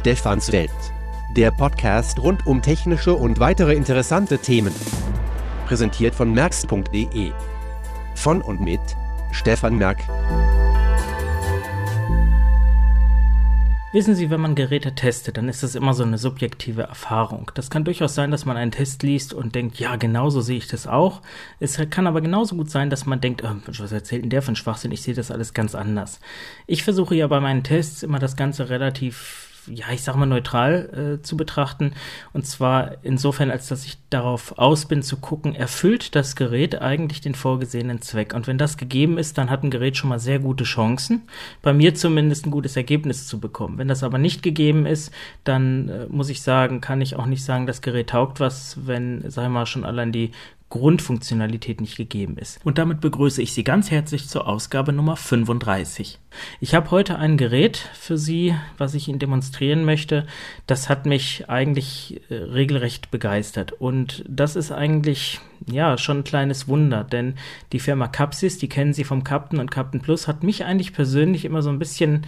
Stefans Welt. Der Podcast rund um technische und weitere interessante Themen. Präsentiert von merx.de. Von und mit Stefan Merk. Wissen Sie, wenn man Geräte testet, dann ist das immer so eine subjektive Erfahrung. Das kann durchaus sein, dass man einen Test liest und denkt, ja, genauso sehe ich das auch. Es kann aber genauso gut sein, dass man denkt, oh, was erzählt denn der ein Schwachsinn? Ich sehe das alles ganz anders. Ich versuche ja bei meinen Tests immer das Ganze relativ ja, ich sag mal, neutral äh, zu betrachten. Und zwar insofern, als dass ich darauf aus bin zu gucken, erfüllt das Gerät eigentlich den vorgesehenen Zweck. Und wenn das gegeben ist, dann hat ein Gerät schon mal sehr gute Chancen, bei mir zumindest ein gutes Ergebnis zu bekommen. Wenn das aber nicht gegeben ist, dann äh, muss ich sagen, kann ich auch nicht sagen, das Gerät taugt was, wenn, sag ich mal, schon allein die Grundfunktionalität nicht gegeben ist. Und damit begrüße ich Sie ganz herzlich zur Ausgabe Nummer 35. Ich habe heute ein Gerät für Sie, was ich Ihnen demonstrieren möchte. Das hat mich eigentlich äh, regelrecht begeistert. Und das ist eigentlich, ja, schon ein kleines Wunder, denn die Firma Capsys, die kennen Sie vom Captain und Captain Plus, hat mich eigentlich persönlich immer so ein bisschen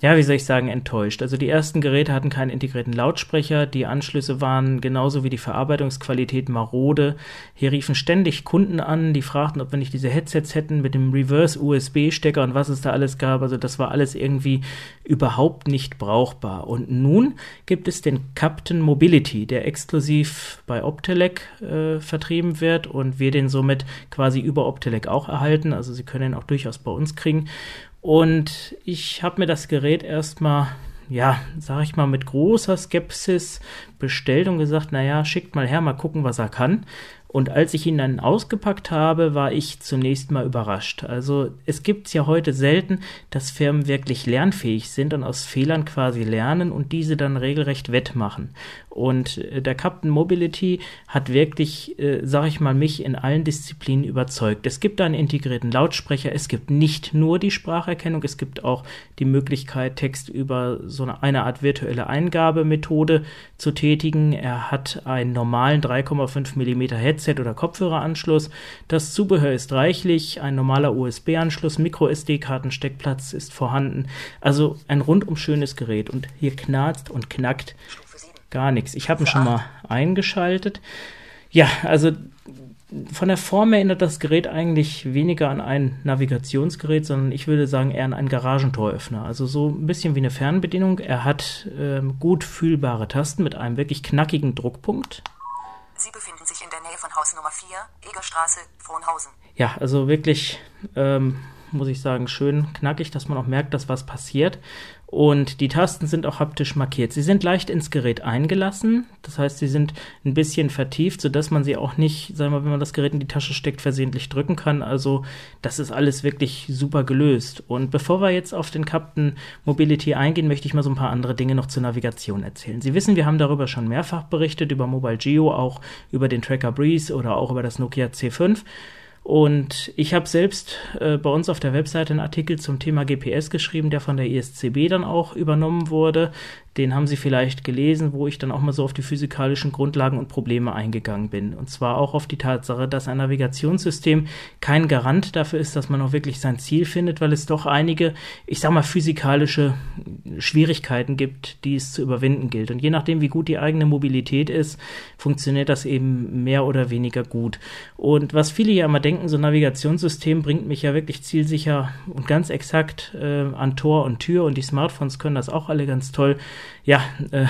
ja, wie soll ich sagen, enttäuscht. Also die ersten Geräte hatten keinen integrierten Lautsprecher, die Anschlüsse waren genauso wie die Verarbeitungsqualität marode. Hier riefen ständig Kunden an, die fragten, ob wir nicht diese Headsets hätten mit dem Reverse-USB-Stecker und was es da alles gab. Also das war alles irgendwie überhaupt nicht brauchbar. Und nun gibt es den Captain Mobility, der exklusiv bei Optelec äh, vertrieben wird und wir den somit quasi über Optelec auch erhalten. Also Sie können ihn auch durchaus bei uns kriegen. Und ich habe mir das Gerät erstmal, ja, sag ich mal, mit großer Skepsis bestellt und gesagt, naja, schickt mal her, mal gucken, was er kann. Und als ich ihn dann ausgepackt habe, war ich zunächst mal überrascht. Also es gibt es ja heute selten, dass Firmen wirklich lernfähig sind und aus Fehlern quasi lernen und diese dann regelrecht wettmachen. Und äh, der Captain Mobility hat wirklich, äh, sag ich mal, mich in allen Disziplinen überzeugt. Es gibt einen integrierten Lautsprecher, es gibt nicht nur die Spracherkennung, es gibt auch die Möglichkeit, Text über so eine, eine Art virtuelle Eingabemethode zu tätigen. Er hat einen normalen 3,5 mm Headset Headset oder Kopfhöreranschluss. Das Zubehör ist reichlich, ein normaler USB-Anschluss, Micro-SD-Kartensteckplatz ist vorhanden. Also ein rundum schönes Gerät und hier knarzt und knackt gar nichts. Ich habe ihn schon mal eingeschaltet. Ja, also von der Form erinnert das Gerät eigentlich weniger an ein Navigationsgerät, sondern ich würde sagen eher an einen Garagentoröffner. Also so ein bisschen wie eine Fernbedienung. Er hat ähm, gut fühlbare Tasten mit einem wirklich knackigen Druckpunkt. Sie befinden der Nähe von Haus Nummer 4, Egerstraße, Frohnhausen. Ja, also wirklich, ähm, muss ich sagen, schön knackig, dass man auch merkt, dass was passiert. Und die Tasten sind auch haptisch markiert. Sie sind leicht ins Gerät eingelassen. Das heißt, sie sind ein bisschen vertieft, sodass man sie auch nicht, sagen wir mal, wenn man das Gerät in die Tasche steckt, versehentlich drücken kann. Also, das ist alles wirklich super gelöst. Und bevor wir jetzt auf den Captain Mobility eingehen, möchte ich mal so ein paar andere Dinge noch zur Navigation erzählen. Sie wissen, wir haben darüber schon mehrfach berichtet, über Mobile Geo, auch über den Tracker Breeze oder auch über das Nokia C5. Und ich habe selbst äh, bei uns auf der Webseite einen Artikel zum Thema GPS geschrieben, der von der ISCB dann auch übernommen wurde den haben Sie vielleicht gelesen, wo ich dann auch mal so auf die physikalischen Grundlagen und Probleme eingegangen bin. Und zwar auch auf die Tatsache, dass ein Navigationssystem kein Garant dafür ist, dass man auch wirklich sein Ziel findet, weil es doch einige, ich sag mal, physikalische Schwierigkeiten gibt, die es zu überwinden gilt. Und je nachdem, wie gut die eigene Mobilität ist, funktioniert das eben mehr oder weniger gut. Und was viele ja immer denken, so ein Navigationssystem bringt mich ja wirklich zielsicher und ganz exakt äh, an Tor und Tür und die Smartphones können das auch alle ganz toll ja, äh,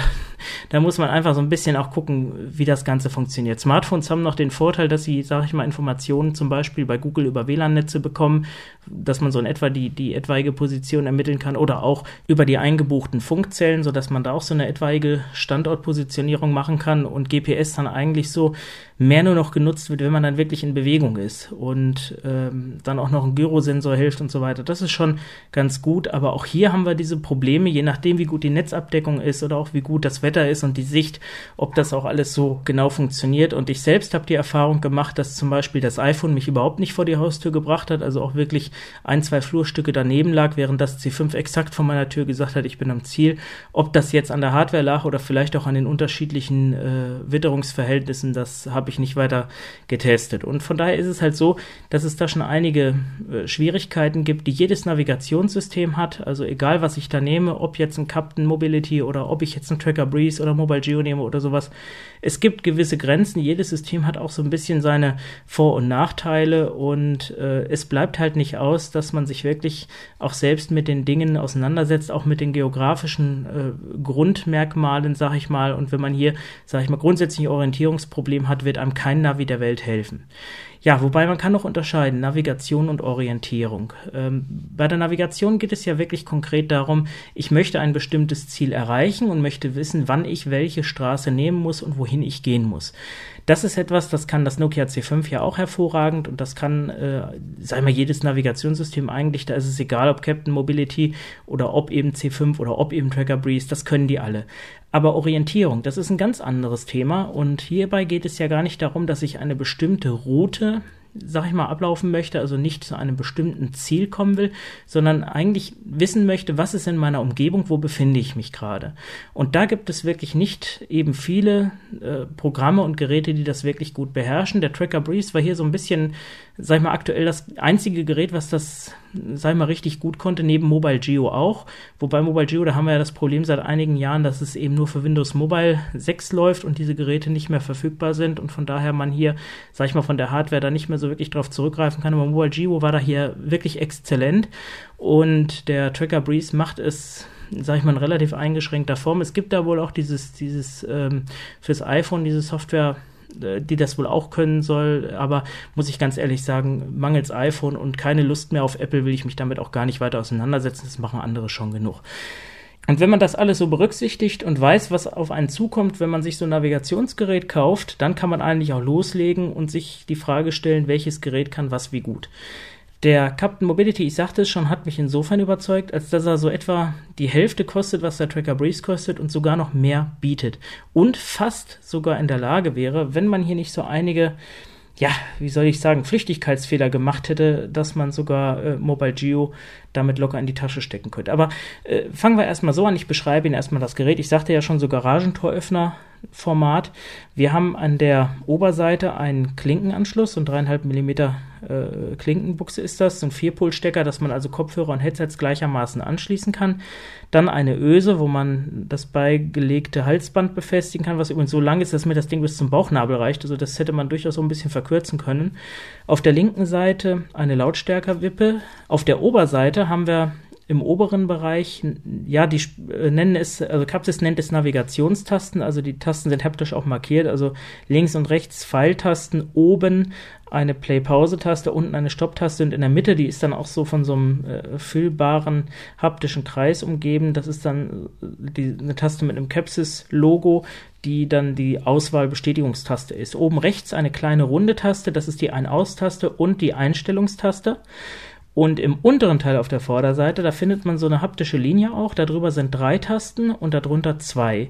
da muss man einfach so ein bisschen auch gucken, wie das Ganze funktioniert. Smartphones haben noch den Vorteil, dass sie, sage ich mal, Informationen zum Beispiel bei Google über WLAN-Netze bekommen, dass man so in etwa die, die etwaige Position ermitteln kann oder auch über die eingebuchten Funkzellen, sodass man da auch so eine etwaige Standortpositionierung machen kann und GPS dann eigentlich so mehr nur noch genutzt wird, wenn man dann wirklich in Bewegung ist und ähm, dann auch noch ein Gyrosensor hilft und so weiter. Das ist schon ganz gut, aber auch hier haben wir diese Probleme, je nachdem, wie gut die Netzabdeckung ist oder auch wie gut das Wetter ist und die Sicht, ob das auch alles so genau funktioniert. Und ich selbst habe die Erfahrung gemacht, dass zum Beispiel das iPhone mich überhaupt nicht vor die Haustür gebracht hat, also auch wirklich ein, zwei Flurstücke daneben lag, während das C5 exakt vor meiner Tür gesagt hat, ich bin am Ziel. Ob das jetzt an der Hardware lag oder vielleicht auch an den unterschiedlichen äh, Witterungsverhältnissen, das habe habe ich nicht weiter getestet. Und von daher ist es halt so, dass es da schon einige äh, Schwierigkeiten gibt, die jedes Navigationssystem hat. Also egal, was ich da nehme, ob jetzt ein Captain Mobility oder ob ich jetzt ein Tracker Breeze oder Mobile Geo nehme oder sowas. Es gibt gewisse Grenzen. Jedes System hat auch so ein bisschen seine Vor- und Nachteile und äh, es bleibt halt nicht aus, dass man sich wirklich auch selbst mit den Dingen auseinandersetzt, auch mit den geografischen äh, Grundmerkmalen, sag ich mal. Und wenn man hier, sag ich mal, grundsätzlich ein Orientierungsproblem hat, wird einem kein Navi der Welt helfen. Ja, wobei man kann noch unterscheiden, Navigation und Orientierung. Ähm, bei der Navigation geht es ja wirklich konkret darum, ich möchte ein bestimmtes Ziel erreichen und möchte wissen, wann ich welche Straße nehmen muss und wohin ich gehen muss. Das ist etwas, das kann das Nokia C5 ja auch hervorragend und das kann, äh, sei mal, jedes Navigationssystem eigentlich, da ist es egal, ob Captain Mobility oder ob eben C5 oder ob eben Tracker Breeze, das können die alle. Aber Orientierung, das ist ein ganz anderes Thema und hierbei geht es ja gar nicht darum, dass ich eine bestimmte Route sag ich mal, ablaufen möchte, also nicht zu einem bestimmten Ziel kommen will, sondern eigentlich wissen möchte, was ist in meiner Umgebung, wo befinde ich mich gerade. Und da gibt es wirklich nicht eben viele äh, Programme und Geräte, die das wirklich gut beherrschen. Der Tracker Breeze war hier so ein bisschen, sag ich mal, aktuell das einzige Gerät, was das, sag ich mal, richtig gut konnte, neben Mobile Geo auch. Wobei Mobile Geo, da haben wir ja das Problem seit einigen Jahren, dass es eben nur für Windows Mobile 6 läuft und diese Geräte nicht mehr verfügbar sind und von daher man hier, sag ich mal, von der Hardware da nicht mehr so wirklich darauf zurückgreifen kann. Aber Mobile Geo war da hier wirklich exzellent und der Tracker Breeze macht es sage ich mal, in relativ eingeschränkter Form. Es gibt da wohl auch dieses, dieses ähm, fürs iPhone, diese Software, die das wohl auch können soll, aber muss ich ganz ehrlich sagen, mangels iPhone und keine Lust mehr auf Apple will ich mich damit auch gar nicht weiter auseinandersetzen. Das machen andere schon genug. Und wenn man das alles so berücksichtigt und weiß, was auf einen zukommt, wenn man sich so ein Navigationsgerät kauft, dann kann man eigentlich auch loslegen und sich die Frage stellen, welches Gerät kann was wie gut. Der Captain Mobility, ich sagte es schon, hat mich insofern überzeugt, als dass er so etwa die Hälfte kostet, was der Tracker Breeze kostet und sogar noch mehr bietet. Und fast sogar in der Lage wäre, wenn man hier nicht so einige ja, wie soll ich sagen, Flüchtigkeitsfehler gemacht hätte, dass man sogar äh, Mobile Geo damit locker in die Tasche stecken könnte. Aber äh, fangen wir erstmal so an. Ich beschreibe Ihnen erstmal das Gerät. Ich sagte ja schon so Garagentoröffner Format. Wir haben an der Oberseite einen Klinkenanschluss, so ein dreieinhalb Millimeter äh, Klinkenbuchse ist das, so ein Vierpolstecker, dass man also Kopfhörer und Headsets gleichermaßen anschließen kann. Dann eine Öse, wo man das beigelegte Halsband befestigen kann, was übrigens so lang ist, dass mir das Ding bis zum Bauchnabel reicht. Also das hätte man durchaus so ein bisschen verkürzen können. Auf der linken Seite eine Lautstärkerwippe. Auf der Oberseite haben wir im oberen Bereich, ja, die äh, nennen es, also Capsys nennt es Navigationstasten, also die Tasten sind haptisch auch markiert, also links und rechts Pfeiltasten, oben eine Play-Pause-Taste, unten eine Stopp-Taste und in der Mitte, die ist dann auch so von so einem äh, füllbaren haptischen Kreis umgeben. Das ist dann äh, die, eine Taste mit einem Capsys-Logo, die dann die Auswahlbestätigungstaste ist. Oben rechts eine kleine runde Taste, das ist die Ein-Aus-Taste und die Einstellungstaste. Und im unteren Teil auf der Vorderseite, da findet man so eine haptische Linie auch. Darüber sind drei Tasten und darunter zwei.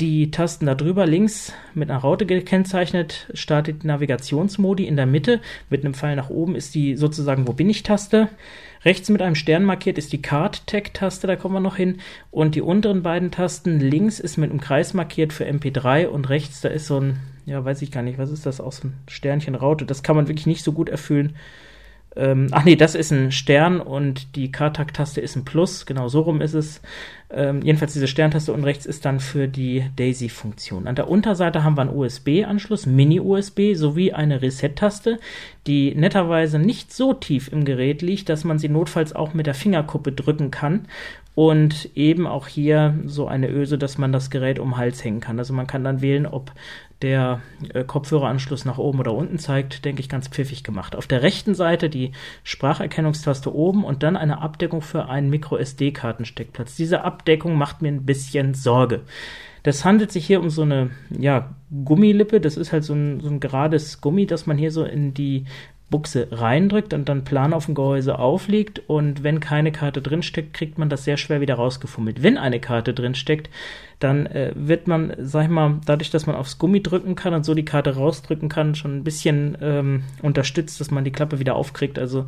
Die Tasten darüber links mit einer Raute gekennzeichnet startet Navigationsmodi. In der Mitte mit einem Pfeil nach oben ist die sozusagen Wo bin ich Taste. Rechts mit einem Stern markiert ist die Card Tag Taste, da kommen wir noch hin. Und die unteren beiden Tasten links ist mit einem Kreis markiert für MP3 und rechts da ist so ein, ja weiß ich gar nicht, was ist das, aus so ein Sternchen Raute. Das kann man wirklich nicht so gut erfüllen ähm, ach nee, das ist ein Stern und die Kartak-Taste ist ein Plus, genau so rum ist es. Ähm, jedenfalls diese Sterntaste unten rechts ist dann für die Daisy-Funktion. An der Unterseite haben wir einen USB-Anschluss, Mini-USB sowie eine Reset-Taste, die netterweise nicht so tief im Gerät liegt, dass man sie notfalls auch mit der Fingerkuppe drücken kann und eben auch hier so eine Öse, dass man das Gerät um den Hals hängen kann. Also man kann dann wählen, ob der äh, Kopfhöreranschluss nach oben oder unten zeigt, denke ich, ganz pfiffig gemacht. Auf der rechten Seite die Spracherkennungstaste oben und dann eine Abdeckung für einen Micro-SD-Kartensteckplatz. Diese Abdeckung macht mir ein bisschen Sorge. Das handelt sich hier um so eine ja, Gummilippe. Das ist halt so ein, so ein gerades Gummi, das man hier so in die Buchse reindrückt und dann plan auf dem Gehäuse auflegt und wenn keine Karte drinsteckt, kriegt man das sehr schwer wieder rausgefummelt. Wenn eine Karte drinsteckt, dann äh, wird man, sag ich mal, dadurch, dass man aufs Gummi drücken kann und so die Karte rausdrücken kann, schon ein bisschen ähm, unterstützt, dass man die Klappe wieder aufkriegt. Also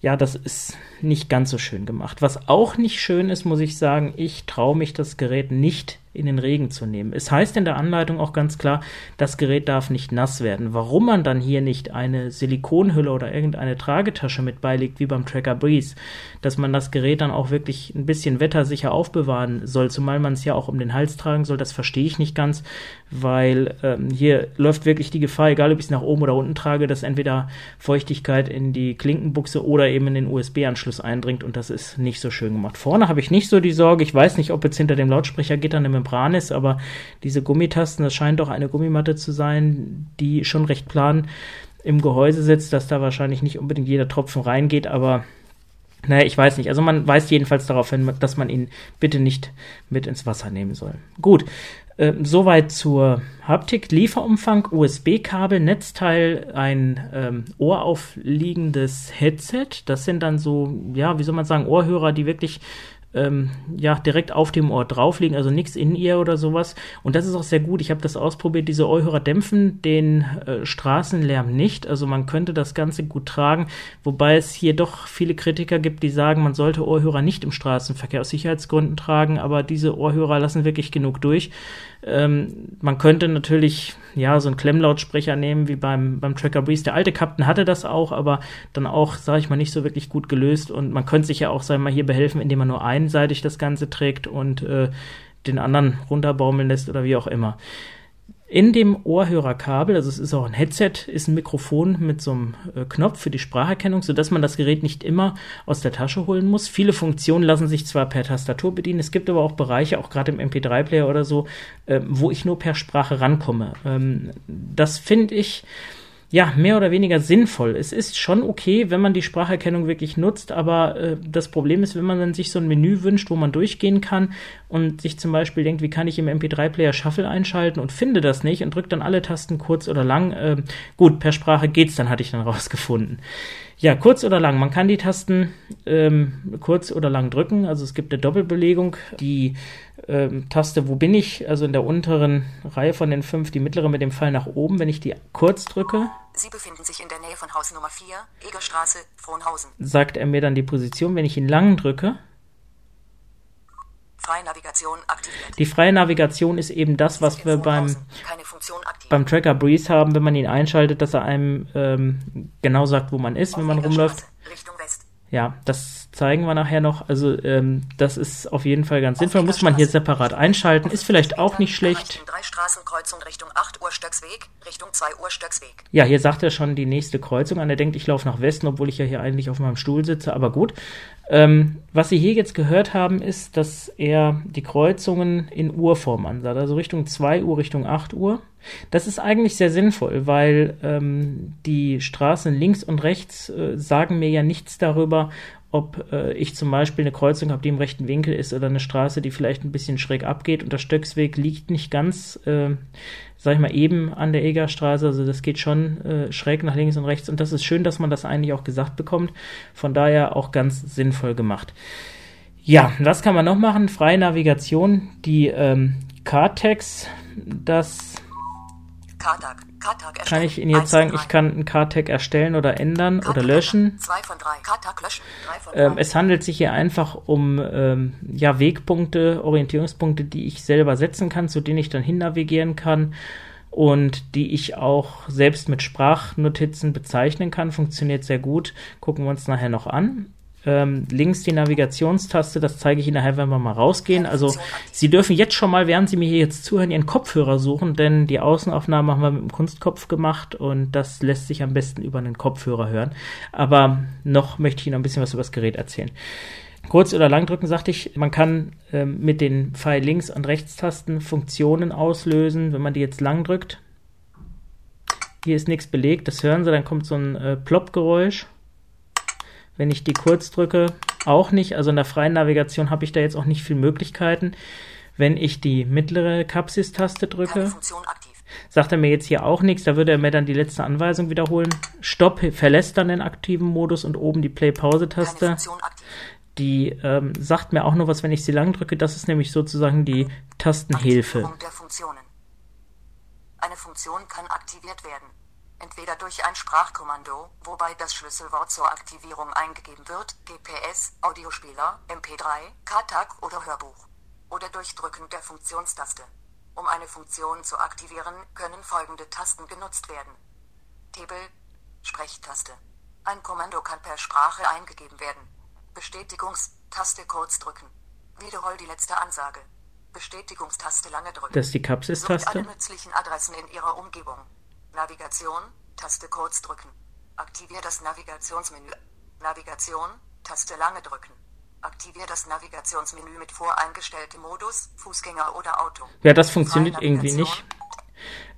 ja, das ist nicht ganz so schön gemacht. Was auch nicht schön ist, muss ich sagen, ich traue mich das Gerät nicht in den Regen zu nehmen. Es heißt in der Anleitung auch ganz klar, das Gerät darf nicht nass werden. Warum man dann hier nicht eine Silikonhülle oder irgendeine Tragetasche mit beilegt, wie beim Tracker Breeze, dass man das Gerät dann auch wirklich ein bisschen wettersicher aufbewahren soll, zumal man es ja auch um den Hals tragen soll, das verstehe ich nicht ganz, weil ähm, hier läuft wirklich die Gefahr, egal ob ich es nach oben oder unten trage, dass entweder Feuchtigkeit in die Klinkenbuchse oder eben in den USB-Anschluss eindringt und das ist nicht so schön gemacht. Vorne habe ich nicht so die Sorge, ich weiß nicht, ob jetzt hinter dem Lautsprechergitter eine Membran ist, aber diese Gummitasten, das scheint doch eine Gummimatte zu sein, die schon recht plan im Gehäuse sitzt, dass da wahrscheinlich nicht unbedingt jeder Tropfen reingeht, aber naja, ich weiß nicht. Also man weist jedenfalls darauf hin, dass man ihn bitte nicht mit ins Wasser nehmen soll. Gut, äh, soweit zur Haptik. Lieferumfang, USB-Kabel, Netzteil, ein ähm, ohraufliegendes Headset. Das sind dann so, ja, wie soll man sagen, Ohrhörer, die wirklich ähm, ja, direkt auf dem Ohr drauf liegen, also nichts in ihr oder sowas. Und das ist auch sehr gut. Ich habe das ausprobiert. Diese Ohrhörer dämpfen den äh, Straßenlärm nicht. Also man könnte das Ganze gut tragen, wobei es hier doch viele Kritiker gibt, die sagen, man sollte Ohrhörer nicht im Straßenverkehr aus Sicherheitsgründen tragen, aber diese Ohrhörer lassen wirklich genug durch. Ähm, man könnte natürlich ja so einen Klemmlautsprecher nehmen wie beim, beim Tracker Breeze. Der alte Captain hatte das auch, aber dann auch, sage ich mal, nicht so wirklich gut gelöst. Und man könnte sich ja auch, sagen wir mal, hier behelfen, indem man nur einseitig das Ganze trägt und äh, den anderen runterbaumeln lässt oder wie auch immer. In dem Ohrhörerkabel, also es ist auch ein Headset, ist ein Mikrofon mit so einem äh, Knopf für die Spracherkennung, sodass man das Gerät nicht immer aus der Tasche holen muss. Viele Funktionen lassen sich zwar per Tastatur bedienen, es gibt aber auch Bereiche, auch gerade im MP3-Player oder so, äh, wo ich nur per Sprache rankomme. Ähm, das finde ich ja, mehr oder weniger sinnvoll. Es ist schon okay, wenn man die Spracherkennung wirklich nutzt, aber äh, das Problem ist, wenn man dann sich so ein Menü wünscht, wo man durchgehen kann und sich zum Beispiel denkt, wie kann ich im MP3-Player Shuffle einschalten und finde das nicht und drückt dann alle Tasten kurz oder lang. Äh, gut, per Sprache geht's dann, hatte ich dann rausgefunden. Ja, kurz oder lang. Man kann die Tasten ähm, kurz oder lang drücken. Also es gibt eine Doppelbelegung. Die ähm, Taste, wo bin ich? Also in der unteren Reihe von den fünf, die mittlere mit dem Pfeil nach oben. Wenn ich die kurz drücke. Sie befinden sich in der Nähe von Haus Nummer 4, Egerstraße, Frohnhausen. Sagt er mir dann die Position. Wenn ich ihn lang drücke. Freie Navigation aktiviert. Die freie Navigation ist eben das, was wir beim, beim Tracker Breeze haben, wenn man ihn einschaltet, dass er einem ähm, genau sagt, wo man ist, wenn man rumläuft. Richtung West. Ja, das zeigen wir nachher noch. Also ähm, das ist auf jeden Fall ganz sinnvoll. Muss man hier separat einschalten. Ist vielleicht auch nicht schlecht. Drei Straßenkreuzung Richtung 8 Uhr Stöcksweg, Richtung 2 Uhr Stöcksweg. Ja, hier sagt er schon die nächste Kreuzung an. Er denkt, ich laufe nach Westen, obwohl ich ja hier eigentlich auf meinem Stuhl sitze. Aber gut. Ähm, was Sie hier jetzt gehört haben, ist, dass er die Kreuzungen in Uhrform ansagt. Also Richtung 2 Uhr, Richtung 8 Uhr. Das ist eigentlich sehr sinnvoll, weil ähm, die Straßen links und rechts äh, sagen mir ja nichts darüber, ob äh, ich zum Beispiel eine Kreuzung habe, die im rechten Winkel ist oder eine Straße, die vielleicht ein bisschen schräg abgeht und der Stöcksweg liegt nicht ganz, äh, sag ich mal, eben an der Egerstraße, also das geht schon äh, schräg nach links und rechts und das ist schön, dass man das eigentlich auch gesagt bekommt, von daher auch ganz sinnvoll gemacht. Ja, was kann man noch machen? Freie Navigation, die ähm, Cartex, das kann ich Ihnen jetzt sagen, ich kann einen Kartag erstellen oder ändern oder löschen. Ähm, es handelt sich hier einfach um ähm, ja, Wegpunkte, Orientierungspunkte, die ich selber setzen kann, zu denen ich dann hin navigieren kann und die ich auch selbst mit Sprachnotizen bezeichnen kann. Funktioniert sehr gut. Gucken wir uns nachher noch an ähm, links die Navigationstaste, das zeige ich Ihnen nachher, wenn wir mal rausgehen. Also Sie dürfen jetzt schon mal, während Sie mir hier jetzt zuhören, Ihren Kopfhörer suchen, denn die Außenaufnahme haben wir mit dem Kunstkopf gemacht und das lässt sich am besten über einen Kopfhörer hören. Aber noch möchte ich Ihnen ein bisschen was über das Gerät erzählen. Kurz oder lang drücken, sagte ich, man kann ähm, mit den Pfeil links und rechts Tasten Funktionen auslösen, wenn man die jetzt lang drückt. Hier ist nichts belegt, das hören Sie, dann kommt so ein äh, Plop-Geräusch. Wenn ich die kurz drücke, auch nicht. Also in der freien Navigation habe ich da jetzt auch nicht viele Möglichkeiten. Wenn ich die mittlere Kapsis-Taste drücke, sagt er mir jetzt hier auch nichts. Da würde er mir dann die letzte Anweisung wiederholen. Stopp verlässt dann den aktiven Modus und oben die Play-Pause-Taste. Die ähm, sagt mir auch nur was, wenn ich sie lang drücke. Das ist nämlich sozusagen die Tastenhilfe. Eine Funktion kann aktiviert werden entweder durch ein Sprachkommando, wobei das Schlüsselwort zur Aktivierung eingegeben wird, GPS, Audiospieler, MP3, Kartag oder Hörbuch. oder durch Drücken der Funktionstaste. Um eine Funktion zu aktivieren, können folgende Tasten genutzt werden. Table, Sprechtaste. Ein Kommando kann per Sprache eingegeben werden. Bestätigungstaste kurz drücken. Wiederhol die letzte Ansage. Bestätigungstaste lange drücken. Das ist die Kapsis-Taste. alle nützlichen Adressen in Ihrer Umgebung. Navigation, Taste kurz drücken. Aktivier das Navigationsmenü. Navigation, Taste lange drücken. Aktivier das Navigationsmenü mit voreingestelltem Modus, Fußgänger oder Auto. Ja, das funktioniert irgendwie nicht.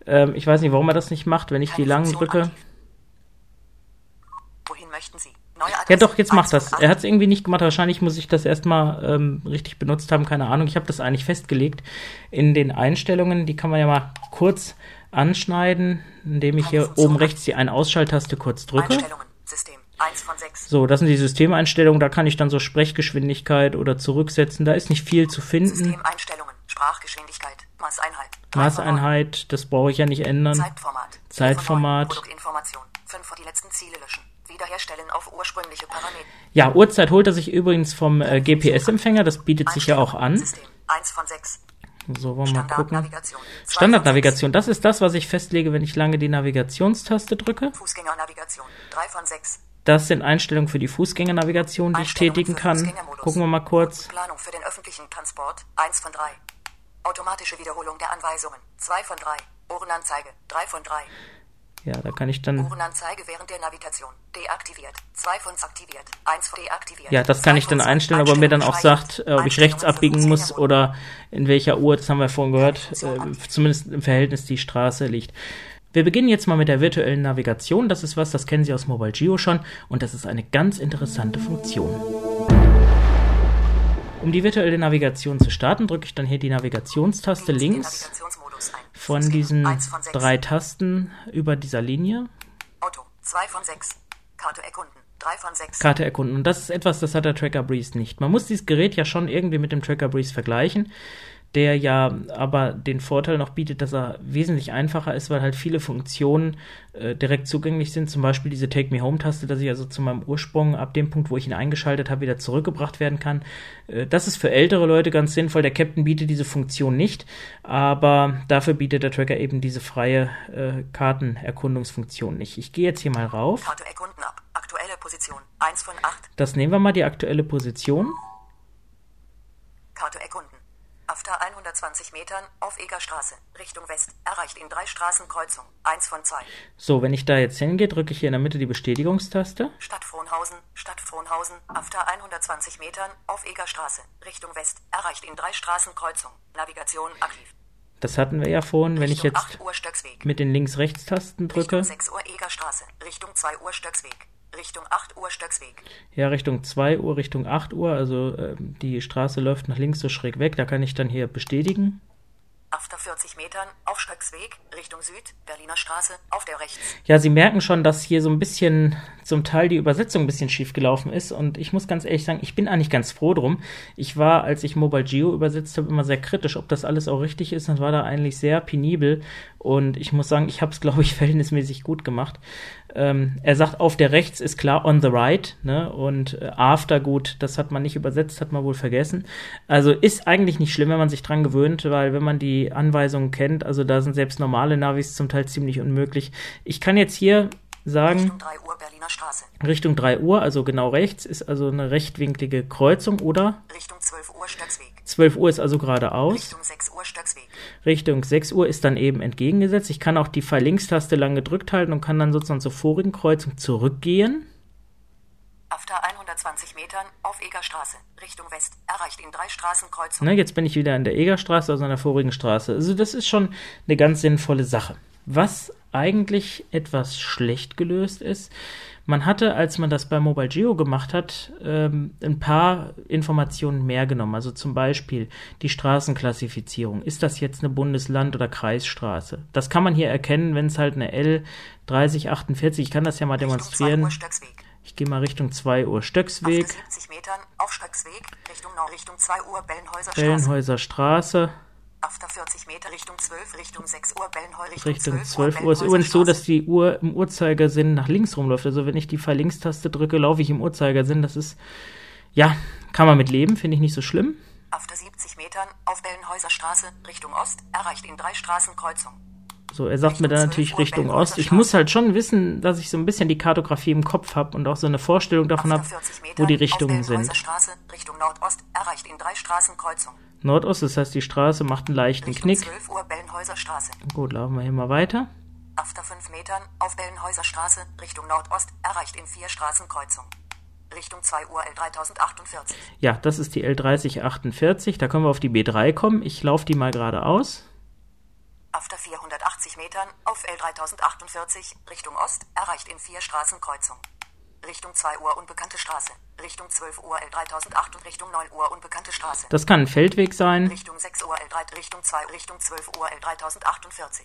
Ähm, ich weiß nicht, warum er das nicht macht, wenn ich die langen drücke. Wohin möchten Sie? Ja, doch, jetzt macht 1 das. von 8. Er hat es irgendwie nicht gemacht. Wahrscheinlich muss ich das erstmal ähm, richtig benutzt haben. Keine Ahnung. Ich habe das eigentlich festgelegt in den Einstellungen. Die kann man ja mal kurz anschneiden, indem ich hier oben rechts die Ein-Ausschalttaste kurz drücke. Einstellungen, System, 1 von 6. So, das sind die Systemeinstellungen. Da kann ich dann so Sprechgeschwindigkeit oder zurücksetzen. Da ist nicht viel zu finden. Systemeinstellungen, Sprachgeschwindigkeit, Maßeinheit. Maßeinheit, das brauche ich ja nicht ändern. Zeitformat. Zeitformat. Produktinformation. 5 vor die letzten Ziele löschen. Wiederherstellen auf ursprüngliche Parameter. Ja, Uhrzeit holt er sich übrigens vom äh, GPS-Empfänger. Das bietet sich ja auch an. System, 1 von 6. So, wollen wir mal gucken. Standardnavigation. das ist das, was ich festlege, wenn ich lange die Navigationstaste drücke. Fußgängernavigation, 3 von 6. Das sind Einstellungen für die Fußgängernavigation, die ich tätigen kann. Gucken wir mal kurz. Planung für den öffentlichen Transport, 1 von 3. Automatische Wiederholung der Anweisungen, 2 von 3. Ohrenanzeige, 3 von 3. Ja, da kann ich dann. Ohrenanzeige während der Navigation, deaktiviert. 2 von aktiviert, 1 von deaktiviert. Ja, das kann Zwei ich dann zwei. einstellen, aber mir dann auch sagt, äh, ob ich rechts abbiegen muss oder in welcher Uhr, das haben wir vorhin gehört, äh, zumindest im Verhältnis die Straße liegt. Wir beginnen jetzt mal mit der virtuellen Navigation. Das ist was, das kennen Sie aus Mobile Geo schon und das ist eine ganz interessante Funktion. Um die virtuelle Navigation zu starten, drücke ich dann hier die Navigationstaste links Navigationsmodus ein. Von diesen von drei Tasten über dieser Linie. Auto, 2 von 6. Karte erkunden, 3 von 6. Karte erkunden. Und das ist etwas, das hat der Tracker Breeze nicht. Man muss dieses Gerät ja schon irgendwie mit dem Tracker Breeze vergleichen, der ja aber den Vorteil noch bietet, dass er wesentlich einfacher ist, weil halt viele Funktionen äh, direkt zugänglich sind. Zum Beispiel diese Take Me Home Taste, dass ich also zu meinem Ursprung ab dem Punkt, wo ich ihn eingeschaltet habe, wieder zurückgebracht werden kann. Äh, das ist für ältere Leute ganz sinnvoll. Der Captain bietet diese Funktion nicht, aber dafür bietet der Tracker eben diese freie äh, Kartenerkundungsfunktion nicht. Ich gehe jetzt hier mal rauf. Karte erkunden ab. Aktuelle Position, 1 von 8. Das nehmen wir mal die aktuelle Position. Karte erkunden. After 120 Metern auf Egerstraße, Richtung West, erreicht in drei Straßenkreuzung, 1 von 2. So, wenn ich da jetzt hingehe, drücke ich hier in der Mitte die Bestätigungstaste. Stadt Frohnhausen, Stadt Frohnhausen, after 120 Metern auf Egerstraße, Richtung West, erreicht in drei Straßenkreuzung, Navigation aktiv. Das hatten wir ja vorhin. Wenn ich jetzt 8 Uhr Stöcksweg, mit den Links-Rechts-Tasten drücke, Richtung 6 Uhr Egerstraße, Richtung 2 Uhr Stöcksweg, Richtung 8 Uhr Stöcksweg, ja, Richtung 2 Uhr, Richtung 8 Uhr, also ähm, die Straße läuft nach links so schräg weg, da kann ich dann hier bestätigen. after 40 Metern auf Stöcksweg, Richtung Süd, Berliner Straße, auf der rechts. Ja, Sie merken schon, dass hier so ein bisschen zum Teil die Übersetzung ein bisschen schief gelaufen ist und ich muss ganz ehrlich sagen, ich bin eigentlich ganz froh drum. Ich war, als ich Mobile Geo übersetzt habe, immer sehr kritisch, ob das alles auch richtig ist und war da eigentlich sehr penibel und ich muss sagen, ich habe es, glaube ich, verhältnismäßig gut gemacht. Ähm, er sagt, auf der rechts ist klar on the right, ne? Und äh, after gut, das hat man nicht übersetzt, hat man wohl vergessen. Also ist eigentlich nicht schlimm, wenn man sich dran gewöhnt, weil wenn man die Anweisungen kennt, also da sind selbst normale Navis zum Teil ziemlich unmöglich. Ich kann jetzt hier sagen, Richtung 3 Uhr Berliner Straße, Richtung 3 Uhr, also genau rechts, ist also eine rechtwinklige Kreuzung oder Richtung 12 Uhr Stöcksweg, 12 Uhr ist also geradeaus. Richtung 6 Uhr Stöcksweg, Richtung 6 Uhr ist dann eben entgegengesetzt. Ich kann auch die Pfeil-Links-Taste lang gedrückt halten und kann dann sozusagen zur vorigen Kreuzung zurückgehen. after 120 Metern auf Egerstraße, Richtung West, erreicht in drei Straßenkreuzungen. Ne, jetzt bin ich wieder in der Egerstraße, also in der vorigen Straße. Also das ist schon eine ganz sinnvolle Sache. Was eigentlich etwas schlecht gelöst ist, man hatte, als man das bei Mobile Geo gemacht hat, ähm, ein paar Informationen mehr genommen. Also zum Beispiel die Straßenklassifizierung. Ist das jetzt eine Bundesland- oder Kreisstraße? Das kann man hier erkennen, wenn es halt eine L3048, ich kann das ja mal Richtung 2 demonstrieren. Ich gehe mal Richtung 2 Uhr Stöcksweg, 70 Metern auf Stöcksweg, Richtung Nord, Richtung 2 Uhr Bellenhäuser Straße, Bellenhäuser Straße. After 40 Meter Richtung 12, Richtung 6 Uhr Bellenhäuser, Richtung 12 Uhr. Ist übrigens so, dass die Uhr im Uhrzeigersinn nach links rumläuft. Also wenn ich die Pfeil-Links-Taste drücke, laufe ich im Uhrzeigersinn. Das ist, ja, kann man mit leben, finde ich nicht so schlimm. After 70 Metern auf Bellenhäuser Straße, Richtung Ost, erreicht in drei Straßenkreuzung. So, er sagt mir dann natürlich Richtung Ost. Ich muss halt schon wissen, dass ich so ein bisschen die Kartografie im Kopf habe und auch so eine Vorstellung davon habe, wo die Richtungen sind. Straße, Richtung Nordost, erreicht in drei Straßenkreuzung. Nordost, das heißt, die Straße macht einen leichten Richtung Knick. 12 Uhr Bellenhäuser Straße. Gut, laufen wir hier mal weiter. After 5 Metern auf Bellenhäuser Straße, Richtung Nordost, erreicht in vier Straßenkreuzung. Richtung 2 Uhr L3048. Ja, das ist die L3048. Da können wir auf die B3 kommen. Ich laufe die mal geradeaus. After 480 Metern auf L3048 Richtung Ost erreicht in vier Straßenkreuzung. Richtung 2 Uhr unbekannte Straße. Richtung 12 Uhr L3008 und Richtung 9 Uhr unbekannte Straße. Das kann ein Feldweg sein. Richtung 6 Uhr L3 Richtung 2 Richtung 12 Uhr L3048.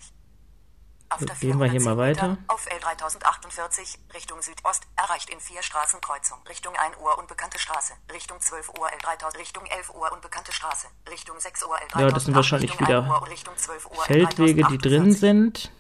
After Gehen wir hier mal 410 weiter. Auf L3048 Richtung Südost erreicht in vier Straßenkreuzung. Richtung 1 Uhr unbekannte Straße. Richtung 12 Uhr L3000 Richtung 11 Uhr unbekannte Straße. Richtung 6 Uhr L3000 Ja, das sind wahrscheinlich Richtung wieder 1 Uhr und Richtung 12 Uhr Feldwege, die drin L3048. sind.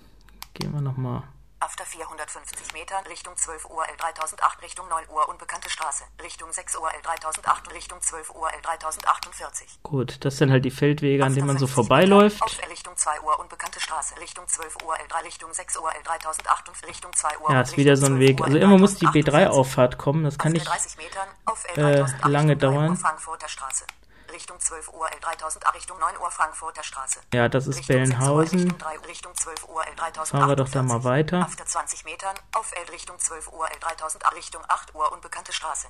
Gehen wir nochmal. After 450 Metern Richtung 12 Uhr L3008 Richtung 9 Uhr unbekannte Straße. Richtung 6 Uhr L3008 und Richtung 12 Uhr L3048. Gut, das sind halt die Feldwege, an denen man so 50 vorbeiläuft. Auf Richtung 2 Uhr unbekannte Straße. Richtung 12 Uhr L3 Richtung 6 Uhr L3008 und Richtung 2 Uhr. Ja, ist wieder so ein Weg. 12 Uhr Also immer muss die L3048. B3-Auffahrt kommen. Das kann nicht. 30 Metern auf äh, L3008 lange Richtung 9 Uhr dauern. Frankfurter Straße. Richtung 12 Uhr L3008 Richtung 9 Uhr Frankfurter Straße. Ja, das ist Richtung 6 Uhr, Bellenhausen. Richtung 3 Uhr, Richtung 12 Uhr L3048. Fahren wir doch da mal weiter. After 20 Metern auf L Richtung 12 Uhr L3008 Richtung 8 Uhr unbekannte Straße.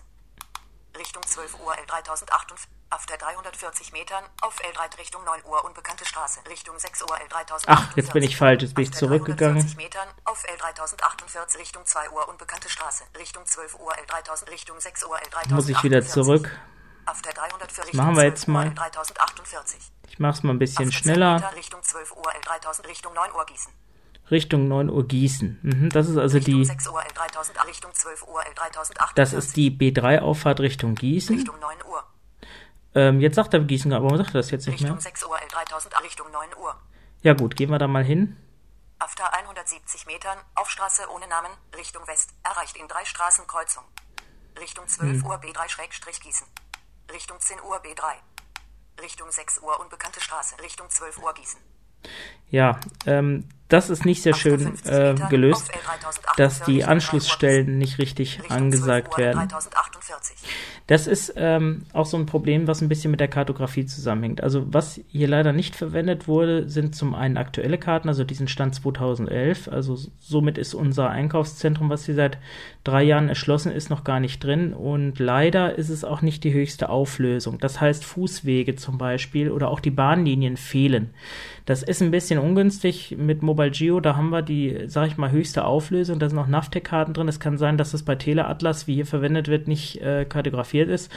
Richtung 12 Uhr L3008 After 340 Metern auf L3 Richtung 9 Uhr unbekannte Straße. Richtung 6 Uhr L3048. Ach, jetzt bin ich falsch. Jetzt bin ich zurückgegangen. 340 Metern auf L3048 Richtung 2 Uhr unbekannte Straße. Richtung 12 Uhr L3000 Richtung 6 Uhr L3048. Muss ich wieder zurück. After 340 machen wir jetzt 12 Uhr mal. L3048. Ich mach's mal ein bisschen After 10 schneller. Richtung 12 Uhr L3000 Richtung 9 Uhr Gießen. Richtung 9 Uhr Gießen. Mhm, das ist also die. 6 Uhr L3000 Richtung 12 Uhr L3048. Das ist die B3-Auffahrt Richtung Gießen. Richtung 9 Uhr. Ähm, jetzt sagt er Gießen, aber warum sagt er das jetzt nicht mehr? Richtung 6 Uhr L3000 Richtung 9 Uhr. Ja gut, gehen wir da mal hin. After 170 Metern auf Straße ohne Namen Richtung West erreicht in drei Straßenkreuzung. Richtung 12 Hm. Uhr B3 Schrägstrich Gießen. Richtung 10 Uhr B3. Richtung 6 Uhr unbekannte Straße. Richtung 12 Uhr Gießen. Ja, ähm, das ist nicht sehr schön 50 äh, gelöst, auf L3048 dass die Anschlussstellen nicht richtig angesagt 12 Uhr werden. L3048. Das ist ähm, auch so ein Problem, was ein bisschen mit der Kartografie zusammenhängt. Also was hier leider nicht verwendet wurde, sind zum einen aktuelle Karten, also diesen Stand 2011. Also somit ist unser Einkaufszentrum, was hier seit drei Jahren erschlossen ist, noch gar nicht drin. Und leider ist es auch nicht die höchste Auflösung. Das heißt, Fußwege zum Beispiel oder auch die Bahnlinien fehlen. Das ist ein bisschen ungünstig mit Mobile Geo. Da haben wir die, sag ich mal, höchste Auflösung. Da sind auch Navtec-Karten drin. Es kann sein, dass das bei Teleatlas, wie hier verwendet wird, nicht äh, kartografiert ist.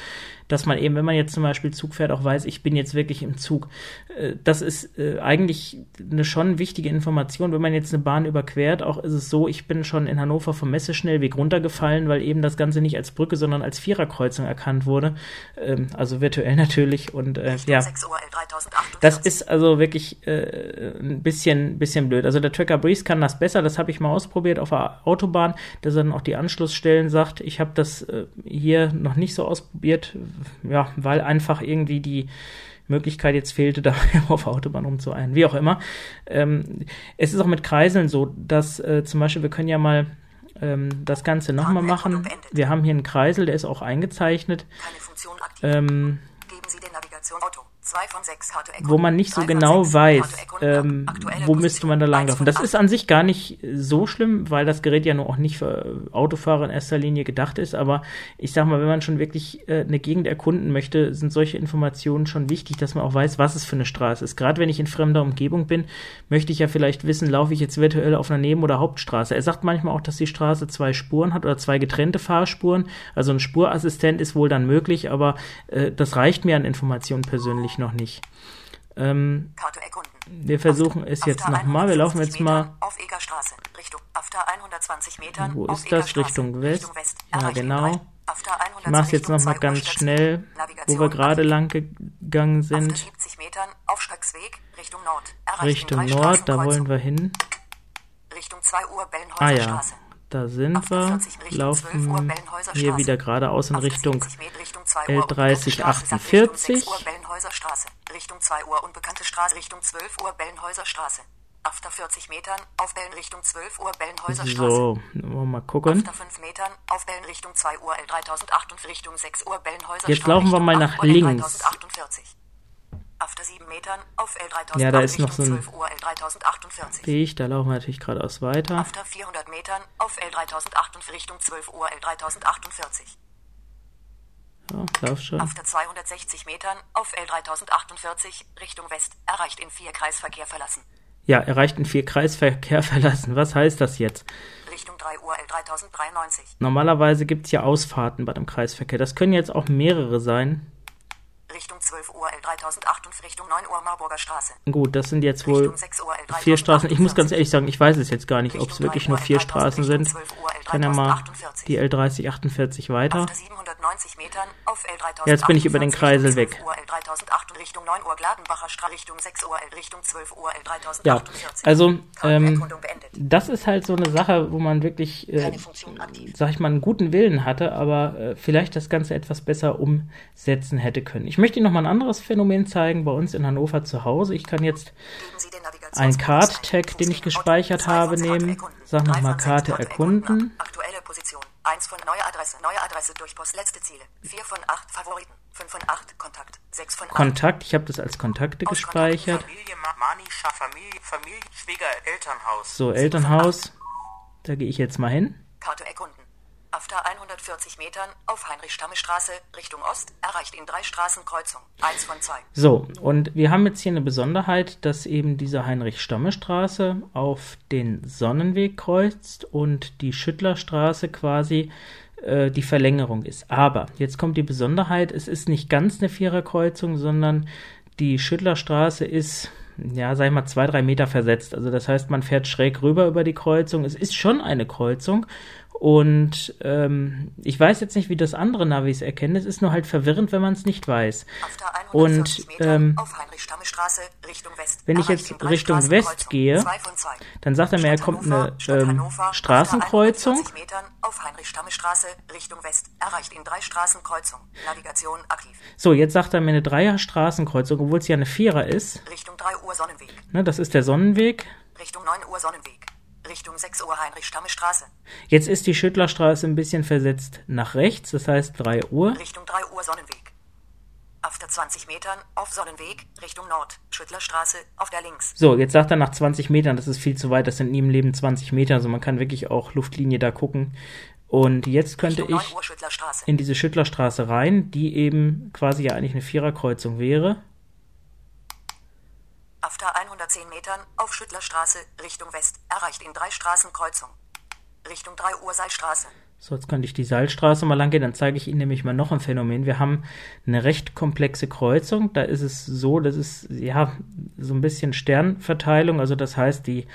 Dass man eben, wenn man jetzt zum Beispiel Zug fährt, auch weiß, ich bin jetzt wirklich im Zug. Äh, das ist äh, eigentlich eine schon wichtige Information. Wenn man jetzt eine Bahn überquert, auch ist es so, ich bin schon in Hannover vom Messeschnellweg runtergefallen, weil eben das Ganze nicht als Brücke, sondern als Viererkreuzung erkannt wurde. Ähm, also virtuell natürlich. Und äh, ja, 6 Uhr L3048. das ist also wirklich äh, ein bisschen, bisschen blöd. Also der Tracker Breeze kann das besser. Das habe ich mal ausprobiert auf der Autobahn, dass er dann auch die Anschlussstellen sagt. Ich habe das äh, hier noch nicht so ausprobiert, ja, weil einfach irgendwie die Möglichkeit jetzt fehlte, da auf Autobahn rumzueilen. Wie auch immer. Ähm, es ist auch mit Kreiseln so, dass äh, zum Beispiel wir können ja mal ähm, das Ganze nochmal machen. Wir haben hier einen Kreisel, der ist auch eingezeichnet. Keine Funktion aktiv. Ähm, Geben Sie den Navigation Auto. 2 von 6 Karte Erkunden. wo man nicht so genau weiß, ähm, wo müsste man da langlaufen. Das ist an sich gar nicht so schlimm, weil das Gerät ja nur auch nicht für Autofahrer in erster Linie gedacht ist. Aber ich sag mal, wenn man schon wirklich äh, eine Gegend erkunden möchte, sind solche Informationen schon wichtig, dass man auch weiß, was es für eine Straße ist. Gerade wenn ich in fremder Umgebung bin, möchte ich ja vielleicht wissen, laufe ich jetzt virtuell auf einer Neben- oder Hauptstraße. Er sagt manchmal auch, dass die Straße zwei Spuren hat oder zwei getrennte Fahrspuren. Also ein Spurassistent ist wohl dann möglich, aber äh, das reicht mir an Informationen persönlich noch nicht. Ähm, wir versuchen es After jetzt nochmal. Wir laufen 150 jetzt mal. Richtung. After 120 Metern. Wo ist das? Richtung West? Richtung West. Ja, genau. drei. After 100 Ich mache es jetzt nochmal 2 ganz schnell, wo Navigation wir gerade lang gegangen sind. 70 Metern. Richtung Nord. Richtung Nord, da wollen wir hin. Richtung 2 Uhr Bellenhäuser Ah ja, Straße. Da sind wir. 48 Richtung 12 Uhr Laufen hier wieder geradeaus in Richtung 70 Meter Richtung 2 2 Uhr L30 Unbekannte Straße, Richtung 6 Uhr Bellenhäuser Straße. Richtung 2 Uhr Unbekannte Straße. Richtung 12 Uhr Bellenhäuser Straße. After 40 Metern auf Bellen Richtung 12 Uhr Bellenhäuser Straße. So, wollen wir mal gucken. After 5 Metern auf Bellen Richtung 2 Uhr L3008 und Richtung 6 Uhr Bellenhäuser Jetzt laufen wir mal 8 nach links. L3048. After 7 Metern auf L3008 Ja, da ist noch so ein- Richtung 12 Uhr L3048. Weg, da laufen wir natürlich geradeaus weiter. After 400 Metern auf L3008 und Richtung 12 Uhr L3048. Ja, lauf schon. After 260 Metern auf L3048 Richtung West erreicht in 4 Kreisverkehr verlassen. Ja, erreicht in vier Kreisverkehr verlassen. Was heißt das jetzt? Richtung 3 Uhr L3093. Normalerweise gibt's ja Ausfahrten bei dem Kreisverkehr. Das können jetzt auch mehrere sein. Richtung 12 Uhr L3008 und Richtung 9 Uhr Marburger Straße. Gut, das sind jetzt wohl Richtung 6 Uhr L3048. vier Straßen. Ich muss ganz ehrlich sagen, ich weiß es jetzt gar nicht, ob es wirklich nur vier Straßen sind. Ich kann ja mal die L3048 weiter. After 790 Metern auf L3048. Jetzt bin ich über den Kreisel weg. Richtung 12 Uhr L3008 und Richtung 9 Uhr Gladenbacher Straße. Richtung 6 Uhr L Richtung 12 Uhr L3048. Ja, also ähm, das ist halt so eine Sache, wo man wirklich, äh, sag ich mal, einen guten Willen hatte, aber äh, vielleicht das Ganze etwas besser umsetzen hätte können. Ich möchte Ihnen noch mal ein anderes Phänomen zeigen bei uns in Hannover zu Hause. Ich kann jetzt einen Card-Tag, den ich gespeichert habe, nehmen. Sag nochmal von sechs Karte erkunden. Aktuelle Position. 1 von neue Adresse, neue Adresse durch Post, letzte Ziele. 4 von 8 Favoriten. 5 von 8 Kontakt. 6 von 8. Kontakt, ich habe das als Kontakte gespeichert. Familie, Ma- Manischer Familie, Familie, Schwieger, Elternhaus. So, Elternhaus. Da gehe ich jetzt mal hin. Karte erkunden. After 140 Metern auf Heinrich-Stamme-Straße Richtung Ost erreicht in drei Straßenkreuzung. 1 von 2. So, und wir haben jetzt hier eine Besonderheit, dass eben diese Heinrich-Stamme-Straße auf den Sonnenweg kreuzt und die Schüttlerstraße quasi äh, die Verlängerung ist. Aber jetzt kommt die Besonderheit, es ist nicht ganz eine Viererkreuzung, sondern die Schüttlerstraße ist, ja, sag ich mal, zwei, drei Meter versetzt. Also das heißt, man fährt schräg rüber über die Kreuzung. Es ist schon eine Kreuzung. Und ähm, ich weiß jetzt nicht, wie das andere Navis erkennen. Es ist nur halt verwirrend, wenn man es nicht weiß. Und 140 Metern ähm, wenn ich jetzt Richtung West gehe, dann sagt er mir, er kommt eine ähm, Straßenkreuzung. 140 Metern auf Heinrich-Stamme-Straße Richtung West erreicht in drei Straßenkreuzung. Navigation aktiv. So, jetzt sagt er mir eine Dreier-Straßenkreuzung, obwohl es ja eine Vierer ist. Richtung 3 Uhr Sonnenweg. Ne, das ist der Sonnenweg. Richtung 9 Uhr Sonnenweg. Richtung 6 Uhr Heinrich-Stamme-Straße. Jetzt ist die Schüttlerstraße ein bisschen versetzt nach rechts, das heißt 3 Uhr. Richtung 3 Uhr Sonnenweg. After 20 Metern auf Sonnenweg Richtung Nord. Schüttlerstraße auf der links. So, jetzt sagt er nach 20 Metern, das ist viel zu weit, das sind nie im Leben 20 Meter, also man kann wirklich auch Luftlinie da gucken. Und jetzt könnte Richtung 9 ich in diese Schüttlerstraße rein, die eben quasi ja eigentlich eine Viererkreuzung wäre. After 110 Metern auf Schüttlerstraße Richtung West erreicht in drei Straßenkreuzung. Richtung 3 Uhr Seilstraße. So, jetzt könnte ich die Seilstraße mal lang gehen, dann zeige ich Ihnen nämlich mal noch ein Phänomen. Wir haben eine recht komplexe Kreuzung. Da ist es so, das ist ja so ein bisschen Sternverteilung. Also das heißt, die,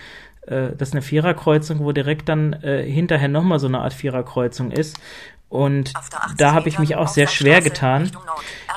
äh, das ist eine Viererkreuzung, wo direkt dann äh, hinterher nochmal so eine Art Viererkreuzung ist. Und After 80 da habe ich mich auch sehr schwer Straße getan.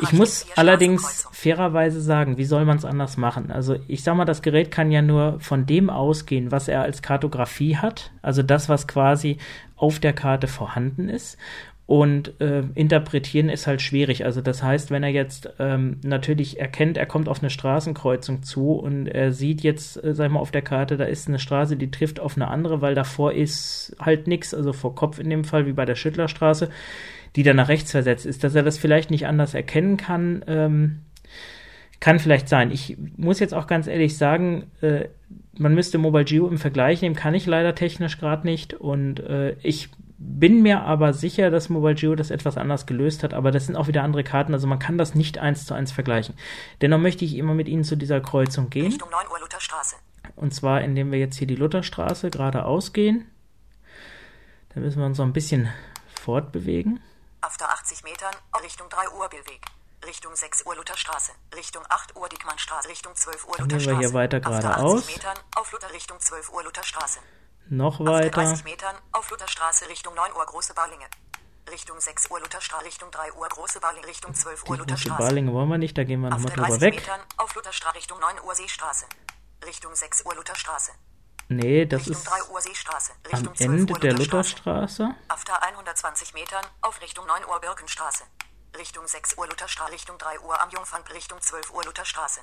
Ich muss allerdings fairerweise sagen, wie soll man es anders machen? Also ich sag mal, das Gerät kann ja nur von dem ausgehen, was er als Kartografie hat, also das, was quasi auf der Karte vorhanden ist. Und äh, interpretieren ist halt schwierig. Also das heißt, wenn er jetzt ähm, natürlich erkennt, er kommt auf eine Straßenkreuzung zu und er sieht jetzt, äh, sag ich mal, auf der Karte, da ist eine Straße, die trifft auf eine andere, weil davor ist halt nichts, also vor Kopf in dem Fall, wie bei der Schüttlerstraße, die dann nach rechts versetzt ist, dass er das vielleicht nicht anders erkennen kann. Ähm, kann vielleicht sein. Ich muss jetzt auch ganz ehrlich sagen, äh, man müsste Mobile Geo im Vergleich nehmen, kann ich leider technisch gerade nicht. Und äh, ich bin mir aber sicher, dass Mobile Geo das etwas anders gelöst hat, aber das sind auch wieder andere Karten, also man kann das nicht eins zu eins vergleichen. Dennoch möchte ich immer mit Ihnen zu dieser Kreuzung gehen, Richtung 9 Uhr Lutherstraße. und zwar indem wir jetzt hier die Lutherstraße geradeaus gehen. Dann müssen wir uns noch ein bisschen fortbewegen. After 80 Metern Richtung 3 Uhr Billweg. Richtung 6 Uhr Lutherstraße. Richtung 8 Uhr Diekmannstraße. Richtung 12 Uhr Dann gehen wir Lutherstraße. hier weiter geradeaus. 80 Metern auf Luther Richtung 12 Uhr Lutherstraße. Noch weiter. 30 Metern auf Lutherstraße Richtung 9 Uhr Große Barlinge. Richtung 6 Uhr Lutherstraße. Richtung 3 Uhr Große Barlinge. Richtung 12 Uhr Lutherstraße. Ballinge wollen wir nicht, da gehen wir nochmal drüber 30 weg. Metern auf Lutherstraße Richtung 9 Uhr Seestraße. Richtung 6 Uhr Lutherstraße. Nee, das Richtung ist 3 Uhr Seestraße. am Richtung 12 Ende Uhr der Lutherstraße. Lutherstraße. After 120 Metern auf Richtung 9 Uhr Birkenstraße. Richtung 6 Uhr Lutherstraße, Richtung 3 Uhr am Jungfern, Richtung 12 Uhr Lutherstraße.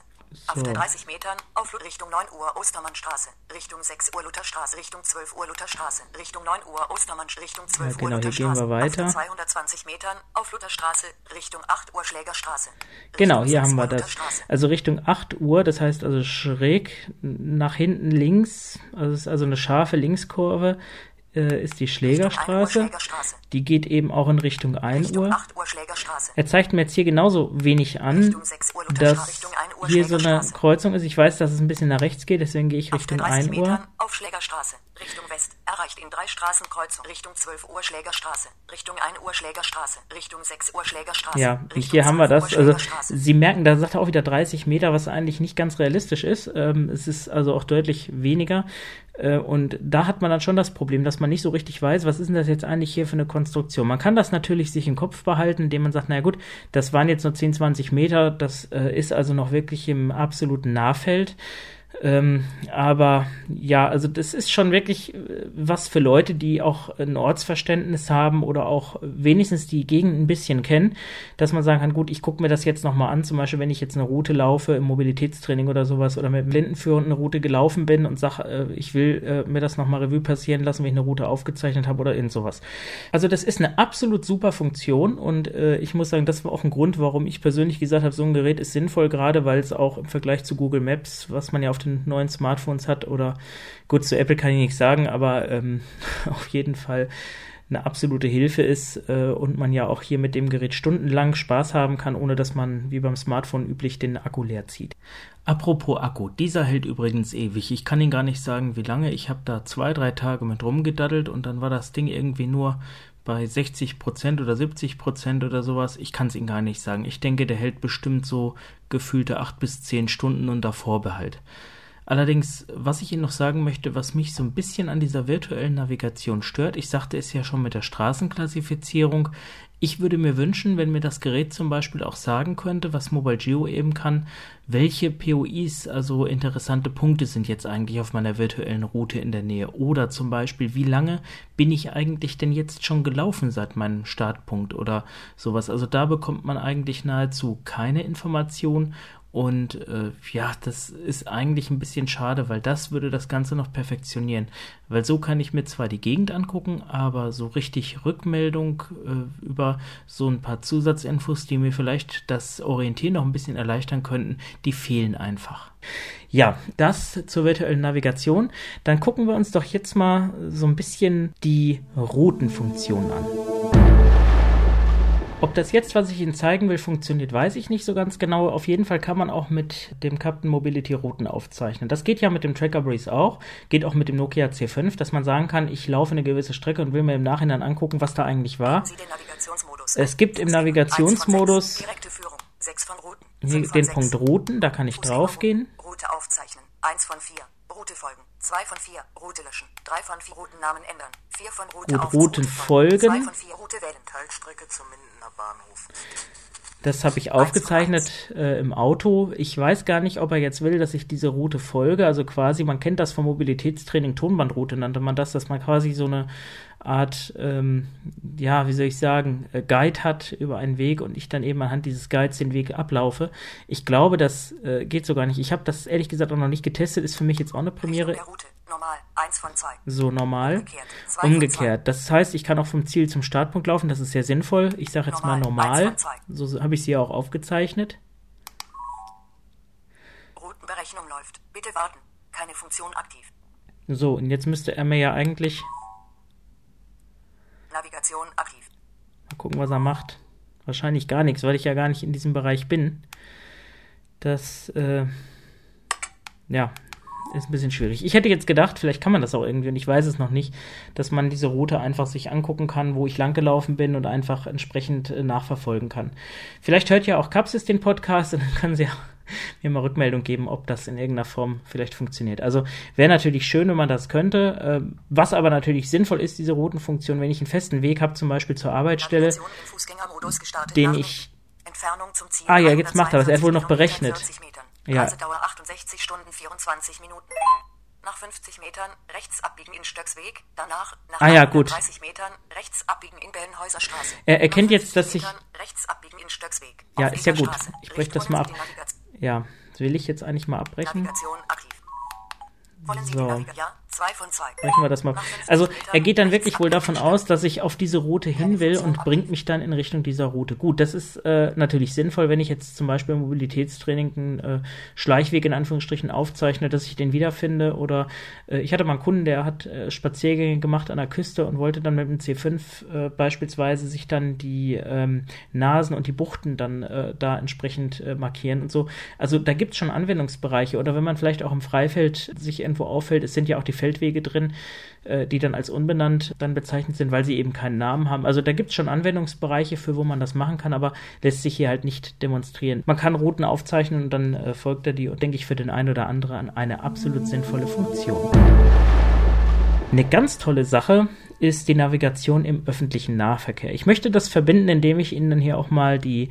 Auf So. 30 Metern auf Richtung 9 Uhr Ostermannstraße, Richtung 6 Uhr Lutherstraße, Richtung 12 Uhr Lutherstraße, Richtung 9 Uhr Ostermann, Richtung 12 Ja, genau, Uhr hier gehen Lutherstraße. wir weiter. Auf 220 Metern auf Lutherstraße, Richtung 8 Uhr Schlägerstraße. Genau, Richtung hier 6 haben wir das. Lutherstraße. Also Richtung 8 Uhr, das heißt also schräg nach hinten links, also es ist also eine scharfe Linkskurve, äh, ist die Richtung 1 Uhr Schlägerstraße. Schlägerstraße. Die geht eben auch in Richtung 1 Richtung Uhr. 8 Uhr. Er zeigt mir jetzt hier genauso wenig an, Richtung 6 Uhr Lutherstraße, dass Richtung 1 Uhr hier so eine. Kreuzung ist. Ich weiß, dass es ein bisschen nach rechts geht, deswegen gehe ich Richtung 30 1 Uhr. Auf Schlägerstraße. Richtung West. Erreicht in drei Straßenkreuzungen. Richtung 12 Uhr Schlägerstraße. Richtung 1 Uhr Schlägerstraße. Richtung 6 Uhr Schlägerstraße. Ja, hier haben wir 12 das. Also. Sie merken, da sagt er auch wieder 30 Meter, was eigentlich nicht ganz realistisch ist. Ähm, es ist also auch deutlich weniger. Äh, und da hat man dann schon das Problem, dass man nicht so richtig weiß, was ist denn das jetzt eigentlich hier für eine Konstruktion. Man kann das natürlich sich im Kopf behalten, indem man sagt, naja gut, das waren jetzt nur 10, 20 Meter, das äh, ist also noch wirklich im absoluten Nahfeld. Ähm, aber ja, also das ist schon wirklich äh, was für Leute, die auch ein Ortsverständnis haben oder auch wenigstens die Gegend ein bisschen kennen, dass man sagen kann, gut, ich gucke mir das jetzt nochmal an, zum Beispiel, wenn ich jetzt eine Route laufe im Mobilitätstraining oder sowas oder mit dem Blindenführer eine Route gelaufen bin und sage, äh, ich will äh, mir das nochmal Revue passieren lassen, wenn ich eine Route aufgezeichnet habe oder irgend sowas. Also das ist eine absolut super Funktion und äh, ich muss sagen, das war auch ein Grund, warum ich persönlich gesagt habe, so ein Gerät ist sinnvoll, gerade weil es auch im Vergleich zu Google Maps, was man ja auf den neuen Smartphones hat oder gut, zu Apple kann ich nichts sagen, aber ähm, auf jeden Fall eine absolute Hilfe ist äh, und man ja auch hier mit dem Gerät stundenlang Spaß haben kann, ohne dass man wie beim Smartphone üblich den Akku leer zieht. Apropos Akku, dieser hält übrigens ewig. Ich kann Ihnen gar nicht sagen, wie lange. Ich habe da zwei, drei Tage mit rumgedaddelt und dann war das Ding irgendwie nur bei 60 Prozent oder 70 Prozent oder sowas. Ich kann es Ihnen gar nicht sagen. Ich denke, der hält bestimmt so gefühlte acht bis zehn Stunden unter Vorbehalt. Allerdings, was ich Ihnen noch sagen möchte, was mich so ein bisschen an dieser virtuellen Navigation stört, ich sagte es ja schon mit der Straßenklassifizierung, ich würde mir wünschen, wenn mir das Gerät zum Beispiel auch sagen könnte, was Mobile Geo eben kann, welche POIs, also interessante Punkte sind jetzt eigentlich auf meiner virtuellen Route in der Nähe. Oder zum Beispiel, wie lange bin ich eigentlich denn jetzt schon gelaufen seit meinem Startpunkt oder sowas. Also da bekommt man eigentlich nahezu keine Information und äh, ja, das ist eigentlich ein bisschen schade, weil das würde das Ganze noch perfektionieren. Weil so kann ich mir zwar die Gegend angucken, aber so richtig Rückmeldung äh, über so ein paar Zusatzinfos, die mir vielleicht das Orientieren noch ein bisschen erleichtern könnten, die fehlen einfach. Ja, das zur virtuellen Navigation. Dann gucken wir uns doch jetzt mal so ein bisschen die Routenfunktion an. Ob das jetzt, was ich Ihnen zeigen will, funktioniert, weiß ich nicht so ganz genau. Auf jeden Fall kann man auch mit dem Captain Mobility Routen aufzeichnen. Das geht ja mit dem Tracker Breeze auch, geht auch mit dem Nokia C5, dass man sagen kann, ich laufe eine gewisse Strecke und will mir im Nachhinein angucken, was da eigentlich war. Es gibt im. Navigationsmodus Eins von sechs. Direkte Führung. 6 von Routen. Hier den. Punkt Routen, da kann ich draufgehen. Route aufzeichnen. 1 von 4. Route folgen. 2 von 4. Route löschen. 3 von 4. Routennamen ändern. 4 von Route. Routen folgen. 2 von 4. Route wählen. Teilstrecke zum Mindener Bahnhof. Das habe ich aufgezeichnet äh, im Auto. Ich weiß gar nicht, ob er jetzt will, dass ich diese Route folge. Also quasi, man kennt das vom Mobilitätstraining, Tonbandroute nannte man das, dass man quasi so eine Art, ähm, ja, wie soll ich sagen, äh, Guide hat über einen Weg und ich dann eben anhand dieses Guides den Weg ablaufe. Ich glaube, das äh, geht so gar nicht. Ich habe das ehrlich gesagt auch noch nicht getestet, ist für mich jetzt auch eine Premiere. Richtung der Route. Normal. 1 von 2. So normal. Umgekehrt. Das heißt, ich kann auch vom Ziel zum Startpunkt laufen. Das ist sehr sinnvoll. Ich sage jetzt mal Normal. so habe ich sie auch aufgezeichnet. Routenberechnung läuft. Bitte warten. Keine Funktion aktiv. So, und jetzt müsste er mir ja eigentlich Navigation aktiv. mal gucken, was er macht. Wahrscheinlich gar nichts, weil ich ja gar nicht in diesem Bereich bin. Das, äh, ja, ist ein bisschen schwierig. Ich hätte jetzt gedacht, vielleicht kann man das auch irgendwie, und ich weiß es noch nicht, dass man diese Route einfach sich angucken kann, wo ich langgelaufen bin und einfach entsprechend äh, nachverfolgen kann. Vielleicht hört ja auch Capsis den Podcast und dann können sie ja mir mal Rückmeldung geben, ob das in irgendeiner Form vielleicht funktioniert. Also wäre natürlich schön, wenn man das könnte. Ähm, was aber natürlich sinnvoll ist, diese Routenfunktion, wenn ich einen festen Weg habe, zum Beispiel zur Arbeitsstelle, den ich. Ah, ja, jetzt macht er das. Er hat wohl noch 142 berechnet. Kilometer 40 Metern. Ja. Reisedauer 68 Stunden 24 Minuten. nach 50 Metern rechts abbiegen in Stöcksweg, danach nach Ah ja, gut. 30 Metern rechts abbiegen in Bellenhäuser Straße. Er erkennt jetzt, 50 dass ich- rechts abbiegen in Stöcksweg. Ja, ist ja gut. Ich breche das mal ab. Ja, das will ich jetzt eigentlich mal abbrechen. Navigation aktiv. Wollen Sie So. die Navigation? Ja. Brechen wir das mal. Nach 50 Also er geht dann wirklich wohl davon aus, dass ich auf diese Route hin will und bringt mich dann in Richtung dieser Route. Gut, das ist äh, natürlich sinnvoll, wenn ich jetzt zum Beispiel im Mobilitätstraining einen äh, Schleichweg in Anführungsstrichen aufzeichne, dass ich den wiederfinde. Oder äh, ich hatte mal einen Kunden, der hat äh, Spaziergänge gemacht an der Küste und wollte dann mit dem C5 äh, beispielsweise sich dann die ähm, Nasen und die Buchten dann äh, da entsprechend markieren und so. Also da gibt es schon Anwendungsbereiche. Oder wenn man vielleicht auch im Freifeld sich irgendwo auffällt, es sind ja auch die Feldwege drin, äh, die dann als unbenannt dann bezeichnet sind, weil sie eben keinen Namen haben. Also da gibt es schon Anwendungsbereiche für, wo man das machen kann, aber lässt sich hier halt nicht demonstrieren. Man kann Routen aufzeichnen und dann äh, folgt er die, denke ich, für den einen oder anderen eine absolut sinnvolle Funktion. Eine ganz tolle Sache ist die Navigation im öffentlichen Nahverkehr. Ich möchte das verbinden, indem ich Ihnen dann hier auch mal die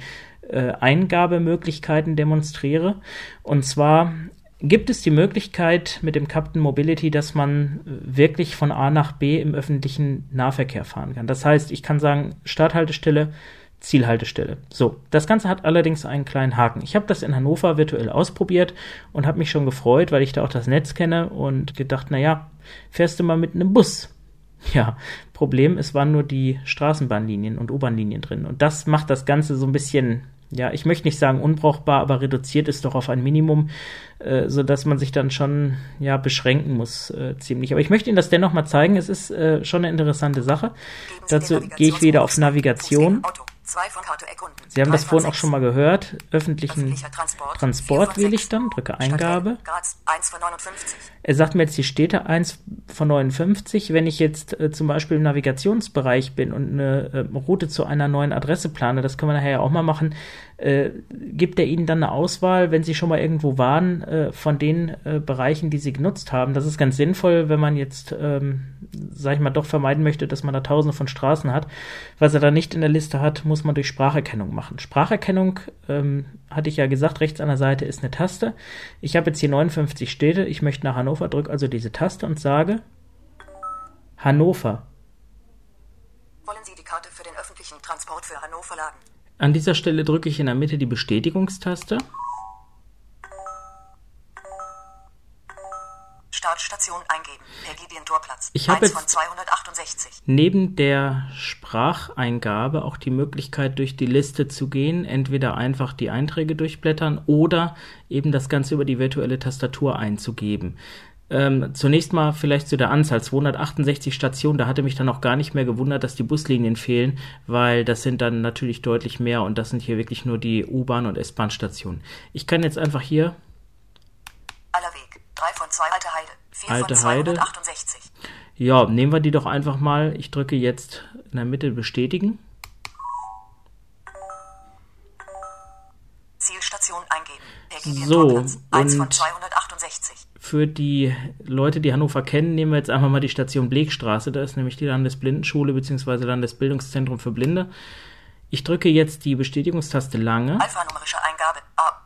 äh, Eingabemöglichkeiten demonstriere. Und zwar gibt es die Möglichkeit mit dem Captain Mobility, dass man wirklich von A nach B im öffentlichen Nahverkehr fahren kann. Das heißt, ich kann sagen, Starthaltestelle, Zielhaltestelle. So, das Ganze hat allerdings einen kleinen Haken. Ich habe das in Hannover virtuell ausprobiert und habe mich schon gefreut, weil ich da auch das Netz kenne und gedacht, naja, fährst du mal mit einem Bus. Ja, Problem, es waren nur die Straßenbahnlinien und U-Bahnlinien drin. Und das macht das Ganze so ein bisschen, ja, ich möchte nicht sagen unbrauchbar, aber reduziert es doch auf ein Minimum, äh, sodass man sich dann schon, ja, beschränken muss, äh, ziemlich. Aber ich möchte Ihnen das dennoch mal zeigen. Es ist äh, schon eine interessante Sache. Dazu gehe ich wieder auf Navigation. Auto. Sie haben das vorhin auch schon mal gehört. Öffentlichen Transport. Transport wähle ich dann, drücke Eingabe. Graz, 1 von 59. Er sagt mir jetzt die Städte 1 von 59. Wenn ich jetzt äh, zum Beispiel im Navigationsbereich bin und eine äh, Route zu einer neuen Adresse plane, das können wir nachher ja auch mal machen, äh, gibt er Ihnen dann eine Auswahl, wenn Sie schon mal irgendwo waren, äh, von den äh, Bereichen, die Sie genutzt haben. Das ist ganz sinnvoll, wenn man jetzt, ähm, sag ich mal, doch vermeiden möchte, dass man da tausende von Straßen hat. Was er da nicht in der Liste hat, muss man durch Spracherkennung machen. Spracherkennung, ähm, hatte ich ja gesagt, rechts an der Seite ist eine Taste. Ich habe jetzt hier 59 Städte, ich möchte nach Hannover, drücke also diese Taste und sage Hannover. Wollen Sie die Karte für den öffentlichen Transport für Hannover laden? An dieser Stelle drücke ich in der Mitte die Bestätigungstaste. Startstation eingeben. Ich habe 1 jetzt- von 268. Neben der Spracheingabe auch die Möglichkeit, durch die Liste zu gehen, entweder einfach die Einträge durchblättern oder eben das Ganze über die virtuelle Tastatur einzugeben. Ähm, zunächst mal vielleicht zu der Anzahl, 268 Stationen, da hatte mich dann auch gar nicht mehr gewundert, dass die Buslinien fehlen, weil das sind dann natürlich deutlich mehr und das sind hier wirklich nur die U-Bahn- und S-Bahn-Stationen. Ich kann jetzt einfach hier Aller Weg. 3 von 2 Alte Heide. 4 Alte von Heide. 268. Ja, nehmen wir die doch einfach mal. Ich drücke jetzt in der Mitte bestätigen. Zielstation eingeben. Per So, Gideon-Torplatz. 1 von und- 268. Für die Leute, die Hannover kennen, nehmen wir jetzt einfach mal die Station Blechstraße. Da ist nämlich die Landesblindenschule bzw. Landesbildungszentrum für Blinde. Ich drücke jetzt die Bestätigungstaste lange. Alphanumerische Eingabe. A.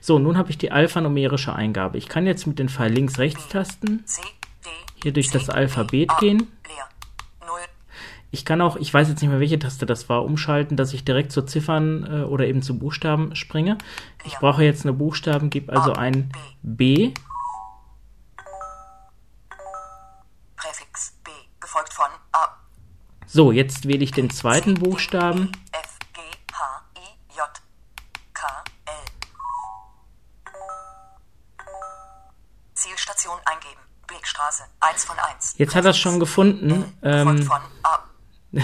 So, nun habe ich die alphanumerische Eingabe. Ich kann jetzt mit den Pfeil links-rechts-Tasten hier durch C, das Alphabet A, gehen. Leer. 0. Ich kann auch, ich weiß jetzt nicht mehr, welche Taste das war, umschalten, dass ich direkt zu Ziffern äh, oder eben zu Buchstaben springe. Ich brauche jetzt eine Buchstaben, gebe also ein B. Gefolgt von A. So, jetzt wähle ich den zweiten Buchstaben. F. G. H. I. J. K. L. Zielstation eingeben. Blickstraße. 1 von 1. Jetzt hat er es schon gefunden. Ähm,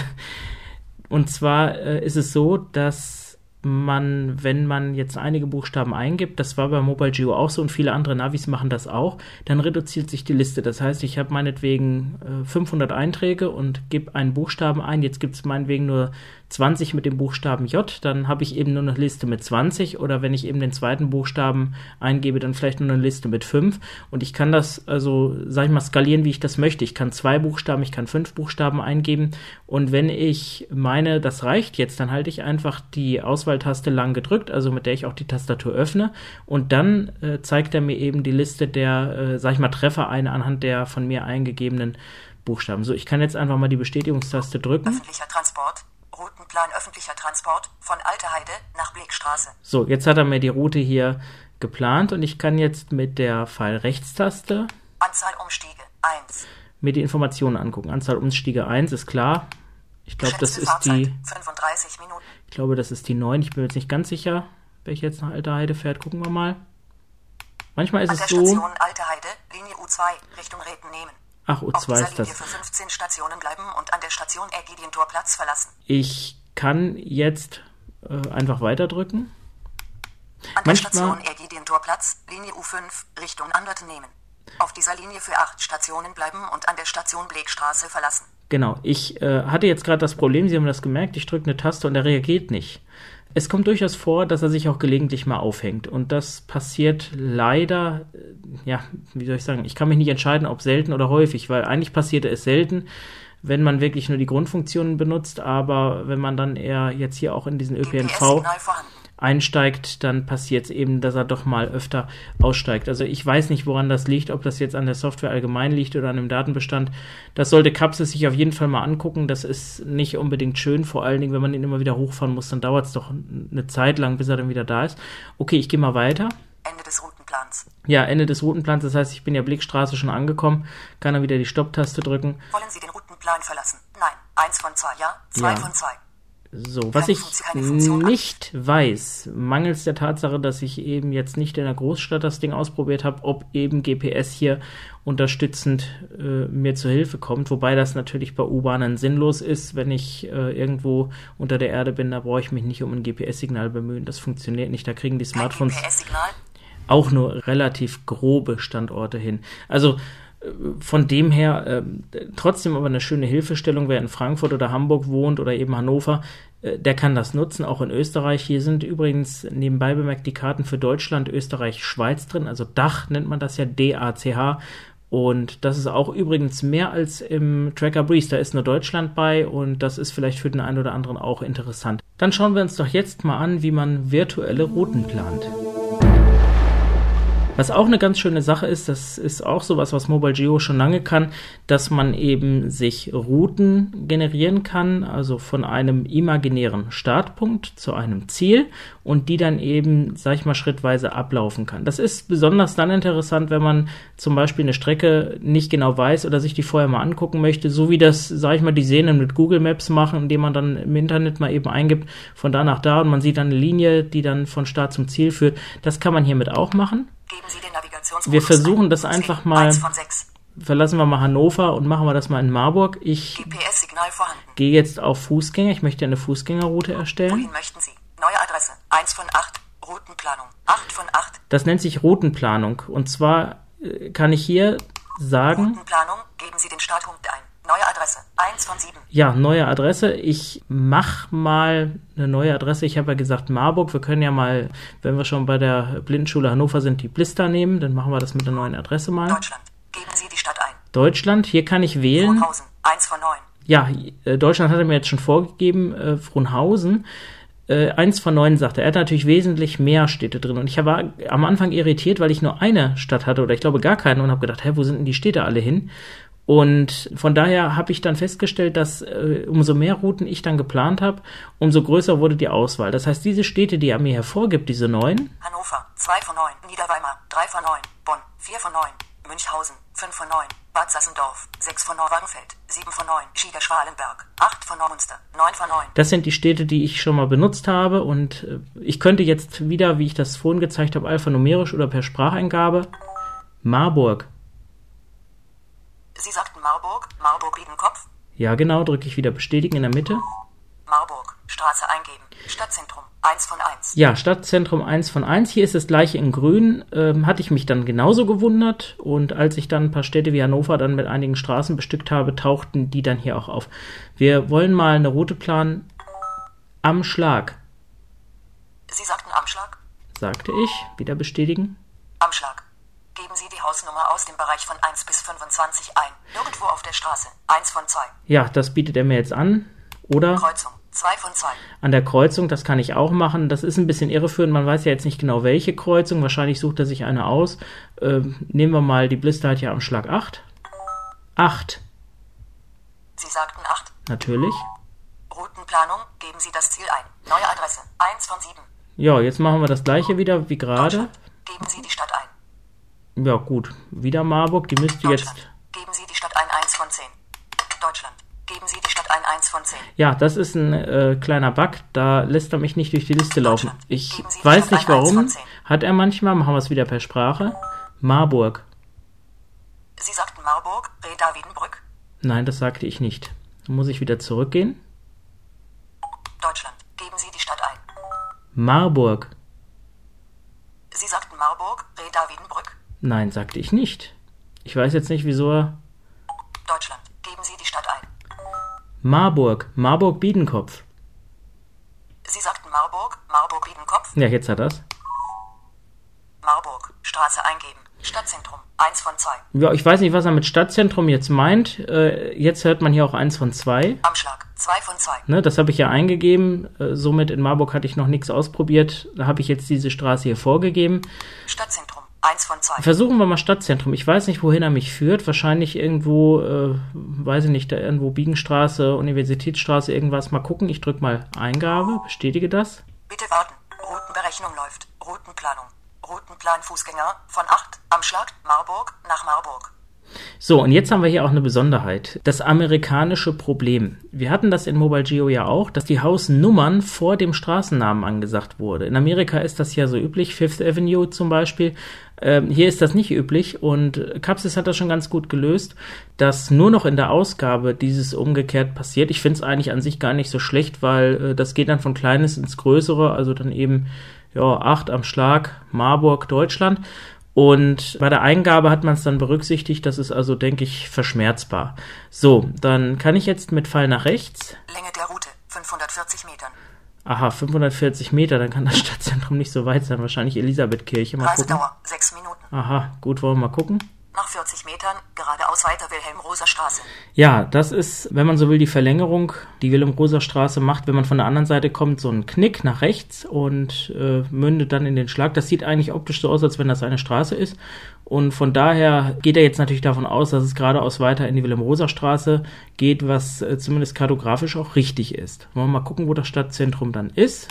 und zwar äh, ist es so, dass man, wenn man jetzt einige Buchstaben eingibt, das war bei Mobile Geo auch so und viele andere Navis machen das auch, dann reduziert sich die Liste. Das heißt, ich habe meinetwegen äh, 500 Einträge und gebe einen Buchstaben ein. Jetzt gibt es meinetwegen nur 20 mit dem Buchstaben J, dann habe ich eben nur eine Liste mit 20 oder wenn ich eben den zweiten Buchstaben eingebe, dann vielleicht nur eine Liste mit 5 und ich kann das also, sag ich mal, skalieren, wie ich das möchte. Ich kann zwei Buchstaben, ich kann fünf Buchstaben eingeben und wenn ich meine, das reicht jetzt, dann halte ich einfach die Auswahltaste lang gedrückt, also mit der ich auch die Tastatur öffne und dann äh, zeigt er mir eben die Liste der, äh, sag ich mal, Treffer ein anhand der von mir eingegebenen Buchstaben. So, ich kann jetzt einfach mal die Bestätigungstaste drücken. Öffentlicher Transport. Routenplan öffentlicher Transport von Alteheide nach Blickstraße. So, jetzt hat er mir die Route hier geplant und ich kann jetzt mit der Pfeil-Rechtstaste Anzahl Umstiege 1. mir die Informationen angucken. Anzahl Umstiege 1 ist klar. Ich glaube, das ist Fahrzeit die, 35 Minuten. ich glaube, das ist die 9. Ich bin mir jetzt nicht ganz sicher, welche jetzt nach Alteheide fährt. Gucken wir mal. Manchmal ist An es so, Alteheide, Linie U2, Richtung Reden nehmen. ach, Auf O2 dieser ist Linie das. für 15 Stationen bleiben und an der Station Ägidientor Platz verlassen. Ich kann jetzt äh, einfach weiterdrücken. An der Manchmal- Station Ägidientor Platz, Linie U5, Richtung Andert nehmen. Auf dieser Linie für 8 Stationen bleiben und an der Station Blickstraße verlassen. Genau, ich äh, hatte jetzt gerade das Problem, Sie haben das gemerkt, ich drücke eine Taste und er reagiert nicht. Es kommt durchaus vor, dass er sich auch gelegentlich mal aufhängt. Und das passiert leider, äh, ja, wie soll ich sagen, ich kann mich nicht entscheiden, ob selten oder häufig, weil eigentlich passierte es selten, wenn man wirklich nur die Grundfunktionen benutzt, aber wenn man dann eher jetzt hier auch in diesen ÖPNV einsteigt, dann passiert es eben, dass er doch mal öfter aussteigt. Also ich weiß nicht, woran das liegt, ob das jetzt an der Software allgemein liegt oder an dem Datenbestand. Das sollte Capsys sich auf jeden Fall mal angucken. Das ist nicht unbedingt schön, vor allen Dingen, wenn man ihn immer wieder hochfahren muss, dann dauert es doch eine Zeit lang, bis er dann wieder da ist. Okay, ich gehe mal weiter. Routenplans. Ja, Ende des Routenplans, das heißt, ich bin ja Blickstraße schon angekommen, kann dann wieder die Stopptaste drücken. Wollen Sie den Routenplan verlassen? Nein. Eins von zwei, ja? Zwei Ja. von zwei. So, was ich nicht weiß, mangels der Tatsache, dass ich eben jetzt nicht in der Großstadt das Ding ausprobiert habe, ob eben GPS hier unterstützend äh, mir zur Hilfe kommt, wobei das natürlich bei U-Bahnen sinnlos ist, wenn ich äh, irgendwo unter der Erde bin, da brauche ich mich nicht um ein GPS-Signal bemühen, das funktioniert nicht, da kriegen die Smartphones. Auch nur relativ grobe Standorte hin. Also äh, von dem her ähm, trotzdem aber eine schöne Hilfestellung, wer in Frankfurt oder Hamburg wohnt oder eben Hannover, äh, der kann das nutzen, auch in Österreich. Hier sind übrigens nebenbei bemerkt die Karten für Deutschland, Österreich, Schweiz drin, also Dach nennt man das ja, D-A-C-H. Und das ist auch übrigens mehr als im Tracker Breeze. Da ist nur Deutschland bei und das ist vielleicht für den einen oder anderen auch interessant. Dann schauen wir uns doch jetzt mal an, wie man virtuelle Routen plant. Was auch eine ganz schöne Sache ist, das ist auch sowas, was Mobile Geo schon lange kann, dass man eben sich Routen generieren kann, also von einem imaginären Startpunkt zu einem Ziel und die dann eben, sag ich mal, schrittweise ablaufen kann. Das ist besonders dann interessant, wenn man zum Beispiel eine Strecke nicht genau weiß oder sich die vorher mal angucken möchte, so wie das, sag ich mal, die Sehnen mit Google Maps machen, indem man dann im Internet mal eben eingibt, von da nach da und man sieht dann eine Linie, die dann von Start zum Ziel führt. Das kann man hiermit auch machen. Geben Sie den Navigationsmodus Wir versuchen das einfach mal-. Verlassen wir mal Hannover und machen wir das mal in Marburg. Ich gehe jetzt auf Fußgänger. Ich möchte eine Fußgängerroute erstellen. Wohin möchten Sie? Neue Adresse. Eins von acht. Routenplanung. Acht von acht. Das nennt sich Routenplanung. Und zwar äh, kann ich hier sagen, Routenplanung. Geben Sie den Startpunkt ein. Neue Adresse. Eins von sieben. ja, neue Adresse. Ich mach mal eine neue Adresse. Ich habe ja gesagt Marburg. Wir können ja mal, wenn wir schon bei der Blindenschule Hannover sind, die Blister nehmen. Dann machen wir das mit der neuen Adresse mal. Deutschland. Geben Sie die Stadt ein. Deutschland. Hier kann ich wählen. Frohnhausen. Eins von neun. Ja, äh, Deutschland hat er mir jetzt schon vorgegeben, äh, Frohnhausen. Äh, eins von neun sagt er. Er hat natürlich wesentlich mehr Städte drin. Und ich war am Anfang irritiert, weil ich nur eine Stadt hatte oder ich glaube gar keine und habe gedacht, hä, wo sind denn die Städte alle hin? Und von daher habe ich dann festgestellt, dass äh, umso mehr Routen ich dann geplant habe, umso größer wurde die Auswahl. Das heißt, diese Städte, die er mir hervorgibt, diese neun, Hannover. Zwei von neun. Niederweimar. Drei von neun. Bonn. Vier von neun. Münchhausen. Fünf von neun. Bad Sassendorf. Sechs von neun. Wagenfeld. Sieben von neun. Schieder-Schwalenberg. Acht von neun. Münster. Neun von neun. Das sind die Städte, die ich schon mal benutzt habe und äh, ich könnte jetzt wieder, wie ich das vorhin gezeigt habe, alphanumerisch oder per Spracheingabe Marburg. Sie sagten Marburg. Marburg Biedenkopf. Ja, genau, drücke ich wieder bestätigen in der Mitte. Marburg. Straße eingeben. Stadtzentrum. Eins von eins. Ja, Stadtzentrum 1 von 1. Hier ist das gleiche in grün. Ähm, hatte ich mich dann genauso gewundert. Und als ich dann ein paar Städte wie Hannover dann mit einigen Straßen bestückt habe, tauchten die dann hier auch auf. Wir wollen mal eine Route planen. Am Schlag, Sie sagten Amschlag? sagte ich. Wieder bestätigen. Amschlag. Geben Sie Hausnummer aus dem Bereich von 1 bis 25 ein. Irgendwo auf der Straße. 1 von 2. Ja, das bietet er mir jetzt an. Oder Kreuzung. 2 von 2. an der Kreuzung, das kann ich auch machen. Das ist ein bisschen irreführend. Man weiß ja jetzt nicht genau, welche Kreuzung. Wahrscheinlich sucht er sich eine aus. Ähm, nehmen wir mal, die Blister hat ja am Schlag 8. 8, Sie sagten 8. natürlich. Routenplanung. Geben Sie das Ziel ein. Neue Adresse. 1 von 7. Ja, jetzt machen wir das gleiche wieder wie gerade. Geben Sie die Stadt ein. Ja, gut. Wieder Marburg. Die müsste jetzt. Geben Sie die Stadt ein. 1 von 10. Deutschland. Geben Sie die Stadt ein. 1 von 10. Ja, das ist ein äh, kleiner Bug. Da lässt er mich nicht durch die Liste laufen. Ich weiß nicht warum. Hat er manchmal. Machen wir es wieder per Sprache. Marburg. Sie sagten Marburg. Reda Wiedenbrück. Nein, das sagte ich nicht. Dann muss ich wieder zurückgehen. Deutschland. Geben Sie die Stadt ein. Marburg. Sie sagten Marburg. Reda Wiedenbrück. Nein, sagte ich nicht. Ich weiß jetzt nicht, wieso er. Deutschland. Geben Sie die Stadt ein. Marburg. Marburg Biedenkopf. Sie sagten Marburg. Marburg Wiedenkopf. Ja, jetzt hat er's. Marburg. Straße eingeben. Stadtzentrum. 1 von 2. Ja, ich weiß nicht, was er mit Stadtzentrum jetzt meint. Äh, jetzt hört man hier auch eins von zwei. Amschlag. 2 von 2. Ne, das habe ich ja eingegeben. Äh, somit in Marburg hatte ich noch nichts ausprobiert. Da habe ich jetzt diese Straße hier vorgegeben. Stadtzentrum. 1 von 2. Versuchen wir mal Stadtzentrum. Ich weiß nicht, wohin er mich führt. Wahrscheinlich irgendwo, äh, weiß ich nicht, da irgendwo Biegenstraße, Universitätsstraße, irgendwas. Mal gucken. Ich drücke mal Eingabe, bestätige das. Bitte warten. Routenberechnung läuft. Routenplanung. Routenplan Fußgänger von 8. Amschlag. Marburg. Nach Marburg. So, und jetzt haben wir hier auch eine Besonderheit. Das amerikanische Problem. Wir hatten das in Mobile Geo ja auch, dass die Hausnummern vor dem Straßennamen angesagt wurde. In Amerika ist das ja so üblich, Fifth Avenue zum Beispiel. Ähm, hier ist das nicht üblich und Capsys hat das schon ganz gut gelöst, dass nur noch in der Ausgabe dieses umgekehrt passiert. Ich finde es eigentlich an sich gar nicht so schlecht, weil äh, das geht dann von Kleines ins Größere, also dann eben ja, 8 am Schlag, Marburg, Deutschland. Und bei der Eingabe hat man es dann berücksichtigt, das ist also, denke ich, verschmerzbar. So, dann kann ich jetzt mit Pfeil nach rechts. Länge der Route. 540 Metern. Aha, 540 Meter, dann kann das Stadtzentrum nicht so weit sein. Wahrscheinlich Elisabethkirche. Mal gucken. Reisedauer. 6 Minuten. Aha, gut, wollen wir mal gucken. Nach 40 Metern geradeaus weiter Wilhelm-Rosa-Straße. Ja, das ist, wenn man so will, die Verlängerung, die Wilhelm-Rosa-Straße macht, wenn man von der anderen Seite kommt, so einen Knick nach rechts und äh, mündet dann in den Schlag. Das sieht eigentlich optisch so aus, als wenn das eine Straße ist. Und von daher geht er jetzt natürlich davon aus, dass es geradeaus weiter in die Wilhelm-Rosa-Straße geht, was äh, zumindest kartografisch auch richtig ist. Wollen wir mal gucken, wo das Stadtzentrum dann ist.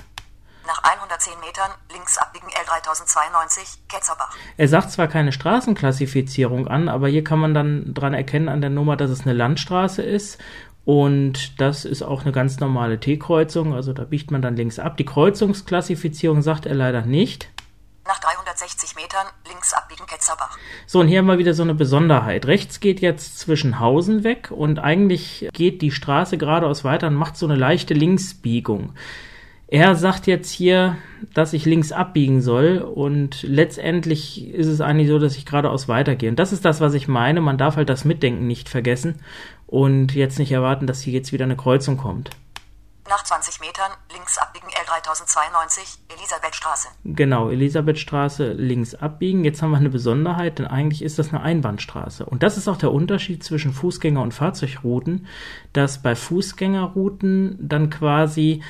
Nach 110 Metern links abbiegen L3092 Ketzerbach. Er sagt zwar keine Straßenklassifizierung an, aber hier kann man dann dran erkennen an der Nummer, dass es eine Landstraße ist. Und das ist auch eine ganz normale T-Kreuzung, also da biegt man dann links ab. Die Kreuzungsklassifizierung sagt er leider nicht. Nach 360 Metern links abbiegen Ketzerbach. So, und hier haben wir wieder so eine Besonderheit. Rechts geht jetzt zwischen Hausen weg und eigentlich geht die Straße geradeaus weiter und macht so eine leichte Linksbiegung. Er sagt jetzt hier, dass ich links abbiegen soll und letztendlich ist es eigentlich so, dass ich geradeaus weitergehe. Und das ist das, was ich meine. Man darf halt das Mitdenken nicht vergessen und jetzt nicht erwarten, dass hier jetzt wieder eine Kreuzung kommt. Nach 20 Metern links abbiegen L3092 Elisabethstraße. Genau, Elisabethstraße links abbiegen. Jetzt haben wir eine Besonderheit, denn eigentlich ist das eine Einbahnstraße. Und das ist auch der Unterschied zwischen Fußgänger- und Fahrzeugrouten, dass bei Fußgängerrouten dann quasi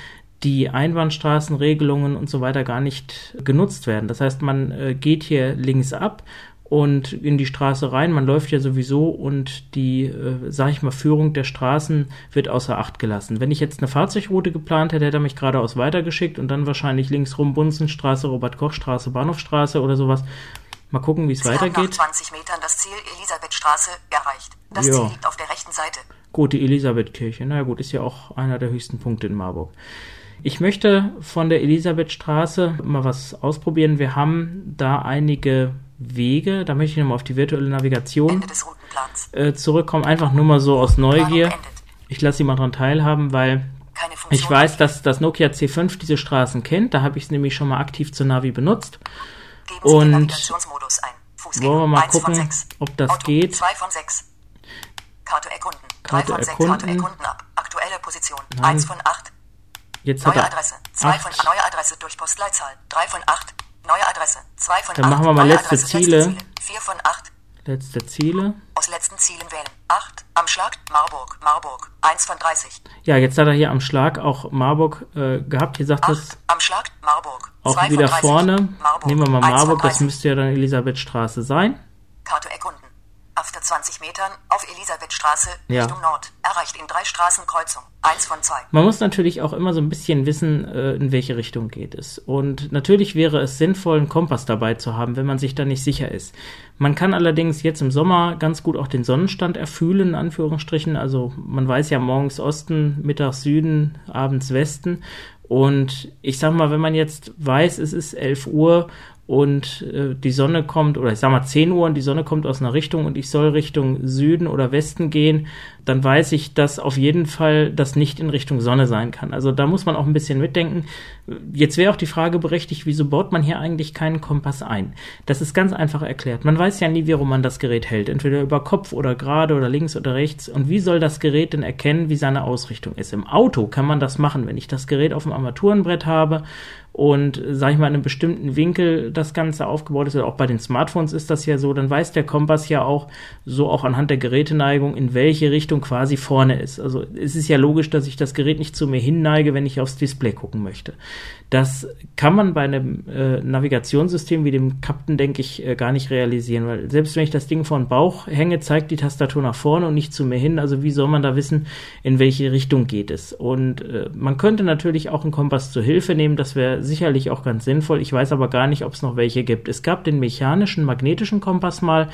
die Einbahnstraßenregelungen und so weiter gar nicht genutzt werden. Das heißt, man äh, geht hier links ab und in die Straße rein. Man läuft ja sowieso und die, äh, sag ich mal, Führung der Straßen wird außer Acht gelassen. Wenn ich jetzt eine Fahrzeugroute geplant hätte, hätte er mich geradeaus weitergeschickt und dann wahrscheinlich links rum Bunsenstraße, Robert-Koch-Straße, Bahnhofstraße oder sowas. Mal gucken, wie es haben nach weitergeht. 20 Metern das Ziel Elisabethstraße erreicht. Das Ja. Ziel liegt auf der rechten Seite. Gut, die Elisabethkirche. Na ja, gut, ist ja auch einer der höchsten Punkte in Marburg. Ich möchte von der Elisabethstraße mal was ausprobieren. Wir haben da einige Wege. Da möchte ich nochmal auf die virtuelle Navigation äh, zurückkommen. Einfach nur mal so aus Neugier. Ich lasse Sie mal dran teilhaben, weil ich weiß, dass das Nokia C5 diese Straßen kennt. Da habe ich es nämlich schon mal aktiv zur Navi benutzt. Und. Wollen wir mal 1 von gucken, 6. ob das Auto. geht. 2 von 6. Karte erkunden. 3 Karte von 6. erkunden. Karte erkunden ab. Aktuelle Position. Nein. 1 von 8. Jetzt hat Neue er Adresse. 2 von neue Adresse durch Postleitzahl. 3 von 8. Neue Adresse. 2 von 8. Dann machen wir mal letzte Adresse, Ziele. 4 von 8. Letzte Ziele. Aus letzten Zielen wählen. 8. Am Schlag. Marburg. Marburg. 1 von 30. Ja, jetzt hat er hier am Schlag auch Marburg äh, gehabt. Hier sagt 8. es Am Schlag. Marburg. auch 2 wieder von 30. vorne. Marburg. Nehmen wir mal 1 von Marburg, das 30. müsste ja dann Elisabethstraße sein. Karte erkunden. After 20 Metern auf Elisabethstraße Ja. Richtung Nord. Erreicht in drei Straßenkreuzung. 1 von 2. Man muss natürlich auch immer so ein bisschen wissen, äh, in welche Richtung geht es. Und natürlich wäre es sinnvoll, einen Kompass dabei zu haben, wenn man sich da nicht sicher ist. Man kann allerdings jetzt im Sommer ganz gut auch den Sonnenstand erfühlen, in Anführungsstrichen. Also man weiß ja morgens Osten, mittags Süden, abends Westen. Und ich sag mal, wenn man jetzt weiß, es ist 11 Uhr und äh, die Sonne kommt, oder ich sag mal 10 Uhr und die Sonne kommt aus einer Richtung und ich soll Richtung Süden oder Westen gehen, dann weiß ich, dass auf jeden Fall das nicht in Richtung Sonne sein kann. Also da muss man auch ein bisschen mitdenken. Jetzt wäre auch die Frage berechtigt, wieso baut man hier eigentlich keinen Kompass ein? Das ist ganz einfach erklärt. Man weiß ja nie, wie man das Gerät hält. Entweder über Kopf oder gerade oder links oder rechts. Und wie soll das Gerät denn erkennen, wie seine Ausrichtung ist? Im Auto kann man das machen, wenn ich das Gerät auf dem Armaturenbrett habe und, sage ich mal, in einem bestimmten Winkel das Ganze aufgebaut ist, oder auch bei den Smartphones ist das ja so, dann weiß der Kompass ja auch, so auch anhand der Geräteneigung, in welche Richtung quasi vorne ist. Also es ist ja logisch, dass ich das Gerät nicht zu mir hinneige, wenn ich aufs Display gucken möchte. Das kann man bei einem äh, Navigationssystem wie dem Captain, denke ich, äh, gar nicht realisieren, weil selbst wenn ich das Ding vor den Bauch hänge, zeigt die Tastatur nach vorne und nicht zu mir hin. Also wie soll man da wissen, in welche Richtung geht es? Und äh, man könnte natürlich auch einen Kompass zur Hilfe nehmen, das wäre sicherlich auch ganz sinnvoll. Ich weiß aber gar nicht, ob es noch welche gibt. Es gab den mechanischen, magnetischen Kompass mal,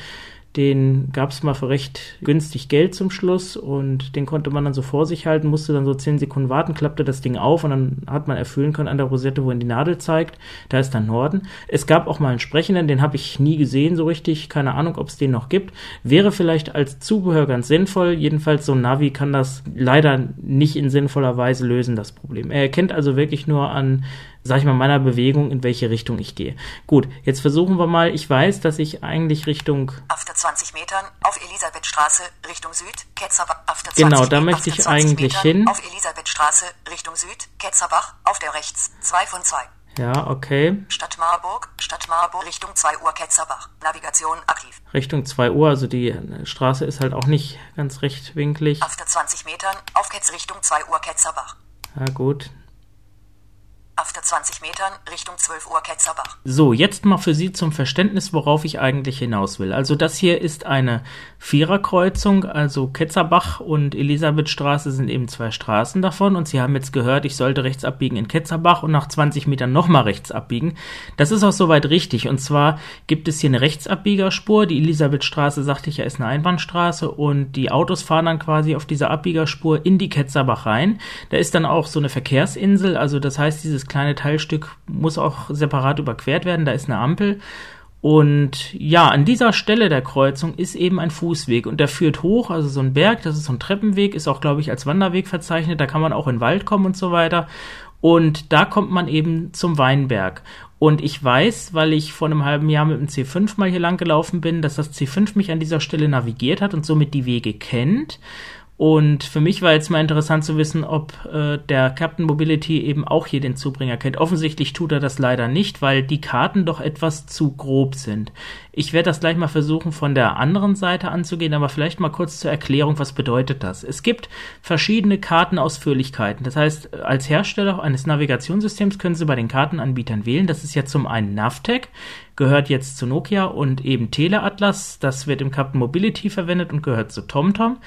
den gab es mal für recht günstig Geld zum Schluss und den konnte man dann so vor sich halten, musste dann so 10 Sekunden warten, klappte das Ding auf und dann hat man erfüllen können an der Rosette, wohin die Nadel zeigt. Da ist dann Norden. Es gab auch mal einen sprechenden, den habe ich nie gesehen so richtig. Keine Ahnung, ob es den noch gibt. Wäre vielleicht als Zubehör ganz sinnvoll. Jedenfalls so ein Navi kann das leider nicht in sinnvoller Weise lösen, das Problem. Er erkennt also wirklich nur an sag ich mal, meiner Bewegung, in welche Richtung ich gehe. Gut, jetzt versuchen wir mal, ich weiß, dass ich eigentlich Richtung After 20 Metern auf Elisabethstraße Richtung Süd, Ketzerbach. After 20 Genau, da möchte ich after 20 eigentlich Metern hin. Auf Elisabethstraße Richtung Süd, Ketzerbach, auf der rechts, 2 von 2. Ja, okay. Stadt Marburg, Stadt Marburg, Richtung 2 Uhr Ketzerbach. Navigation aktiv. Richtung 2 Uhr, also die äh, Straße ist halt auch nicht ganz rechtwinklig. After 20 Metern auf Ketz Richtung 2 Uhr Ketzerbach. Ja, gut. After 20 Metern Richtung 12 Uhr Ketzerbach. So, jetzt mal für Sie zum Verständnis, worauf ich eigentlich hinaus will. Also das hier ist eine Viererkreuzung, also Ketzerbach und Elisabethstraße sind eben zwei Straßen davon und Sie haben jetzt gehört, ich sollte rechts abbiegen in Ketzerbach und nach 20 Metern nochmal rechts abbiegen. Das ist auch soweit richtig und zwar gibt es hier eine Rechtsabbiegerspur, die Elisabethstraße, sagte ich ja, ist eine Einbahnstraße und die Autos fahren dann quasi auf dieser Abbiegerspur in die Ketzerbach rein. Da ist dann auch so eine Verkehrsinsel, also das heißt, dieses kleine Teilstück muss auch separat überquert werden, da ist eine Ampel. Und ja, an dieser Stelle der Kreuzung ist eben ein Fußweg und der führt hoch, also so ein Berg, das ist so ein Treppenweg, ist auch, glaube ich, als Wanderweg verzeichnet, da kann man auch in den Wald kommen und so weiter. Und da kommt man eben zum Weinberg. Und ich weiß, weil ich vor einem halben Jahr mit dem C5 mal hier lang gelaufen bin, dass das C5 mich an dieser Stelle navigiert hat und somit die Wege kennt. Und für mich war jetzt mal interessant zu wissen, ob äh, der Captain Mobility eben auch hier den Zubringer kennt. Offensichtlich tut er das leider nicht, weil die Karten doch etwas zu grob sind. Ich werde das gleich mal versuchen von der anderen Seite anzugehen, aber vielleicht mal kurz zur Erklärung, was bedeutet das? Es gibt verschiedene Kartenausführlichkeiten. Das heißt, als Hersteller eines Navigationssystems können Sie bei den Kartenanbietern wählen. Das ist ja zum einen Navtec, gehört jetzt zu Nokia und eben Teleatlas. Das wird im Captain Mobility verwendet und gehört zu TomTom.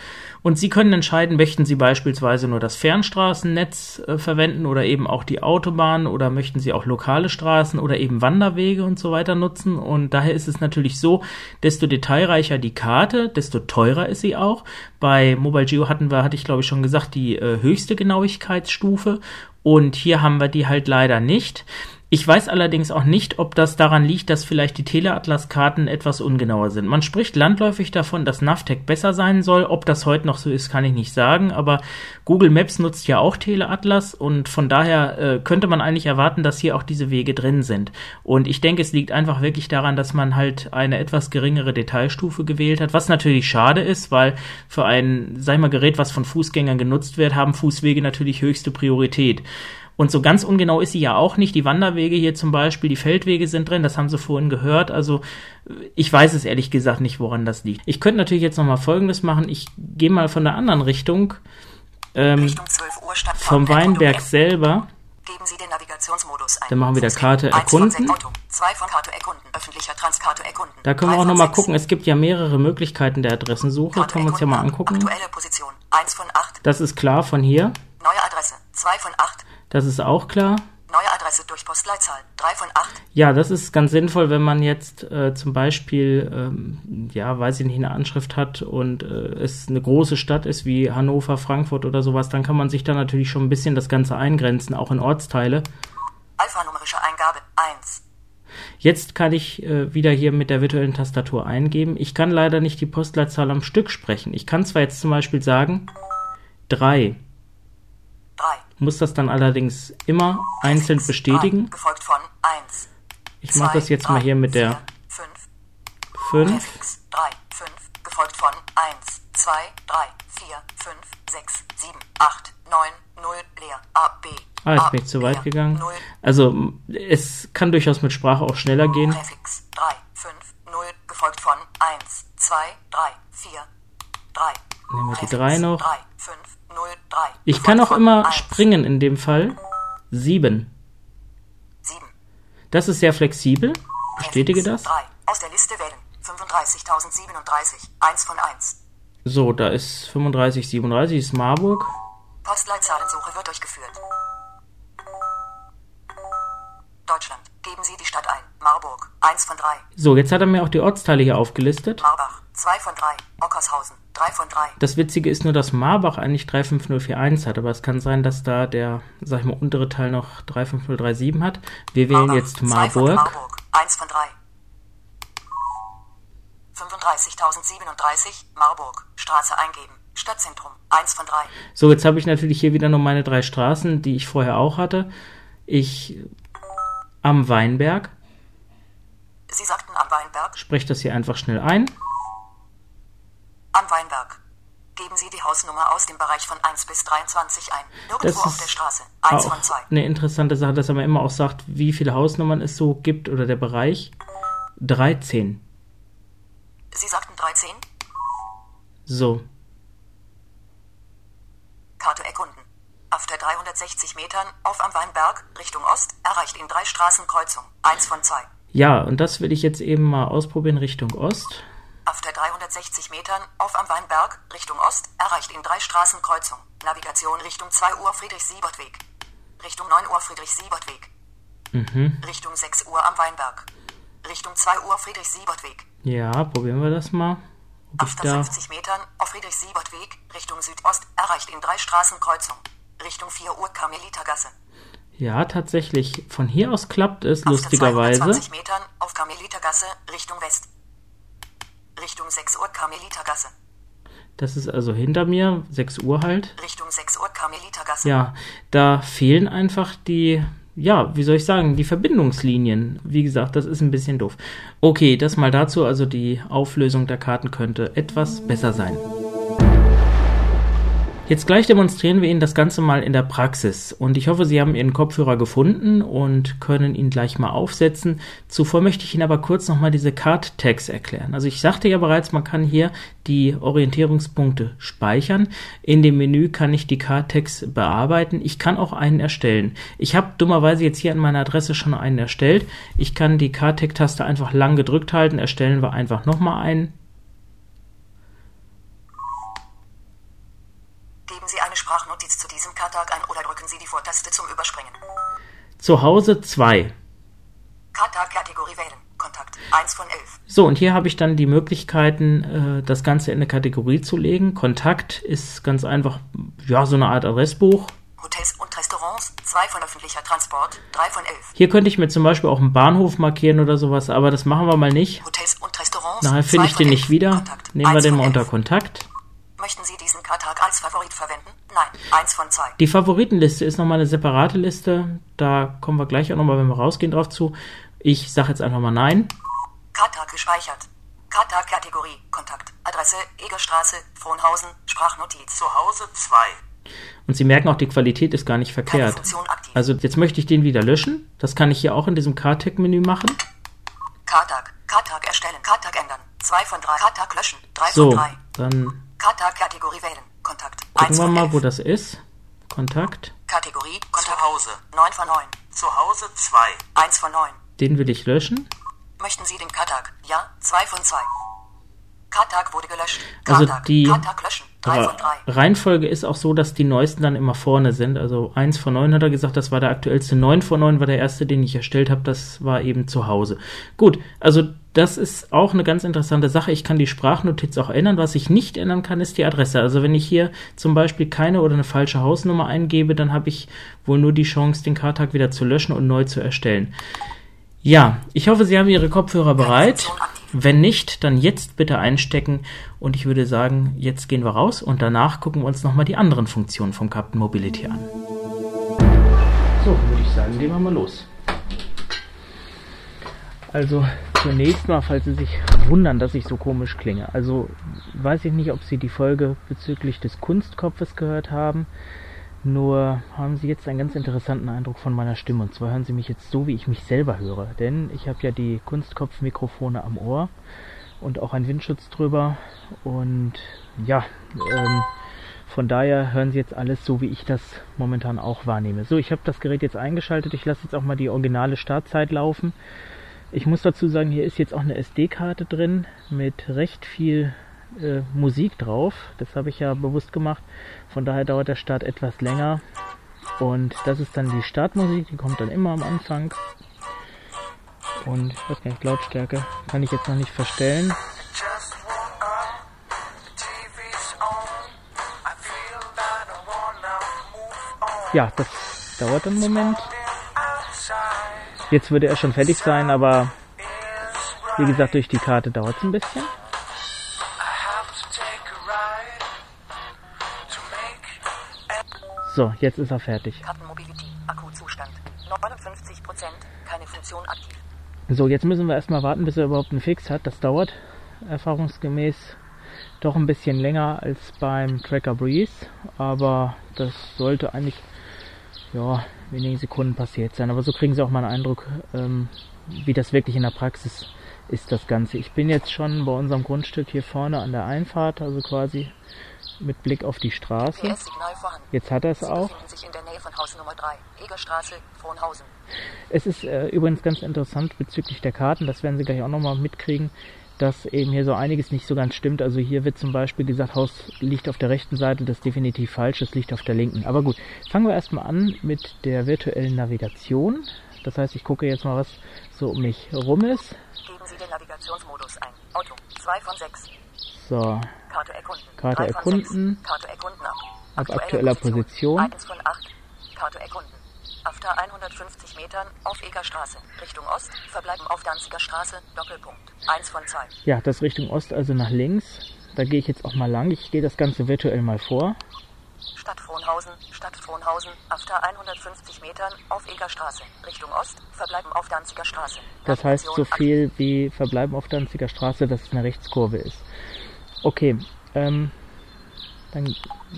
Und Sie können entscheiden, möchten Sie beispielsweise nur das Fernstraßennetz äh, verwenden oder eben auch die Autobahn oder möchten Sie auch lokale Straßen oder eben Wanderwege und so weiter nutzen. Und daher ist es natürlich so, desto detailreicher die Karte, desto teurer ist sie auch. Bei Mobile Geo hatten wir, hatte ich glaube ich schon gesagt, die äh, höchste Genauigkeitsstufe. Und hier haben wir die halt leider nicht. Ich weiß allerdings auch nicht, ob das daran liegt, dass vielleicht die Teleatlas-Karten etwas ungenauer sind. Man spricht landläufig davon, dass Navtec besser sein soll. Ob das heute noch so ist, kann ich nicht sagen. Aber Google Maps nutzt ja auch Teleatlas und von daher äh, könnte man eigentlich erwarten, dass hier auch diese Wege drin sind. Und ich denke, es liegt einfach wirklich daran, dass man halt eine etwas geringere Detailstufe gewählt hat, was natürlich schade ist, weil für ein, sag ich mal, Gerät, was von Fußgängern genutzt wird, haben Fußwege natürlich höchste Priorität. Und so ganz ungenau ist sie ja auch nicht. Die Wanderwege hier zum Beispiel, die Feldwege sind drin, das haben Sie vorhin gehört. Also ich weiß es ehrlich gesagt nicht, woran das liegt. Ich könnte natürlich jetzt nochmal Folgendes machen. Ich gehe mal von der anderen Richtung. Ähm, Richtung 12 Uhr Stadt vom Weinberg selber. Geben Sie den Navigationsmodus ein. Dann machen wir wieder Karte erkunden. Karte. Da können wir auch nochmal gucken. Es gibt ja mehrere Möglichkeiten der Adressensuche. Karte Können wir uns ja mal angucken. Das ist klar von hier. Neue Adresse. Zwei von acht. Das ist auch klar. Neue Adresse durch Postleitzahl. Drei von acht. Ja, das ist ganz sinnvoll, wenn man jetzt äh, zum Beispiel, ähm, ja, weiß ich nicht, eine Anschrift hat und äh, es eine große Stadt ist wie Hannover, Frankfurt oder sowas, dann kann man sich da natürlich schon ein bisschen das Ganze eingrenzen, auch in Ortsteile. Alphanumerische Eingabe. Eins. Jetzt kann ich äh, wieder hier mit der virtuellen Tastatur eingeben. Ich kann leider nicht die Postleitzahl am Stück sprechen. Ich kann zwar jetzt zum Beispiel sagen 3, Drei. Muss das dann allerdings immer einzeln bestätigen. Ich mache das jetzt mal hier mit der vier, Fünf. 5. Präfix. Drei. Fünf. Gefolgt von eins. Zwei. Drei. Vier. Fünf. Sechs. Sieben. Acht. Neun. Null. Leer. A. B. Ah, jetzt bin ich zu weit gegangen. Also es kann durchaus mit Sprache auch schneller gehen. Präfix 3, 5, 0, gefolgt von 1, 2, 3, 4, 3. Nehmen wir die drei noch. 3, 5, 0, 3. Ich kann auch immer springen in dem Fall. 7. 7. Das ist sehr flexibel. Bestätige das. 3. Aus der Liste wählen. 35.037. 1 von 1. So, da ist 35, 37 ist Marburg. Postleitzahlensuche wird durchgeführt. Deutschland. Geben Sie die Stadt ein. Marburg. 1 von 3. So, jetzt hat er mir auch die Ortsteile hier aufgelistet. Marbach. 2 von 3. Ockershausen. 3 von 3. Das Witzige ist nur, dass Marbach eigentlich 35041 hat, aber es kann sein, dass da der, sag ich mal, untere Teil noch 35037 hat. Wir wählen Marbach. jetzt 2 von Marburg. Marburg. 1 von 3. 35.037. Marburg. Straße eingeben. Stadtzentrum. 1 von 3. So, jetzt habe ich natürlich hier wieder nur meine drei Straßen, die ich vorher auch hatte. Ich am Weinberg Sie sagten am Weinberg. spreche das hier einfach schnell ein. Am Weinberg. Geben Sie die Hausnummer aus dem Bereich von 1 bis 23 ein. Nirgendwo Das auf der Straße. 1 auch von 2. eine interessante Sache, dass er mir immer auch sagt, wie viele Hausnummern es so gibt oder der Bereich. 13. Sie sagten 13. So, Karte erkunden. Auf der 360 Metern auf am Weinberg Richtung Ost erreicht ihn drei Straßenkreuzung. 1 von 2. ja, und das will ich jetzt eben mal ausprobieren Richtung Ost. Auf der 360 Metern auf am Weinberg Richtung Ost erreicht ihn drei Straßenkreuzung. Navigation Richtung 2 Uhr Friedrich-Siebert-Weg. Richtung 9 Uhr Friedrich-Siebert-Weg. Mhm. Richtung 6 Uhr am Weinberg. Richtung 2 Uhr Friedrich-Siebert-Weg. Ja, probieren wir das mal. Ob Auf ich der da. 50 Metern auf Friedrich-Siebert-Weg Richtung Südost erreicht ihn drei Straßenkreuzung. Richtung 4 Uhr Karmelitergasse. Ja, tatsächlich. Von hier aus klappt es, Auf der lustigerweise. 220 Metern auf Karmelitergasse Richtung West. Richtung 6 Uhr Karmelitergasse. Das ist also hinter mir, 6 Uhr halt. Richtung 6 Uhr Karmelitergasse. Ja, da fehlen einfach die, ja, wie soll ich sagen, die Verbindungslinien. Wie gesagt, das ist ein bisschen doof. Okay, das mal dazu. Also die Auflösung der Karten könnte etwas besser sein. Jetzt gleich demonstrieren wir Ihnen das Ganze mal in der Praxis und ich hoffe, Sie haben Ihren Kopfhörer gefunden und können ihn gleich mal aufsetzen. Zuvor möchte ich Ihnen aber kurz nochmal diese Card Tags erklären. Also ich sagte ja bereits, man kann hier die Orientierungspunkte speichern. In dem Menü kann ich die Card Tags bearbeiten. Ich kann auch einen erstellen. Ich habe dummerweise jetzt hier an meiner Adresse schon einen erstellt. Ich kann die Card Tag Taste einfach lang gedrückt halten. Erstellen wir einfach nochmal einen. Geben Sie Sprachnotiz zu diesem Kartag ein oder drücken Sie die Vortaste zum Überspringen. Zu Hause 2. Kartag Kategorie wählen. Kontakt 1 von 11. So, und hier habe ich dann die Möglichkeiten, äh, das Ganze in eine Kategorie zu legen. Kontakt ist ganz einfach, ja, so eine Art Adressbuch. Hotels und Restaurants 2 von öffentlicher Transport 3 von 11. Hier könnte ich mir zum Beispiel auch einen Bahnhof markieren oder sowas, aber das machen wir mal nicht. Hotels und Restaurants Nachher finde ich den 11. nicht wieder. Kontakt Nehmen wir 1 den mal unter 11. Kontakt. Möchten Sie diesen Kartag als Favorit verwenden? Nein. 1 von 2. Die Favoritenliste ist nochmal eine separate Liste. Da kommen wir gleich auch nochmal, wenn wir rausgehen, drauf zu. Ich sage jetzt einfach mal Nein. Kartag gespeichert. Kartag Kategorie Kontakt Adresse Egerstraße Frohnhausen Sprachnotiz Zu Hause 2. Und Sie merken auch, die Qualität ist gar nicht verkehrt. Funktion aktiv. Also jetzt möchte ich den wieder löschen. Das kann ich hier auch in diesem KTAG-Menü machen. K-Tag. K-Tag erstellen. K-Tag ändern. 2 von 3. K-Tag löschen. 3 So, von 3. dann Kategorie wählen. Kontakt. gucken 1 wir mal, 11. wo das ist. Kontakt. Kategorie Zu Kontakt. Hause. 9 von 9. Zu Hause 2. 1 von 9. Den will ich löschen. Möchten Sie den K-Tag? Ja. 2 von 2. K-Tag wurde gelöscht. Also K-Tag. die K-Tag löschen. 3 von 3. Reihenfolge ist auch so, dass die neuesten dann immer vorne sind. Also 1 von 9 hat er gesagt, das war der aktuellste. 9 von 9 war der erste, den ich erstellt habe. Das war eben zu Hause. Gut, also das ist auch eine ganz interessante Sache. Ich kann die Sprachnotiz auch ändern. Was ich nicht ändern kann, ist die Adresse. Also wenn ich hier zum Beispiel keine oder eine falsche Hausnummer eingebe, dann habe ich wohl nur die Chance, den Kartag wieder zu löschen und neu zu erstellen. Ja, ich hoffe, Sie haben Ihre Kopfhörer bereit. Wenn nicht, dann jetzt bitte einstecken und ich würde sagen, jetzt gehen wir raus und danach gucken wir uns nochmal die anderen Funktionen vom Captain Mobility an. So, würde ich sagen, gehen wir mal los. Also zunächst mal, falls Sie sich wundern, dass ich so komisch klinge. Also weiß ich nicht, ob Sie die Folge bezüglich des Kunstkopfes gehört haben. Nur haben Sie jetzt einen ganz interessanten Eindruck von meiner Stimme. Und zwar hören Sie mich jetzt so, wie ich mich selber höre. Denn ich habe ja die Kunstkopfmikrofone am Ohr und auch einen Windschutz drüber. Und ja, ähm, von daher hören Sie jetzt alles so, wie ich das momentan auch wahrnehme. So, ich habe das Gerät jetzt eingeschaltet. Ich lasse jetzt auch mal die originale Startzeit laufen. Ich muss dazu sagen, hier ist jetzt auch eine SD-Karte drin mit recht viel äh, Musik drauf. Das habe ich ja bewusst gemacht. Von daher dauert der Start etwas länger. Und das ist dann die Startmusik, die kommt dann immer am Anfang. Und ich weiß gar nicht, Lautstärke kann ich jetzt noch nicht verstellen. Ja, das dauert einen Moment. Jetzt würde er schon fertig sein, aber wie gesagt, durch die Karte dauert es ein bisschen. So, jetzt ist er fertig. Karten Mobility. Akkuzustand. 59 Prozent. Keine Funktion aktiv. So, jetzt müssen wir erstmal warten, bis er überhaupt einen Fix hat. Das dauert erfahrungsgemäß doch ein bisschen länger als beim Tracker Breeze, aber das sollte eigentlich ja, wenigen Sekunden passiert sein. Aber so kriegen Sie auch mal einen Eindruck, ähm, wie das wirklich in der Praxis ist, das Ganze. Ich bin jetzt schon bei unserem Grundstück hier vorne an der Einfahrt, also quasi mit Blick auf die Straße. Jetzt hat er es auch. befinden sich in der Nähe von Haus Nummer 3. Egerstraße, Frohnhausen. Es ist äh, übrigens ganz interessant bezüglich der Karten, das werden Sie gleich auch nochmal mitkriegen, dass eben hier so einiges nicht so ganz stimmt. Also hier wird zum Beispiel gesagt, Haus liegt auf der rechten Seite, das ist definitiv falsch, es liegt auf der linken. Aber gut, fangen wir erstmal an mit der virtuellen Navigation. Das heißt, ich gucke jetzt mal, was so um mich rum ist. Geben Sie den Navigationsmodus ein. Auto. 2 von 6. So, Karte erkunden. Karte erkunden. Karte erkunden ab. Ab aktueller Position. 1 von 8. Karte erkunden. After 150 Metern auf Egerstraße. Richtung Ost. Verbleiben auf Danziger Straße. Doppelpunkt. 1 von 2. ja, das Richtung Ost, also nach links. Da gehe ich jetzt auch mal lang. Ich gehe das Ganze virtuell mal vor. Stadt Frohnhausen. Stadt Frohnhausen. After 150 Metern auf Egerstraße. Richtung Ost. Verbleiben auf Danziger Straße. Das heißt so viel wie verbleiben auf Danziger Straße, dass es eine Rechtskurve ist. Okay, ähm, dann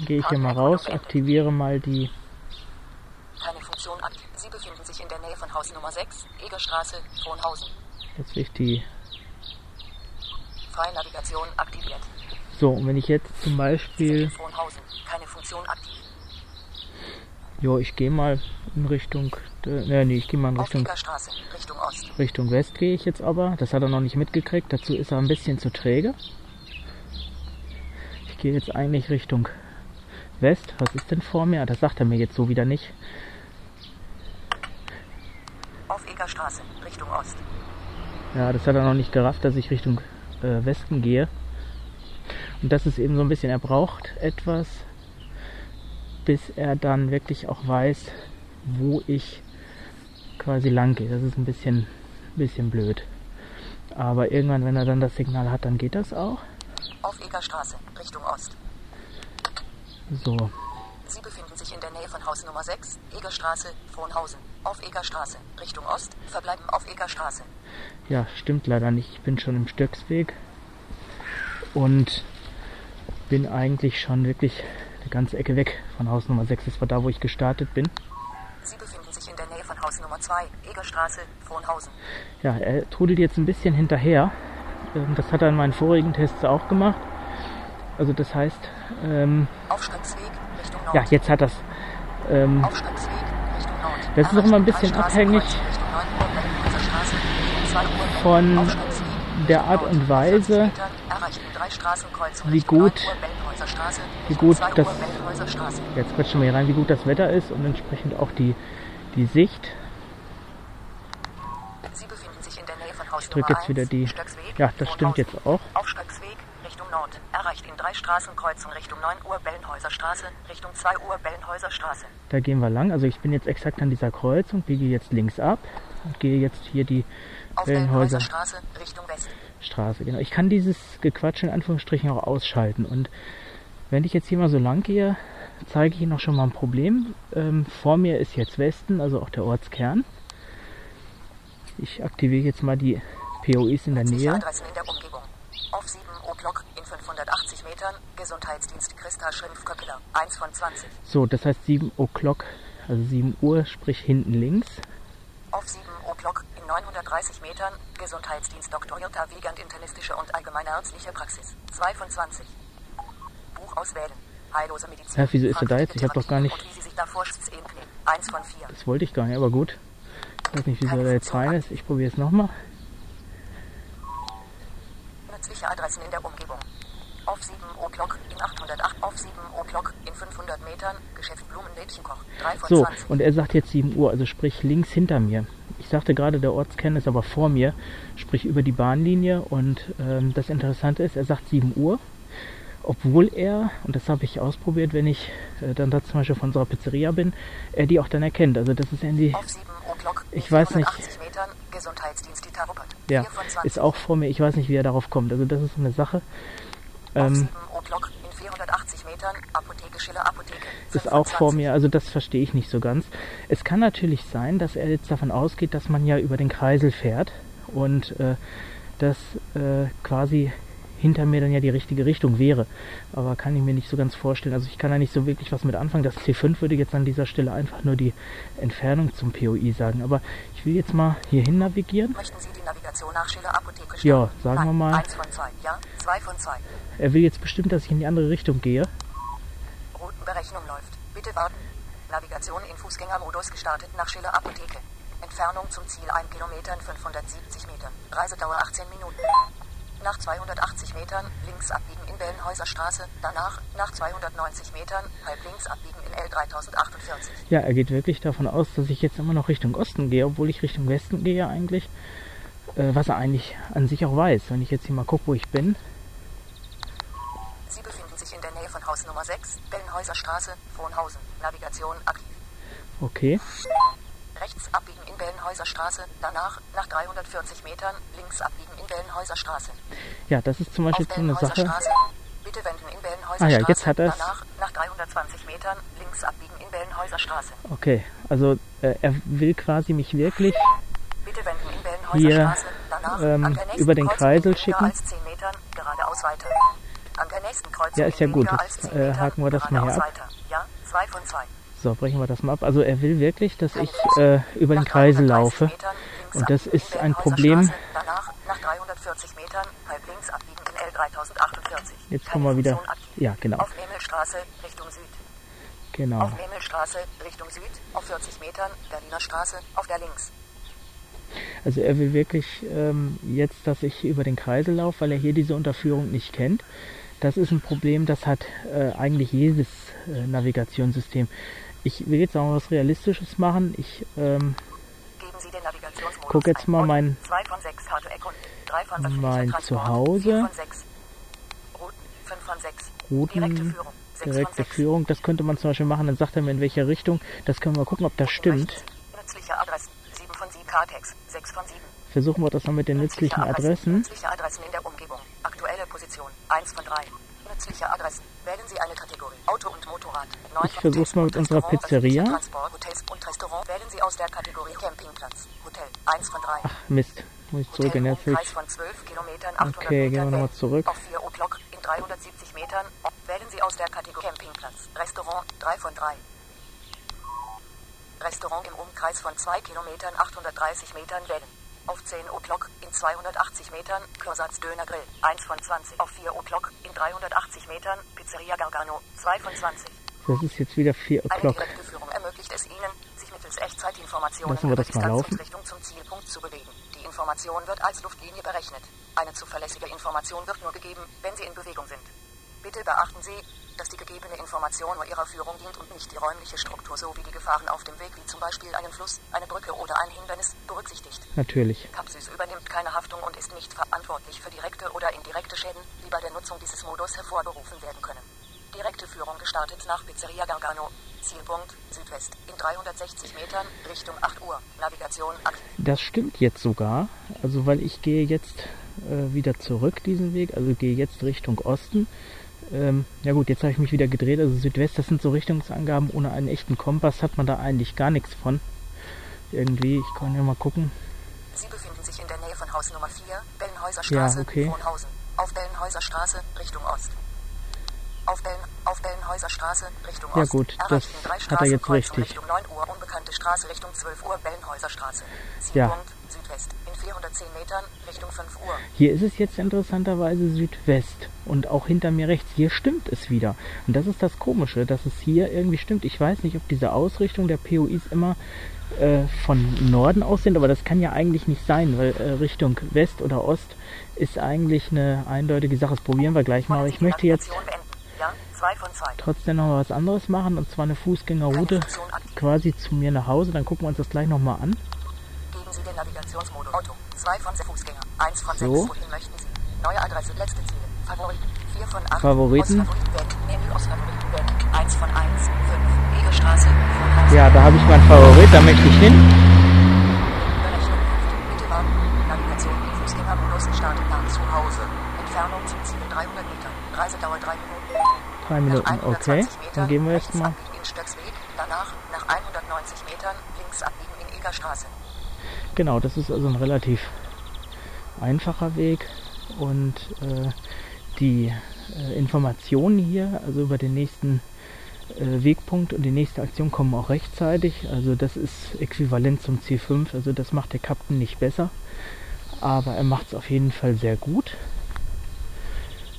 gehe ich hier mal raus, aktiviere mal die. Funktion aktiv. Sie befinden sich in der Nähe von Haus Nummer 6. Egerstraße. Frohnhausen. Jetzt will ich die. Freie Navigation aktiviert. So, und wenn ich jetzt zum Beispiel, Frohnhausen. Keine Funktion aktiv. jo, ich gehe mal in Richtung, äh, nee, ich gehe mal in Richtung, Egerstraße. Richtung Ost. Richtung West gehe ich jetzt aber. Das hat er noch nicht mitgekriegt. Dazu ist er ein bisschen zu träge. Ich gehe jetzt eigentlich Richtung West. Was ist denn vor mir? Das sagt er mir jetzt so wieder nicht. Auf Egerstraße. Richtung Ost. Ja, das hat er noch nicht gerafft, dass ich Richtung äh, Westen gehe. Und das ist eben so ein bisschen, er braucht etwas, bis er dann wirklich auch weiß, wo ich quasi lang gehe. Das ist ein bisschen, bisschen blöd. Aber irgendwann, wenn er dann das Signal hat, dann geht das auch. Auf Egerstraße. Richtung Ost. So, Sie befinden sich in der Nähe von Haus Nummer 6. Egerstraße. Frohnhausen. Auf Egerstraße. Richtung Ost. Verbleiben auf Egerstraße. ja, stimmt leider nicht. Ich bin schon im Stöcksweg und bin eigentlich schon wirklich eine ganze Ecke weg von Haus Nummer 6. Das war da, wo ich gestartet bin. Sie befinden sich in der Nähe von Haus Nummer 2, Egerstraße, Frohnhausen. Ja, er trudelt jetzt ein bisschen hinterher. Ähm, Das hat er in meinen vorigen Tests auch gemacht. Also das heißt, ähm, Aufstiegsweg Richtung Nord. ja, jetzt hat das. Ähm, Aufstiegsweg. Das ist auch immer ein bisschen abhängig Straßenkreuz Richtung 9 Uhr Berliner Straße, Richtung 2 Uhr von der Art und Weise, 40 Metern, erreichen drei Straßenkreuzungen wie gut- 9 Uhr Bellenhäuser Straße, wie gut 2 Uhr das- jetzt quatschen wir hier rein, wie gut das Wetter ist und entsprechend auch die, die Sicht. Ich drück Nummer jetzt wieder 1, die- Ja, das stimmt jetzt auch. Erreicht in drei Straßenkreuzungen Richtung 9 Uhr Bellenhäuser Straße, Richtung 2 Uhr Bellenhäuser Straße. Da gehen wir lang. Also ich bin jetzt exakt an dieser Kreuzung, biege jetzt links ab und gehe jetzt hier die Auf Bellenhäuser Bellenhäuser Straße Richtung West. Straße. Genau. Ich kann dieses Gequatsche in Anführungsstrichen auch ausschalten. Und wenn ich jetzt hier mal so lang gehe, zeige ich Ihnen auch schon mal ein Problem. Ähm, vor mir ist jetzt Westen, also auch der Ortskern. Ich aktiviere jetzt mal die POIs in der Nähe. Adressen in der Umgebung. Auf 7 O'Clock in 580 Metern. Gesundheitsdienst Christa Schrimpfköppeler. 1 von 20. So, das heißt 7 O'Clock, also 7 Uhr, sprich hinten links. Auf 7 O'Clock in 930 Metern. Gesundheitsdienst Dr. Jutta Wiegand internistische und allgemeinärztliche Praxis. 2 von 20. Buch auswählen. Heillose Medizin. Ja, wieso ist er da jetzt? Ich hab doch gar nicht- Und wie sie sich da vorstellen. 1 von 4. Das wollte ich gar nicht, aber gut. Ich weiß nicht, wieso er da jetzt rein ist. Ich probiere es nochmal. Nützliche Adressen in der Umgebung. Auf 7 O'Clock in 808, auf 7 O'Clock in 500 Metern, Geschäft Blumenmädchenkoch, 3 von So, 20. und er sagt jetzt 7 Uhr, also sprich links hinter mir. Ich sagte gerade, der Ortskern ist aber vor mir, sprich über die Bahnlinie. Und ähm, das Interessante ist, er sagt 7 Uhr, obwohl er, und das habe ich ausprobiert, wenn ich äh, dann da zum Beispiel von unserer Pizzeria bin, er die auch dann erkennt. Also das ist irgendwie, auf 7 O'Clock Ich weiß nicht. 480 Metern, ja, 4 von 20. ist auch vor mir. Ich weiß nicht, wie er darauf kommt. Also das ist so eine Sache. Ähm, 7 O'Clock in 480 Metern, Apotheke Schiller Apotheke, 5 ist auch vor 20. mir, also das verstehe ich nicht so ganz. Es kann natürlich sein, dass er jetzt davon ausgeht, dass man ja über den Kreisel fährt und äh, dass äh, quasi hinter mir dann ja die richtige Richtung wäre. Aber kann ich mir nicht so ganz vorstellen. Also ich kann da nicht so wirklich was mit anfangen. Das C5 würde jetzt an dieser Stelle einfach nur die Entfernung zum POI sagen. Aber ich will jetzt mal hierhin navigieren. Möchten Sie die Navigation nach Schiller Apotheke starten? Ja, sagen Nein, wir mal. 1 von 2, ja, 2 von 2. Er will jetzt bestimmt, dass ich in die andere Richtung gehe. Routenberechnung läuft. Bitte warten. Navigation in Fußgängermodus gestartet nach Schiller Apotheke. Entfernung zum Ziel 1 Kilometer 570 Metern. Reisedauer 18 Minuten. Nach 280 Metern links abbiegen in Bellenhäuser Straße. Danach nach 290 Metern halb links abbiegen in L 3048. Ja, er geht wirklich davon aus, dass ich jetzt immer noch Richtung Osten gehe, obwohl ich Richtung Westen gehe eigentlich. Äh, was er eigentlich an sich auch weiß. Wenn ich jetzt hier mal gucke, wo ich bin. Sie befinden sich in der Nähe von Haus Nummer 6, Bellenhäuser Straße, Frohnhausen. Navigation aktiv. Okay. Rechts abbiegen in Bellenhäuser Straße. Danach nach 340 Metern links abbiegen in Bellenhäuser Straße. Ja, das ist zum Beispiel so eine Sache. Straße. Bitte wenden in Bellenhäuser Ah ja, jetzt hat er's. Danach nach 320 Metern links abbiegen in Bellenhäuser Straße. Okay, also äh, er will quasi mich wirklich Bitte wenden in Bellenhäuser Hier, ähm, über den Kreisel schicken. als 10 Metern Ja, ist ja gut. Jetzt, als 10 äh, haken wir das mal ab. Ja, 2 von 2. So, brechen wir das mal ab. Also er will wirklich, dass ich äh, über den Kreisel laufe. Und das ist ein Problem. Danach nach 340 Metern halb links abbiegen in L 3048. Jetzt kommen wir wieder. Ja, genau. Auf Memmelstraße Richtung Süd. Genau. Auf Memmelstraße Richtung Süd. Auf 40 Metern Berliner Straße auf der links. Also er will wirklich ähm, jetzt, dass ich über den Kreisel laufe, weil er hier diese Unterführung nicht kennt. Das ist ein Problem, das hat äh, eigentlich jedes äh, Navigationssystem. Ich will jetzt auch mal was Realistisches machen. Ich ähm, Geben Sie den Navigationsmodus Guck jetzt mal mein- 2 von 6 Karte erkunden. 3 von öffentlicher mein. Zuhause. 4 von 6. Routen 5 von 6. Routen, Direkte Führung 6 von direkte 6. Führung, das könnte man zum Beispiel machen. Dann sagt er mir in welche Richtung. Das können wir gucken, ob das stimmt. Nützliche Adressen 7 von 7 Kartex 6 von 7. Versuchen wir das mal mit den Nützliche nützlichen Adressen. Nützliche Adressen in der Umgebung. Aktuelle Position 1 von 3. Nützliche Adressen. Wählen Sie eine Kategorie. Auto und Motorrad. 9 Ich versuch's mal mit unserer Pizzeria. Transport, Hotels und Restaurant. Wählen Sie aus der Kategorie Campingplatz. Hotel 1 von 3. Ach Mist, muss ich zurück in Hotel Herzlich. Umkreis von 12 Kilometern, 800 Okay, gehen wir nochmal zurück. Auf 4 O'Clock in 370 Metern. Wählen Sie aus der Kategorie Campingplatz. Restaurant 3 von 3. Restaurant im Umkreis von 2 Kilometern 830 Metern wählen. Auf 10 O'Clock in 280 Metern Kursatz Döner Grill 1 von 20. Auf 4 O'Clock in 380 Metern Pizzeria Gargano 2 von 20. Das ist jetzt wieder 4 Eine O'Clock. direkte Führung ermöglicht es Ihnen, sich mittels Echtzeitinformationen Lassen wir das mal laufen. Richtung zum Zielpunkt zu bewegen. Die Information wird als Luftlinie berechnet. Eine zuverlässige Information wird nur gegeben, wenn Sie in Bewegung sind. Bitte beachten Sie, dass die gegebene Information nur Ihrer Führung dient und nicht die räumliche Struktur sowie die Gefahren auf dem Weg, wie zum Beispiel einen Fluss, eine Brücke oder ein Hindernis, berücksichtigt. Natürlich. Capsys übernimmt keine Haftung und ist nicht verantwortlich für direkte oder indirekte Schäden, die bei der Nutzung dieses Modus hervorgerufen werden können. Direkte Führung gestartet nach Pizzeria Gargano. Zielpunkt Südwest in 360 Metern Richtung 8 Uhr. Navigation aktiv. Das stimmt jetzt sogar. Also weil ich gehe jetzt äh, wieder zurück diesen Weg, also gehe jetzt Richtung Osten. Ähm, ja gut, jetzt habe ich mich wieder gedreht. Also Südwest, das sind so Richtungsangaben. Ohne einen echten Kompass hat man da eigentlich gar nichts von. Irgendwie, ich kann ja mal gucken. Sie befinden sich in der Nähe von Haus Nummer 4, Bellenhäuser Straße, Ja, okay. Wohnhausen. Auf Bellenhäuser Straße, Richtung Ost. Auf, Bellen, auf Bellenhäuser Straße, Richtung Ja Ost. gut, Erreicht das hat er jetzt richtig. Richtung 9 Uhr, unbekannte Straße Richtung 12 Uhr, Bellenhäuser Straße. Ja. Zielpunkt Südwest in 410 Metern Richtung 5 Uhr. Hier ist es jetzt interessanterweise Südwest und auch hinter mir rechts. Hier stimmt es wieder. Und das ist das Komische, dass es hier irgendwie stimmt. Ich weiß nicht, ob diese Ausrichtung der POIs immer äh, von Norden aus sind, aber das kann ja eigentlich nicht sein, weil äh, Richtung West oder Ost ist eigentlich eine eindeutige Sache. Das probieren wir gleich mal. Aber ich möchte jetzt Navigation beenden? Ja, 2 von 2. trotzdem noch was anderes machen und zwar eine Fußgängerroute quasi zu mir nach Hause. Dann gucken wir uns das gleich nochmal an. Geben Sie den Navigationsmodus Auto. 2 von 6 Fußgänger. 1 von 6. So. Wohin möchten Sie? Neue Adresse, letzte Ziele. Favoriten. 4 von 8. Favoriten. Aus Favoriten wählen. Menü aus Favoriten wählen. 1 von 1. 5. Egestraße. Wohnhaus. Ja, da habe ich meinen Favorit, da möchte ich hin. Berechnung läuft. Bitte warten. Navigation im Fußgängermodus startet nach zu Hause. Entfernung zum Ziel 300 Meter. Reisedauer 3 Minuten. Drei Minuten, Nach 120 okay. Dann gehen wir jetzt mal. abbiegen in Stöcksweg. Danach nach 190 Metern links abbiegen in Egerstraße. Genau, das ist also ein relativ einfacher Weg und äh, die äh, Informationen hier, also über den nächsten äh, Wegpunkt und die nächste Aktion kommen auch rechtzeitig. Also das ist äquivalent zum C5, also das macht der Captain nicht besser, aber er macht es auf jeden Fall sehr gut.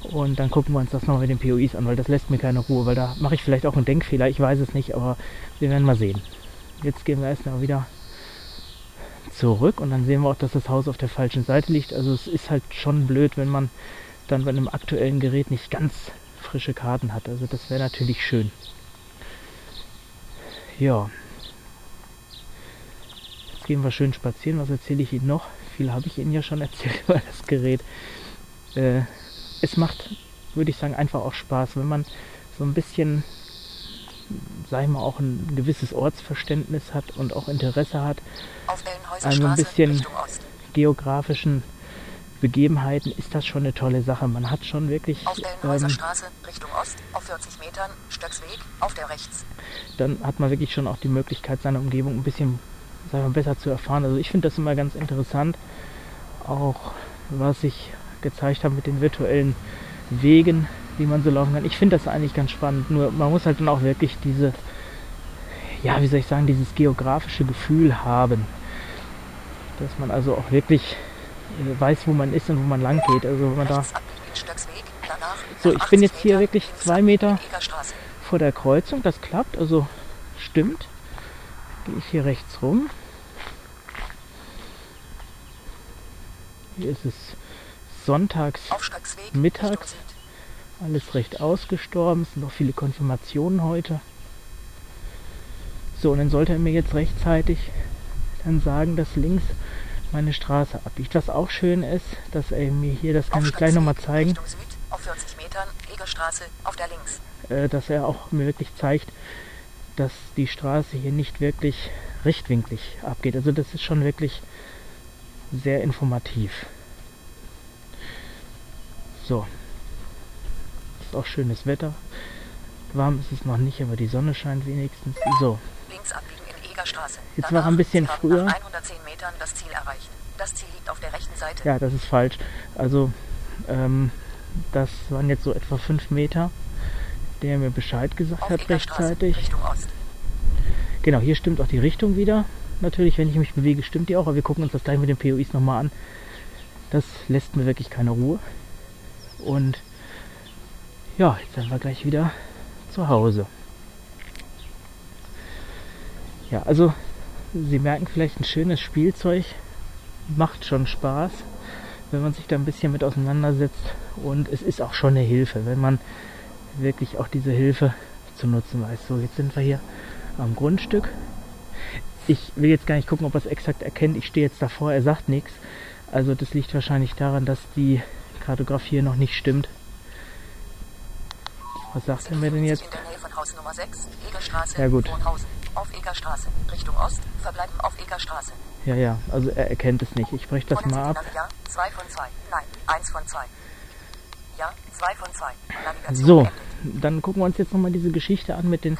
Und dann gucken wir uns das noch mit den POIs an, weil das lässt mir keine Ruhe, weil da mache ich vielleicht auch einen Denkfehler, ich weiß es nicht, aber wir werden mal sehen. Jetzt gehen wir erstmal wieder zurück und dann sehen wir auch, dass das Haus auf der falschen Seite liegt. Also es ist halt schon blöd, wenn man dann bei einem aktuellen Gerät nicht ganz frische Karten hat. Also das wäre natürlich schön. Ja. Jetzt gehen wir schön spazieren. Was erzähle ich Ihnen noch? Viel habe ich Ihnen ja schon erzählt über das Gerät. Äh, es macht, würde ich sagen, einfach auch Spaß, wenn man so ein bisschen, sag ich mal, auch ein gewisses Ortsverständnis hat und auch Interesse hat Also ein bisschen- geografischen Begebenheiten ist das schon eine tolle Sache. Man hat schon wirklich, Auf ähm, Richtung Ost. Auf 40 Metern Stöcksweg. Auf der rechts. dann hat man wirklich schon auch die Möglichkeit, seine Umgebung ein bisschen sagen wir, besser zu erfahren. Also ich finde das immer ganz interessant, auch was ich gezeigt habe mit den virtuellen Wegen, wie man so laufen kann. Ich finde das eigentlich ganz spannend. Nur man muss halt dann auch wirklich diese, ja, wie soll ich sagen, dieses geografische Gefühl haben, dass man also auch wirklich äh, weiß, wo man ist und wo man lang geht. Also wenn man da So, ich bin 80 jetzt hier wirklich zwei Meter vor der Kreuzung, das klappt, also stimmt. Gehe ich hier rechts rum. Hier ist es sonntags, Mittags. Alles recht ausgestorben. Es sind noch viele Konfirmationen heute. So, und dann sollte er mir jetzt rechtzeitig dann sagen, dass links meine Straße abbiegt. Was auch schön ist, dass er mir hier, das kann Auf ich gleich nochmal zeigen, Richtung Süd. Auf 40 Metern Egerstraße. Auf der links. äh, dass er auch mir wirklich zeigt, dass die Straße hier nicht wirklich rechtwinklig abgeht. Also das ist schon wirklich sehr informativ. So. Ist auch schönes Wetter. Warm ist es noch nicht, aber die Sonne scheint wenigstens. So. Links abbiegen in Egerstraße. Jetzt war er ein bisschen früher. Nach 110 Metern das Ziel erreicht. Das Ziel liegt auf der rechten Seite. Ja, das ist falsch. Also, ähm, Das waren jetzt so etwa fünf Meter, der mir Bescheid gesagt Auf hat rechtzeitig. Richtung Ost. Genau, hier stimmt auch die Richtung wieder. Natürlich, wenn ich mich bewege, stimmt die auch, aber wir gucken uns das gleich mit den POIs nochmal an. Das lässt mir wirklich keine Ruhe. Und ja, jetzt sind wir gleich wieder zu Hause. Ja, also Sie merken vielleicht ein schönes Spielzeug. Macht schon Spaß, wenn man sich da ein bisschen mit auseinandersetzt. Und es ist auch schon eine Hilfe, wenn man wirklich auch diese Hilfe zu nutzen weiß. So, jetzt sind wir hier am Grundstück. Ich will jetzt gar nicht gucken, ob er es exakt erkennt. Ich stehe jetzt davor, er sagt nichts. Also das liegt wahrscheinlich daran, dass die Kartografie noch nicht stimmt. Was sagt er mir denn jetzt? In der Nähe von Haus Nummer 6, Egerstraße, Ja, gut. Ja, ja, also er erkennt es nicht. Ich breche das mal ab. Ja, 2 von 2. Nein, 1 von 2. Ja, 2 von 2. Navigation So, dann gucken wir uns jetzt nochmal diese Geschichte an mit den,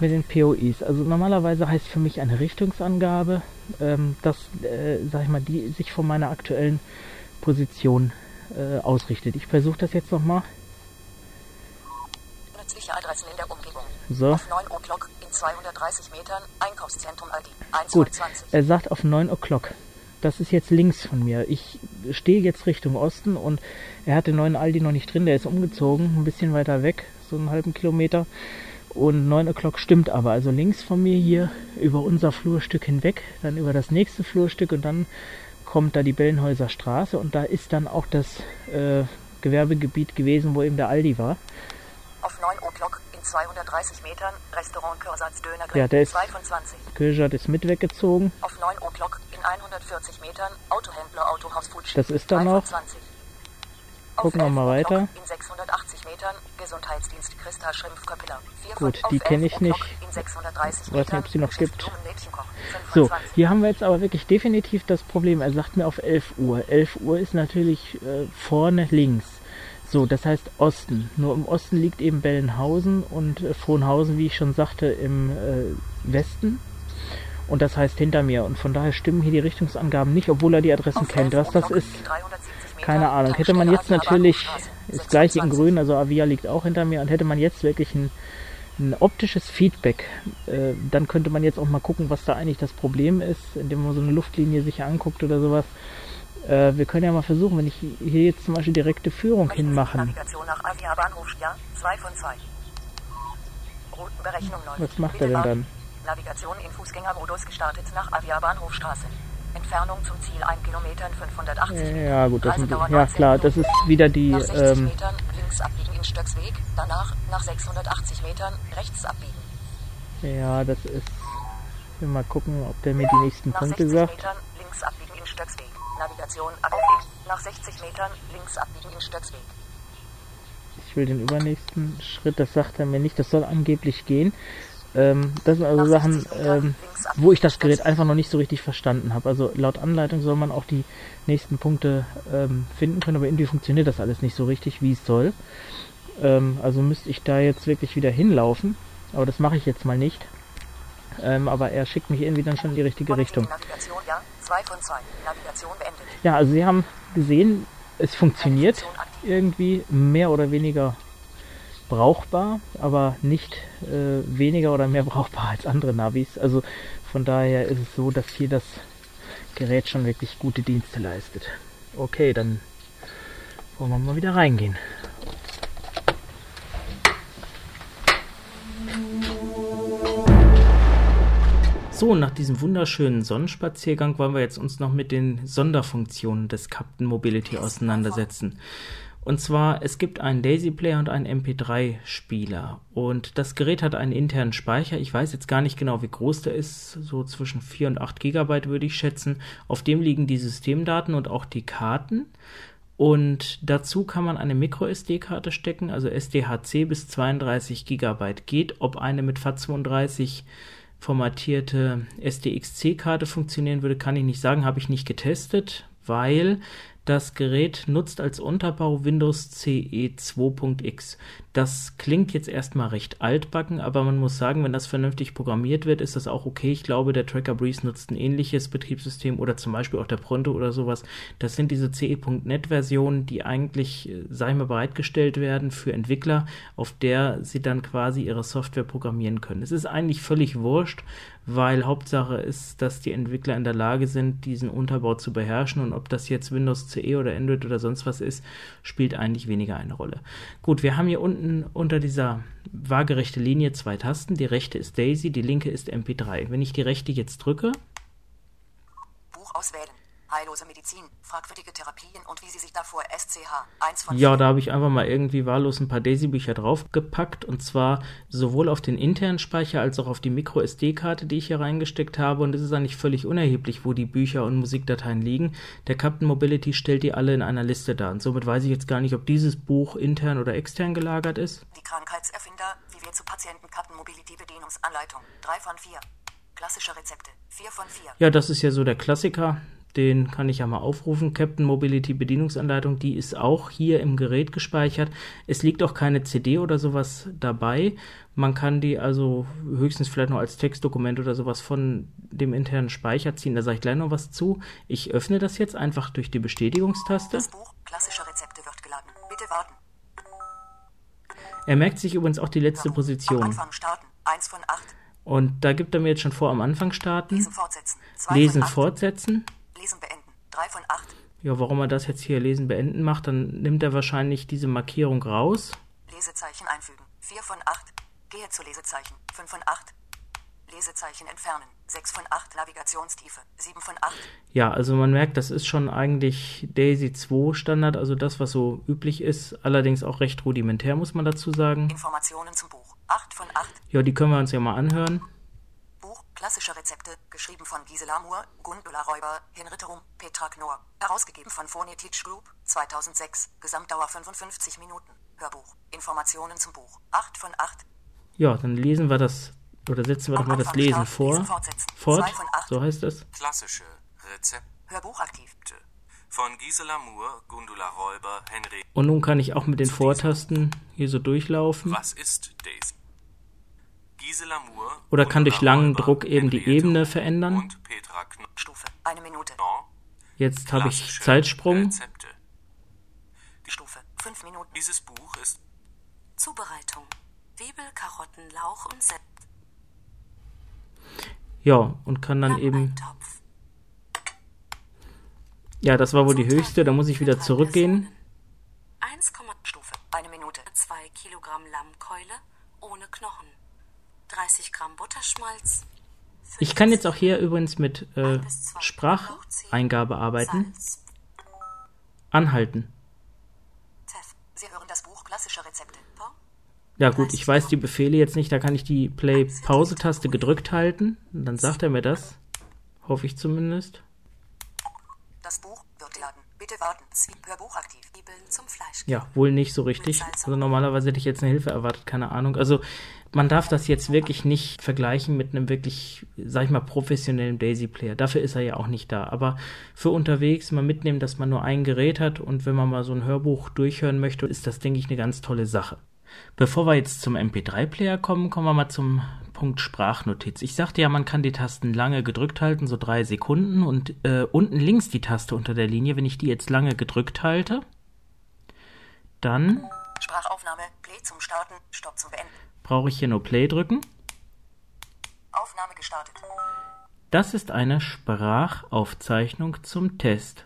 mit den POIs. Also normalerweise heißt für mich eine Richtungsangabe, ähm, dass, äh, sag ich mal, die sich von meiner aktuellen Position äh, ausrichtet. Ich versuche das jetzt nochmal. Nützliche Adressen in der Umgebung. So. Auf 9 O'Clock in 230 Metern, Einkaufszentrum Aldi. 1 Gut, von 20. er sagt auf 9 O'Clock. Das ist jetzt links von mir. Ich stehe jetzt Richtung Osten und er hat den neuen Aldi noch nicht drin. Der ist umgezogen, ein bisschen weiter weg, so einen halben Kilometer. Und 9 O'Clock stimmt aber. Also links von mir hier über unser Flurstück hinweg, dann über das nächste Flurstück und dann kommt da die Bellenhäuser Straße und da ist dann auch das äh, Gewerbegebiet gewesen, wo eben der Aldi war. Auf 9 O'Clock in 230 Metern, Restaurant Körsatz Döner Ja, der ist- 2 von 20. Köjat ist mit weggezogen. Auf 9 O'Clock in 140 Metern, Autohändler Autohaus Futschi. Das ist da 3 noch. Von 20. Gucken wir Auf 11 mal weiter. In 680 Metern, Gesundheitsdienst Christa Schrimpf-Köppeler. 4 Gut, die auf kenn 11 ich nicht. 630 Weiß nicht, ob sie noch gibt. Blumenmädchenkoch. 5 So, von 20. hier haben wir jetzt aber wirklich definitiv das Problem. Er sagt mir auf 11 Uhr. 11 Uhr ist natürlich äh, vorne links. So, das heißt Osten. Nur im Osten liegt eben Bellenhausen und äh, Frohnhausen, wie ich schon sagte, im äh, Westen. Und das heißt hinter mir. Und von daher stimmen hier die Richtungsangaben nicht, obwohl er die Adressen Auf kennt. 11 Was das ist, in 370 Metern, keine Ahnung. Hätte man jetzt natürlich Bahnhofstraße, gleiche in 26. grün, also Avia liegt auch hinter mir, und hätte man jetzt wirklich ein, ein optisches Feedback, äh, dann könnte man jetzt auch mal gucken, was da eigentlich das Problem ist, indem man so eine Luftlinie sich anguckt oder sowas. Äh, wir können ja mal versuchen, wenn ich hier jetzt zum Beispiel direkte Führung Möchten Sie hinmachen. Navigation nach Avia Bahnhof, ja, 2 von 2. Routenberechnung läuft. Was macht er denn dann? Navigation in Fußgängermodus gestartet nach Avia Bahnhofstraße. Entfernung zum Ziel 1 Kilometer 580 Meter. Ja, gut, das, Reisedauer ja 19 klar, das ist wieder die, Nach 60 ähm, Metern links abbiegen in Stöcksweg, danach nach 680 Metern rechts abbiegen. ja, das ist, ich will mal gucken, ob der mir die nächsten Nach Punkte 60 sagt. Metern links abbiegen in Stöcksweg. Navigation auf Nach 60 Metern links abbiegen in Stöcksweg. Ich will den übernächsten Schritt, das sagt er mir nicht, das soll angeblich gehen. Ähm, das sind also Nach Sachen, 60 Metern ähm, wo ich das Gerät einfach noch nicht so richtig verstanden habe. Also laut Anleitung soll man auch die nächsten Punkte ähm, finden können, aber irgendwie funktioniert das alles nicht so richtig, wie es soll. Ähm, also müsste ich da jetzt wirklich wieder hinlaufen, aber das mache ich jetzt mal nicht. Ähm, aber er schickt mich irgendwie dann schon in die richtige Richtung. Ja, 2 von 2. Navigation beendet. Ja, also Sie haben gesehen, es funktioniert irgendwie mehr oder weniger brauchbar, aber nicht äh, weniger oder mehr brauchbar als andere Navis. Also von daher ist es so, dass hier das Gerät schon wirklich gute Dienste leistet. Okay, dann wollen wir mal wieder reingehen. So, nach diesem wunderschönen Sonnenspaziergang wollen wir jetzt uns noch mit den Sonderfunktionen des Captain Mobility auseinandersetzen. Und zwar, es gibt einen Daisy Player und einen MP3-Spieler. Und das Gerät hat einen internen Speicher. Ich weiß jetzt gar nicht genau, wie groß der ist. So zwischen 4 und 8 Gigabyte würde ich schätzen. Auf dem liegen die Systemdaten und auch die Karten. Und dazu kann man eine Micro-SD-Karte stecken, also SDHC bis 32 Gigabyte geht. Ob eine mit FAT32 formatierte SDXC-Karte funktionieren würde, kann ich nicht sagen, habe ich nicht getestet, weil Das Gerät nutzt als Unterbau Windows CE 2.x. Das klingt jetzt erstmal recht altbacken, aber man muss sagen, wenn das vernünftig programmiert wird, ist das auch okay. Ich glaube, der Tracker Breeze nutzt ein ähnliches Betriebssystem oder zum Beispiel auch der Pronto oder sowas. Das sind diese CE.net-Versionen, die eigentlich, äh, sag ich mal, bereitgestellt werden für Entwickler, auf der sie dann quasi ihre Software programmieren können. Es ist eigentlich völlig wurscht, weil Hauptsache ist, dass die Entwickler in der Lage sind, diesen Unterbau zu beherrschen und ob das jetzt Windows CE oder Android oder sonst was ist, spielt eigentlich weniger eine Rolle. Gut, wir haben hier unten unter dieser waagerechte Linie zwei Tasten. Die rechte ist Daisy, die linke ist MP3. Wenn ich die rechte jetzt drücke, Buch auswählen. Heillose Medizin, fragwürdige Therapien und wie sie sich davor SCH 1 von Ja, 4. da habe ich einfach mal irgendwie wahllos ein paar Daisy-Bücher draufgepackt und zwar sowohl auf den internen Speicher als auch auf die Micro-SD-Karte, die ich hier reingesteckt habe und es ist eigentlich völlig unerheblich, wo die Bücher und Musikdateien liegen. Der Captain Mobility stellt die alle in einer Liste dar und somit weiß ich jetzt gar nicht, ob dieses Buch intern oder extern gelagert ist. Die Krankheitserfinder, wie wir zu Patienten Karten Mobility Bedienungsanleitung 3 von 4. Klassische Rezepte 4 von 4. Ja, das ist ja so der Klassiker. Den kann ich ja mal aufrufen. Captain Mobility Bedienungsanleitung, die ist auch hier im Gerät gespeichert. Es liegt auch keine CD oder sowas dabei. Man kann die also höchstens vielleicht noch als Textdokument oder sowas von dem internen Speicher ziehen. Da sage ich gleich noch was zu. Ich öffne das jetzt einfach durch die Bestätigungstaste. Das Buch Klassische Rezepte wird geladen. Bitte warten. Er merkt sich übrigens auch die letzte Am Position. Anfang starten 1 von 8. Und da gibt er mir jetzt schon vor, am Anfang starten, Lesen fortsetzen 2 lesen, von 8. fortsetzen. Lesen beenden 3 von 8. Ja, warum er das jetzt hier lesen beenden macht, dann nimmt er wahrscheinlich diese Markierung raus. Lesezeichen einfügen 4 von 8. Gehe zu Lesezeichen 5 von 8. Lesezeichen entfernen 6 von 8. Navigationstiefe 7 von 8. Ja, also man merkt, das ist schon eigentlich Daisy 2 Standard, also das, was so üblich ist, allerdings auch recht rudimentär, muss man dazu sagen. Informationen zum Buch 8 von 8. Ja, die können wir uns ja mal anhören. Klassische Rezepte, geschrieben von Gisela Moore, Gundula Räuber, Henriette Rum, Petra Knorr. Herausgegeben von Phonetic Group, 2006. Gesamtdauer 55 Minuten. Hörbuch. Informationen zum Buch. 8 von 8. Ja, dann lesen wir das, oder setzen wir doch mal das Lesen vor. Fort, so heißt das. Klassische Rezepte Hörbuch aktiv. von Gisela Moore, Gundula Räuber, Henry. Und nun kann ich auch mit den Vortasten hier so durchlaufen. Was ist Daisy? Gisela Moore. Oder kann durch langen Druck eben die Ebene verändern. Und Petra Knorr. Stufe. Eine Minute. Jetzt habe ich Zeitsprung. Rezepte. Stufe. 5 Minuten. Dieses Buch ist Zubereitung. Zwiebel, Karotten, Lauch und Sept. Ja, und kann dann eben. Ja, das war wohl die höchste, da muss ich wieder zurückgehen. Personen. 1,2 Stufe. Eine Minute. Kilogramm Lammkeule ohne Knochen. 30 Gramm Butterschmalz. Ich kann jetzt auch hier übrigens mit äh, Spracheingabe arbeiten. Salz. Anhalten. Ja gut, ich weiß die Befehle jetzt nicht, da kann ich die Play-Pause-Taste gedrückt halten. Und dann sagt er mir das. Hoffe ich zumindest. Das Buch wird geladen. Bitte warten. Hörbuch aktiv. Zwiebeln zum Fleisch. Ja, wohl nicht so richtig. Also normalerweise hätte ich jetzt eine Hilfe erwartet, keine Ahnung. Also man darf das jetzt wirklich nicht vergleichen mit einem wirklich, sag ich mal, professionellen Daisy-Player. Dafür ist er ja auch nicht da. Aber für unterwegs mal mitnehmen, dass man nur ein Gerät hat und wenn man mal so ein Hörbuch durchhören möchte, ist das, denke ich, eine ganz tolle Sache. Bevor wir jetzt zum MP3-Player kommen, kommen wir mal zum Punkt Sprachnotiz. Ich sagte ja, man kann die Tasten lange gedrückt halten, so drei Sekunden. Und äh, unten links die Taste unter der Linie, wenn ich die jetzt lange gedrückt halte, dann Sprachaufnahme. Play zum Starten. Stopp zum Beenden. brauche ich hier nur Play drücken. Aufnahme gestartet. Das ist eine Sprachaufzeichnung zum Test.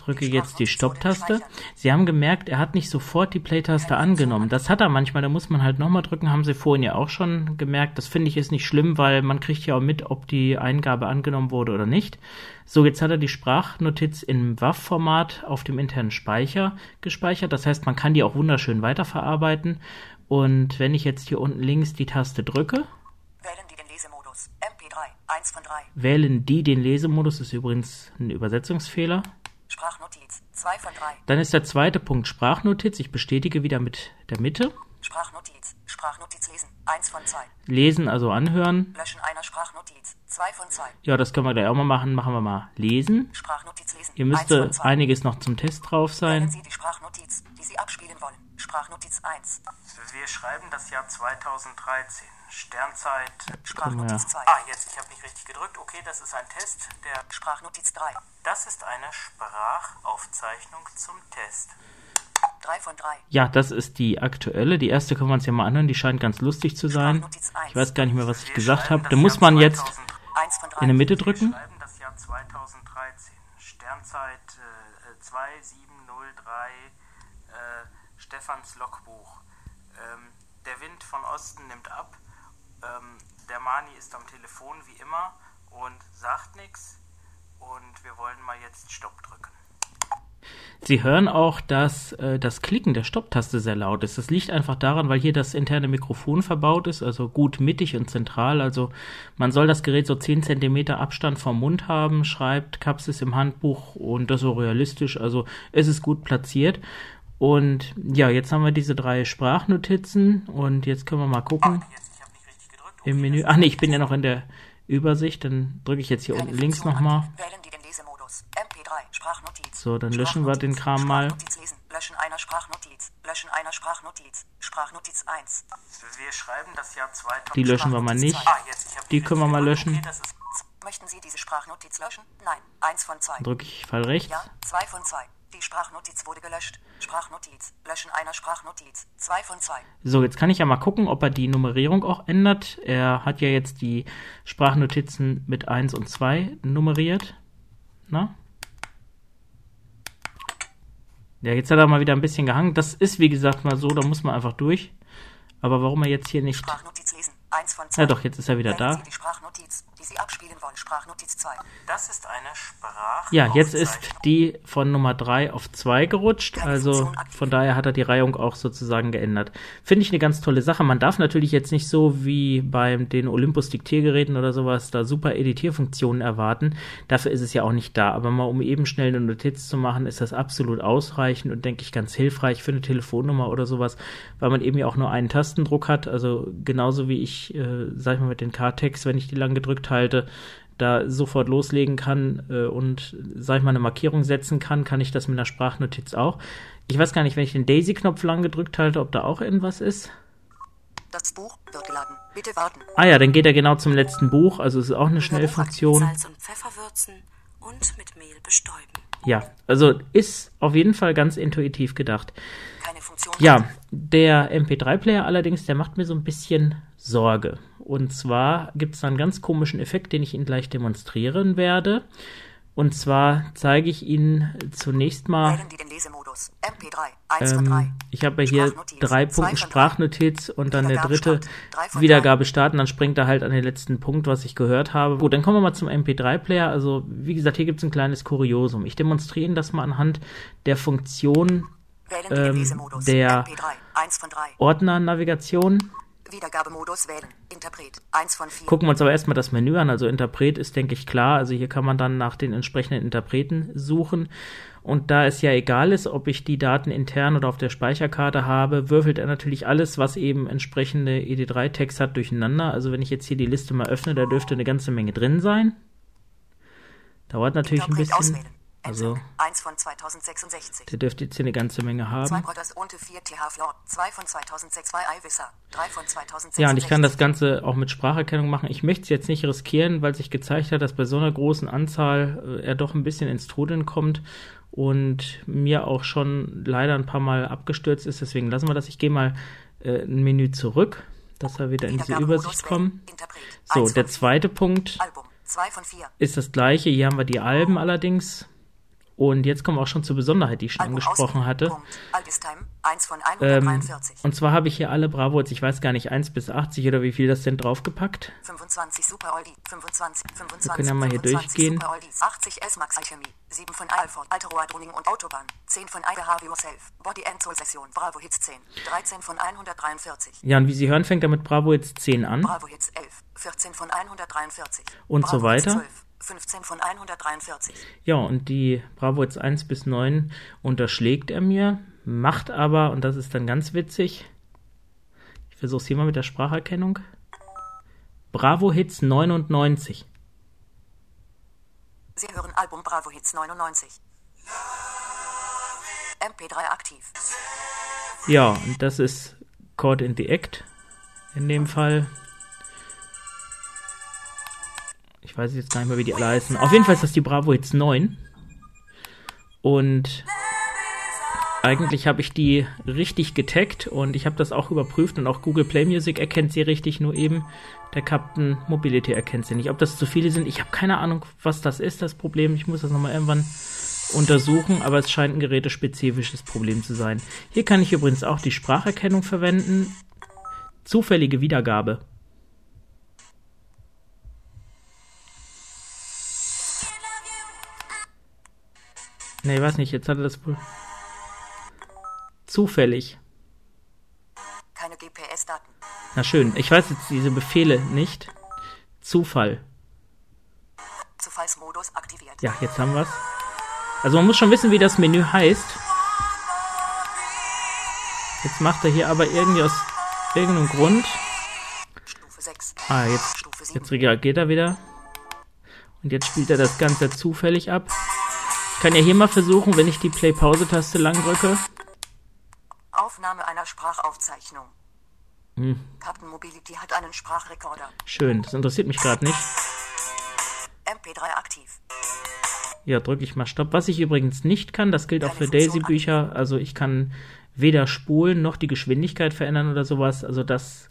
Drücke jetzt die Stopptaste. Sie haben gemerkt, er hat nicht sofort die Play-Taste angenommen. Das hat er manchmal, da muss man halt nochmal drücken, haben Sie vorhin ja auch schon gemerkt. Das finde ich ist nicht schlimm, weil man kriegt ja auch mit, ob die Eingabe angenommen wurde oder nicht. So, jetzt hat er die Sprachnotiz im WAV-Format auf dem internen Speicher gespeichert. Das heißt, man kann die auch wunderschön weiterverarbeiten. Und wenn ich jetzt hier unten links die Taste drücke, Wählen die den Lesemodus. MP3. 1 von 3. wählen die den Lesemodus, ist übrigens ein Übersetzungsfehler. Sprachnotiz. 2 von 3. Dann ist der zweite Punkt Sprachnotiz. Ich bestätige wieder mit der Mitte. Sprachnotiz. Sprachnotiz lesen. 1 von 2. Lesen, also anhören. Löschen einer Sprachnotiz. 2 von 2. Ja, das können wir gleich auch mal machen. Machen wir mal lesen. Sprachnotiz lesen. Hier 1 müsste von 2. einiges noch zum Test drauf Wählen sein. Sie die Sprachnotiz, die Sie abspielen. Sprachnotiz 1. Wir schreiben das Jahr 2013. Sternzeit. Sprachnotiz 2. Ah, jetzt, ich habe nicht richtig gedrückt. Okay, das ist ein Test. Der Sprachnotiz 3. Das ist eine Sprachaufzeichnung zum Test. 3 von 3. Ja, das ist die aktuelle. Die erste können wir uns ja mal anhören. Die scheint ganz lustig zu sein. Sprachnotiz 1. Ich weiß gar nicht mehr, was ich Wir gesagt habe. Da muss man jetzt 2000 1 von 3. in der Mitte Wir drücken. schreiben das Jahr 2013. Sternzeit äh, 2703. Äh, Stefans Logbuch. Ähm, der Wind von Osten nimmt ab. Ähm, der Mani ist am Telefon wie immer und sagt nichts. Und wir wollen mal jetzt Stopp drücken. Sie hören auch, dass äh, das Klicken der Stopptaste sehr laut ist. Das liegt einfach daran, weil hier das interne Mikrofon verbaut ist, also gut mittig und zentral. Also man soll das Gerät so 10 cm Abstand vom Mund haben, schreibt Kapsis im Handbuch und das so realistisch. Also es ist gut platziert. Und ja, jetzt haben wir diese drei Sprachnotizen und jetzt können wir mal gucken Jetzt, nicht richtig gedrückt. im Menü. Ach nee, ich bin ja noch in der Übersicht, dann drücke ich jetzt hier unten links nochmal. Wählen die den Lesemodus. MP3. Sprachnotiz. So, dann löschen wir den Kram mal. Löschen einer Sprachnotiz. Löschen einer Sprachnotiz. Sprachnotiz 1. Wir schreiben das Jahr 2000. Die löschen wir mal nicht. Ah, jetzt, Die können wir mal löschen. Okay, Möchten Sie diese Sprachnotiz löschen? Nein. 1 von 2. Drücke ich Fall rechts. Ja, 2 von 2. Die Sprachnotiz wurde gelöscht. Sprachnotiz. Löschen einer Sprachnotiz. 2 von 2. So, jetzt kann ich ja mal gucken, ob er die Nummerierung auch ändert. Er hat ja jetzt die Sprachnotizen mit 1 und 2 nummeriert. Na? Ja, jetzt hat er mal wieder ein bisschen gehangen. Das ist, wie gesagt, mal so, da muss man einfach durch. Aber warum er jetzt hier nicht... Sprachnotiz lesen. 1 von 2. Ja doch, jetzt ist er wieder Wählen da. Sie die Sprachnotiz, Sie abspielen wollen. Sprachnotiz 2. Das ist eine Sprachaufzeichnung. Ja, jetzt ist die von Nummer 3 auf 2 gerutscht. Also von daher hat er die Reihung auch sozusagen geändert. Finde ich eine ganz tolle Sache. Man darf natürlich jetzt nicht so wie bei den Olympus Diktiergeräten oder sowas da super Editierfunktionen erwarten. Dafür ist es ja auch nicht da. Aber mal um eben schnell eine Notiz zu machen, ist das absolut ausreichend und denke ich ganz hilfreich für eine Telefonnummer oder sowas, weil man eben ja auch nur einen Tastendruck hat. Also genauso wie ich, äh, sag ich mal, mit den K-Tex, wenn ich die lang gedrückt halte, da sofort loslegen kann äh, und, sag ich mal, eine Markierung setzen kann, kann ich das mit einer Sprachnotiz auch. Ich weiß gar nicht, wenn ich den Daisy-Knopf lang gedrückt halte, ob da auch irgendwas ist. Das Buch wird geladen. Bitte warten. Ah ja, dann geht er genau zum letzten Buch, also es ist auch eine Schnellfunktion. Salz und Pfeffer würzen und mit Mehl bestäuben. Ja, also ist auf jeden Fall ganz intuitiv gedacht. Keine Funktion. Ja, der MP3-Player allerdings, der macht mir so ein bisschen Sorge. Und zwar gibt es da einen ganz komischen Effekt, den ich Ihnen gleich demonstrieren werde. Und zwar zeige ich Ihnen zunächst mal, Wählen die den Lesemodus. MP3. 1 von 3. ähm, ich habe ja hier drei Punkte. Sprachnotiz und dann der dritte Wiedergabe starten, dann springt er halt an den letzten Punkt, was ich gehört habe. Gut, dann kommen wir mal zum MP3-Player. Also wie gesagt, hier gibt es ein kleines Kuriosum. Ich demonstriere Ihnen das mal anhand der Funktion ähm, der MP3. 1 von 3. Ordner-Navigation. Wiedergabemodus wählen. Interpret. 1 von 4. Gucken wir uns aber erstmal das Menü an. Also Interpret ist, denke ich, klar. Also hier kann man dann nach den entsprechenden Interpreten suchen. Und da es ja egal ist, ob ich die Daten intern oder auf der Speicherkarte habe, würfelt er natürlich alles, was eben entsprechende ED3-Text hat, durcheinander. Also wenn ich jetzt hier die Liste mal öffne, da dürfte eine ganze Menge drin sein. Dauert natürlich ein Interpret bisschen. auswählen. Also, 1 von 2066. der dürfte jetzt hier eine ganze Menge 2 haben. Brothers und 4 TH Floor. 2 von 2006. 2 Iwisser. 3 von 2066. Ja, und ich kann das Ganze auch mit Spracherkennung machen. Ich möchte es jetzt nicht riskieren, weil sich gezeigt hat, dass bei so einer großen Anzahl äh, er doch ein bisschen ins Trudeln kommt und mir auch schon leider ein paar Mal abgestürzt ist. Deswegen lassen wir das. Ich gehe mal äh, ein Menü zurück, dass wir wieder in diese Übersicht kommen. So, 1 der von 4. zweite Punkt Album. 2 von 4. ist das gleiche. Hier haben wir die Alben allerdings. Und jetzt kommen wir auch schon zur Besonderheit, die ich schon Album angesprochen hatte. Punkt. Albistime. 1 von Ähm, 143. und zwar habe ich hier alle Bravo, ich weiß gar nicht, 1 bis 80 oder wie viel das denn draufgepackt. 25 Super Oldie, 25, 25, Wir können ja mal hier 25 durchgehen. Super Oldies, 80 S-Max Alchemie, 7 von Alford, Alteroa Tuning und Autobahn, 10 von I Behave Yourself, Body and Soul Session, Bravo Hits 10, 13 von 143, Ja, und wie Sie hören, fängt er mit Bravo jetzt 10 an. Bravo Hits 11, 14 von 143 Und Bravo so weiter. Hits 12, 15 von 143. Ja, und die Bravo jetzt 1 bis 9 unterschlägt er mir, macht aber, und das ist dann ganz witzig, ich versuch's hier mal mit der Spracherkennung. Bravo Hits 99. Sie hören Album Bravo Hits 99. MP3 aktiv. Ja, und das ist Caught in the Act in dem Fall. Weiß jetzt gar nicht mehr, wie die alle heißen. Auf jeden Fall ist das die Bravo Hits 9. Und eigentlich habe ich die richtig getaggt und ich habe das auch überprüft und auch Google Play Music erkennt sie richtig, nur eben der Captain Mobility erkennt sie nicht. Ob das zu viele sind, ich habe keine Ahnung, was das ist, das Problem. Ich muss das nochmal irgendwann untersuchen, aber es scheint ein gerätespezifisches Problem zu sein. Hier kann ich übrigens auch die Spracherkennung verwenden. Zufällige Wiedergabe. Ne, ich weiß nicht, jetzt hat er das wohl. Zufällig. Keine GPS-Daten. Na schön, ich weiß jetzt diese Befehle nicht. Zufall. Zufallsmodus aktiviert. Ja, jetzt haben wir's. Also man muss schon wissen, wie das Menü heißt. Jetzt macht er hier aber irgendwie aus irgendeinem Grund. Stufe 6. Ah, jetzt, Stufe 7. jetzt reagiert er wieder. Und jetzt spielt er das Ganze zufällig ab. Kann ja hier mal versuchen, wenn ich die Play-Pause-Taste lang drücke. Aufnahme einer Sprachaufzeichnung. Hm. Captain Mobility hat einen Sprachrekorder. Schön, das interessiert mich gerade nicht. MP3 aktiv. Ja, drücke ich mal Stopp. Was ich übrigens nicht kann, das gilt auch für Daisy-Bücher. Also ich kann weder spulen noch die Geschwindigkeit verändern oder sowas. Also das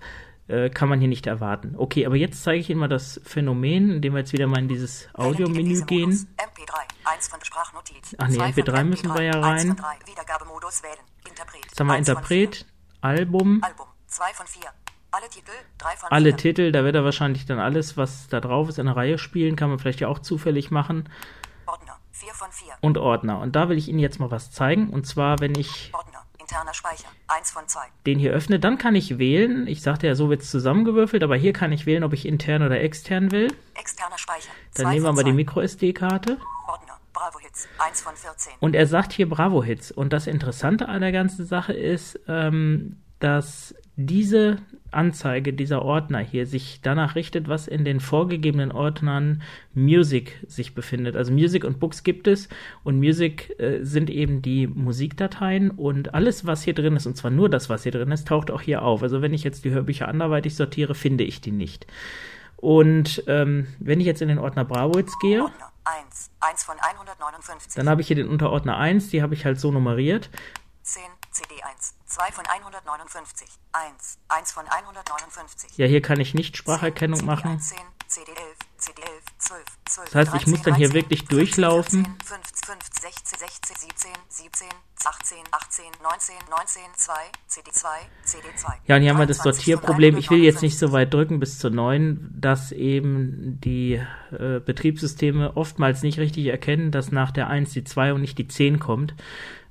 äh, kann man hier nicht erwarten. Okay, aber jetzt zeige ich Ihnen mal das Phänomen, indem wir jetzt wieder mal in dieses Audio-Menü gehen. MP3. 1 von Sprachnotiz. Ach nee, Zwei von MP3 müssen wir ja rein. Jetzt haben wir Interpret, Album, vier. Album. 2 von 4. Alle Titel. 3 von alle 4. Titel. Da wird er wahrscheinlich dann alles, was da drauf ist, in der Reihe spielen. Kann man vielleicht ja auch zufällig machen. Ordner. 4 von 4. Und Ordner. Und da will ich Ihnen jetzt mal was zeigen. Und zwar, wenn ich Ordner. Interner Speicher. 1 von 2. den hier öffne, dann kann ich wählen. Ich sagte ja, so wird es zusammengewürfelt, aber hier kann ich wählen, ob ich intern oder extern will. Externer Speicher. Dann nehmen wir mal die. Micro-SD-Karte. Und er sagt hier Bravo-Hits. Und das Interessante an der ganzen Sache ist, ähm, dass diese Anzeige, dieser Ordner hier, sich danach richtet, was in den vorgegebenen Ordnern Music sich befindet. Also Music und Books gibt es und Music äh, sind eben die Musikdateien und alles, was hier drin ist, und zwar nur das, was hier drin ist, taucht auch hier auf. Also wenn ich jetzt die Hörbücher anderweitig sortiere, finde ich die nicht. Und ähm, wenn ich jetzt in den Ordner Bravo-Hits gehe, Ordner. 1. 1 von 159. dann habe ich hier den Unterordner 1, die habe ich halt so nummeriert. 10. CD1. 2 von 159. 1. 1 von 159. Ja, hier kann ich nicht Spracherkennung machen. 10, CD11, CD11, 12, 12. Das heißt, ich muss dann hier wirklich durchlaufen. 15, 15, 16, 16, 17, 17, 18, 18, 19, 19, 2, CD2, CD2. Ja, und hier haben wir das 23 Sortierproblem. Ich will jetzt nicht so 159. weit drücken bis zur 9, dass eben die äh, Betriebssysteme oftmals nicht richtig erkennen, dass nach der 1 die 2 und nicht die 10 kommt.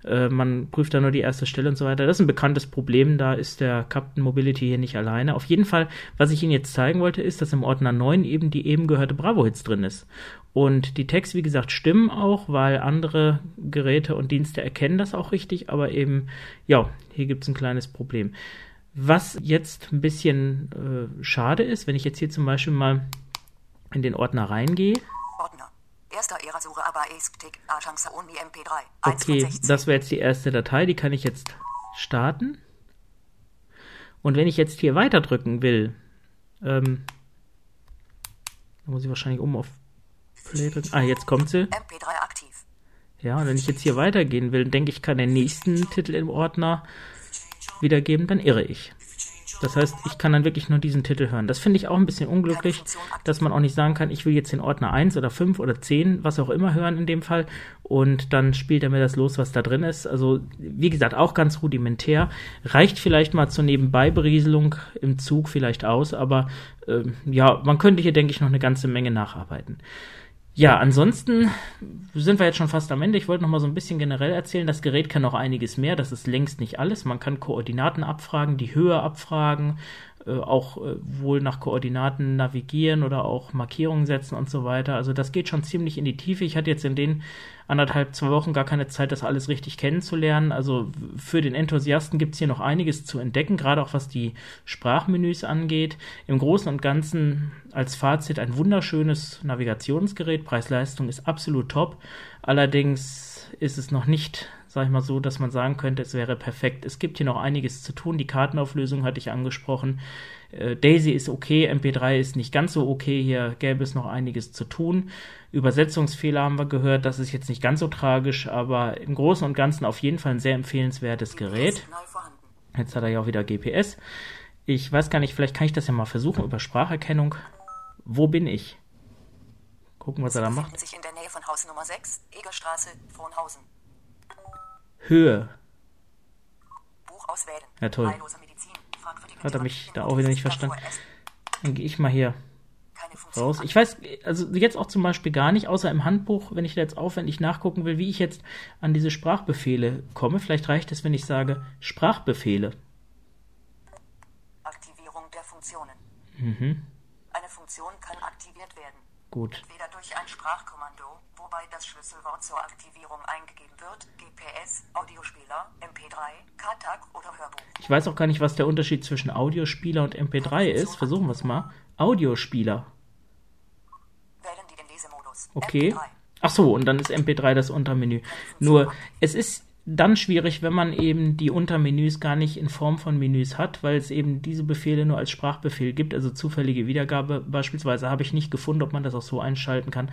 Äh, man prüft da nur die erste Stelle und so weiter. Das ist ein bekanntes Problem, da ist der Captain Mobility hier nicht alleine. Auf jeden Fall, was ich Ihnen jetzt zeigen wollte, ist, dass im Ordner 9 eben die eben gehörte Bravo-Hits drin ist. Und die Tags, wie gesagt, stimmen auch, weil andere Geräte und Dienste erkennen das auch richtig, aber eben, ja, hier gibt es ein kleines Problem. Was jetzt ein bisschen äh, schade ist, wenn ich jetzt hier zum Beispiel mal in den Ordner reingehe, Okay, 16. das wäre jetzt die erste Datei, die kann ich jetzt starten. Und wenn ich jetzt hier weiter drücken will, ähm, dann muss ich wahrscheinlich oben auf Play drücken. Ah, jetzt kommt sie. MP3 aktiv. Ja, und wenn ich jetzt hier weitergehen will, denke ich, kann den nächsten Titel im Ordner wiedergeben, dann irre ich. Das heißt, ich kann dann wirklich nur diesen Titel hören. Das finde ich auch ein bisschen unglücklich, dass man auch nicht sagen kann, ich will jetzt den Ordner 1 oder 5 oder 10, was auch immer hören in dem Fall. Und dann spielt er mir das los, was da drin ist. Also, wie gesagt, auch ganz rudimentär. Reicht vielleicht mal zur Nebenbeiberieselung im Zug vielleicht aus, aber ähm, ja, man könnte hier, denke ich, noch eine ganze Menge nacharbeiten. Ja, ansonsten sind wir jetzt schon fast am Ende. Ich wollte noch mal so ein bisschen generell erzählen. Das Gerät kann noch einiges mehr. Das ist längst nicht alles. Man kann Koordinaten abfragen, die Höhe abfragen. Äh, auch äh, wohl nach Koordinaten navigieren oder auch Markierungen setzen und so weiter. Also das geht schon ziemlich in die Tiefe. Ich hatte jetzt in den anderthalb, zwei Wochen gar keine Zeit, das alles richtig kennenzulernen. Also für den Enthusiasten gibt es hier noch einiges zu entdecken, gerade auch was die Sprachmenüs angeht. Im Großen und Ganzen als Fazit ein wunderschönes Navigationsgerät. Preis-Leistung ist absolut top. Allerdings ist es noch nicht sage ich mal so, dass man sagen könnte, es wäre perfekt. Es gibt hier noch einiges zu tun. Die Kartenauflösung hatte ich angesprochen. Äh, Daisy ist okay, MP3 ist nicht ganz so okay. Hier gäbe es noch einiges zu tun. Übersetzungsfehler haben wir gehört, das ist jetzt nicht ganz so tragisch, aber im Großen und Ganzen auf jeden Fall ein sehr empfehlenswertes Gerät. Jetzt hat er ja auch wieder GPS. Ich weiß gar nicht, vielleicht kann ich das ja mal versuchen über Spracherkennung. Wo bin ich? Gucken, was er da macht. sich in der Nähe von Haus Nummer 6, Egerstraße, Frohnhausen. Höhe. Buch auswählen. Ja, toll. Hat er mich da auch wieder nicht verstanden. Dann gehe ich mal hier raus. Ich weiß, also jetzt auch zum Beispiel gar nicht, außer im Handbuch, wenn ich da jetzt aufwendig nachgucken will, wie ich jetzt an diese Sprachbefehle komme. Vielleicht reicht es, wenn ich sage Sprachbefehle. Aktivierung der Funktionen. Mhm, Eine Funktion kann aktiviert werden. gut. Entweder durch ein Sprachkommando, wobei das Schlüsselwort zur Aktivierung eingegeben wird, GPS, Audiospieler, MP3, KTAG oder Hörbuch. Ich weiß auch gar nicht, was der Unterschied zwischen Audiospieler und MP3 ist. Versuchen wir es mal. Audiospieler. Wählen die den Lesemodus. Okay. MP3. Ach so, und dann ist MP3 das Untermenü. Nur, es ist dann schwierig, wenn man eben die Untermenüs gar nicht in Form von Menüs hat, weil es eben diese Befehle nur als Sprachbefehl gibt, also zufällige Wiedergabe beispielsweise, habe ich nicht gefunden, ob man das auch so einschalten kann.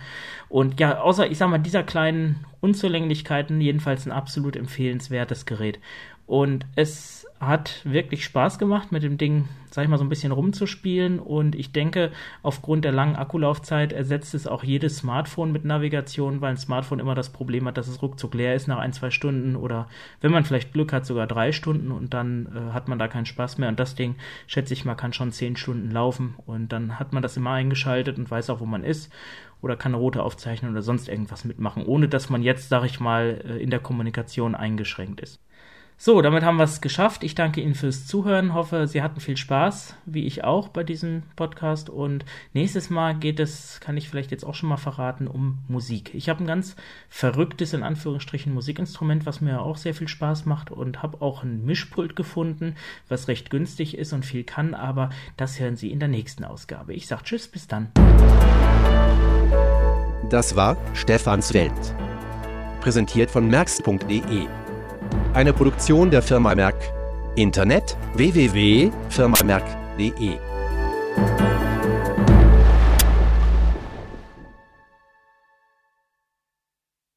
Und ja, außer, ich sag mal, dieser kleinen Unzulänglichkeiten, jedenfalls ein absolut empfehlenswertes Gerät. Und es hat wirklich Spaß gemacht, mit dem Ding, sag ich mal, so ein bisschen rumzuspielen. Und ich denke, aufgrund der langen Akkulaufzeit ersetzt es auch jedes Smartphone mit Navigation, weil ein Smartphone immer das Problem hat, dass es ruckzuck leer ist nach ein, zwei Stunden oder wenn man vielleicht Glück hat, sogar drei Stunden und dann äh, hat man da keinen Spaß mehr. Und das Ding, schätze ich mal, kann schon zehn Stunden laufen und dann hat man das immer eingeschaltet und weiß auch, wo man ist oder kann eine Route aufzeichnen oder sonst irgendwas mitmachen, ohne dass man jetzt, sag ich mal, äh, in der Kommunikation eingeschränkt ist. So, damit haben wir es geschafft. Ich danke Ihnen fürs Zuhören. Hoffe, Sie hatten viel Spaß, wie ich auch bei diesem Podcast. Und nächstes Mal geht es, kann ich vielleicht jetzt auch schon mal verraten, um Musik. Ich habe ein ganz verrücktes, in Anführungsstrichen, Musikinstrument, was mir auch sehr viel Spaß macht und habe auch ein Mischpult gefunden, was recht günstig ist und viel kann. Aber das hören Sie in der nächsten Ausgabe. Ich sage Tschüss, bis dann. Das war Stefans Welt. Präsentiert von merx.de. Eine Produktion der Firma Merck. Internet www.firmamerk.de.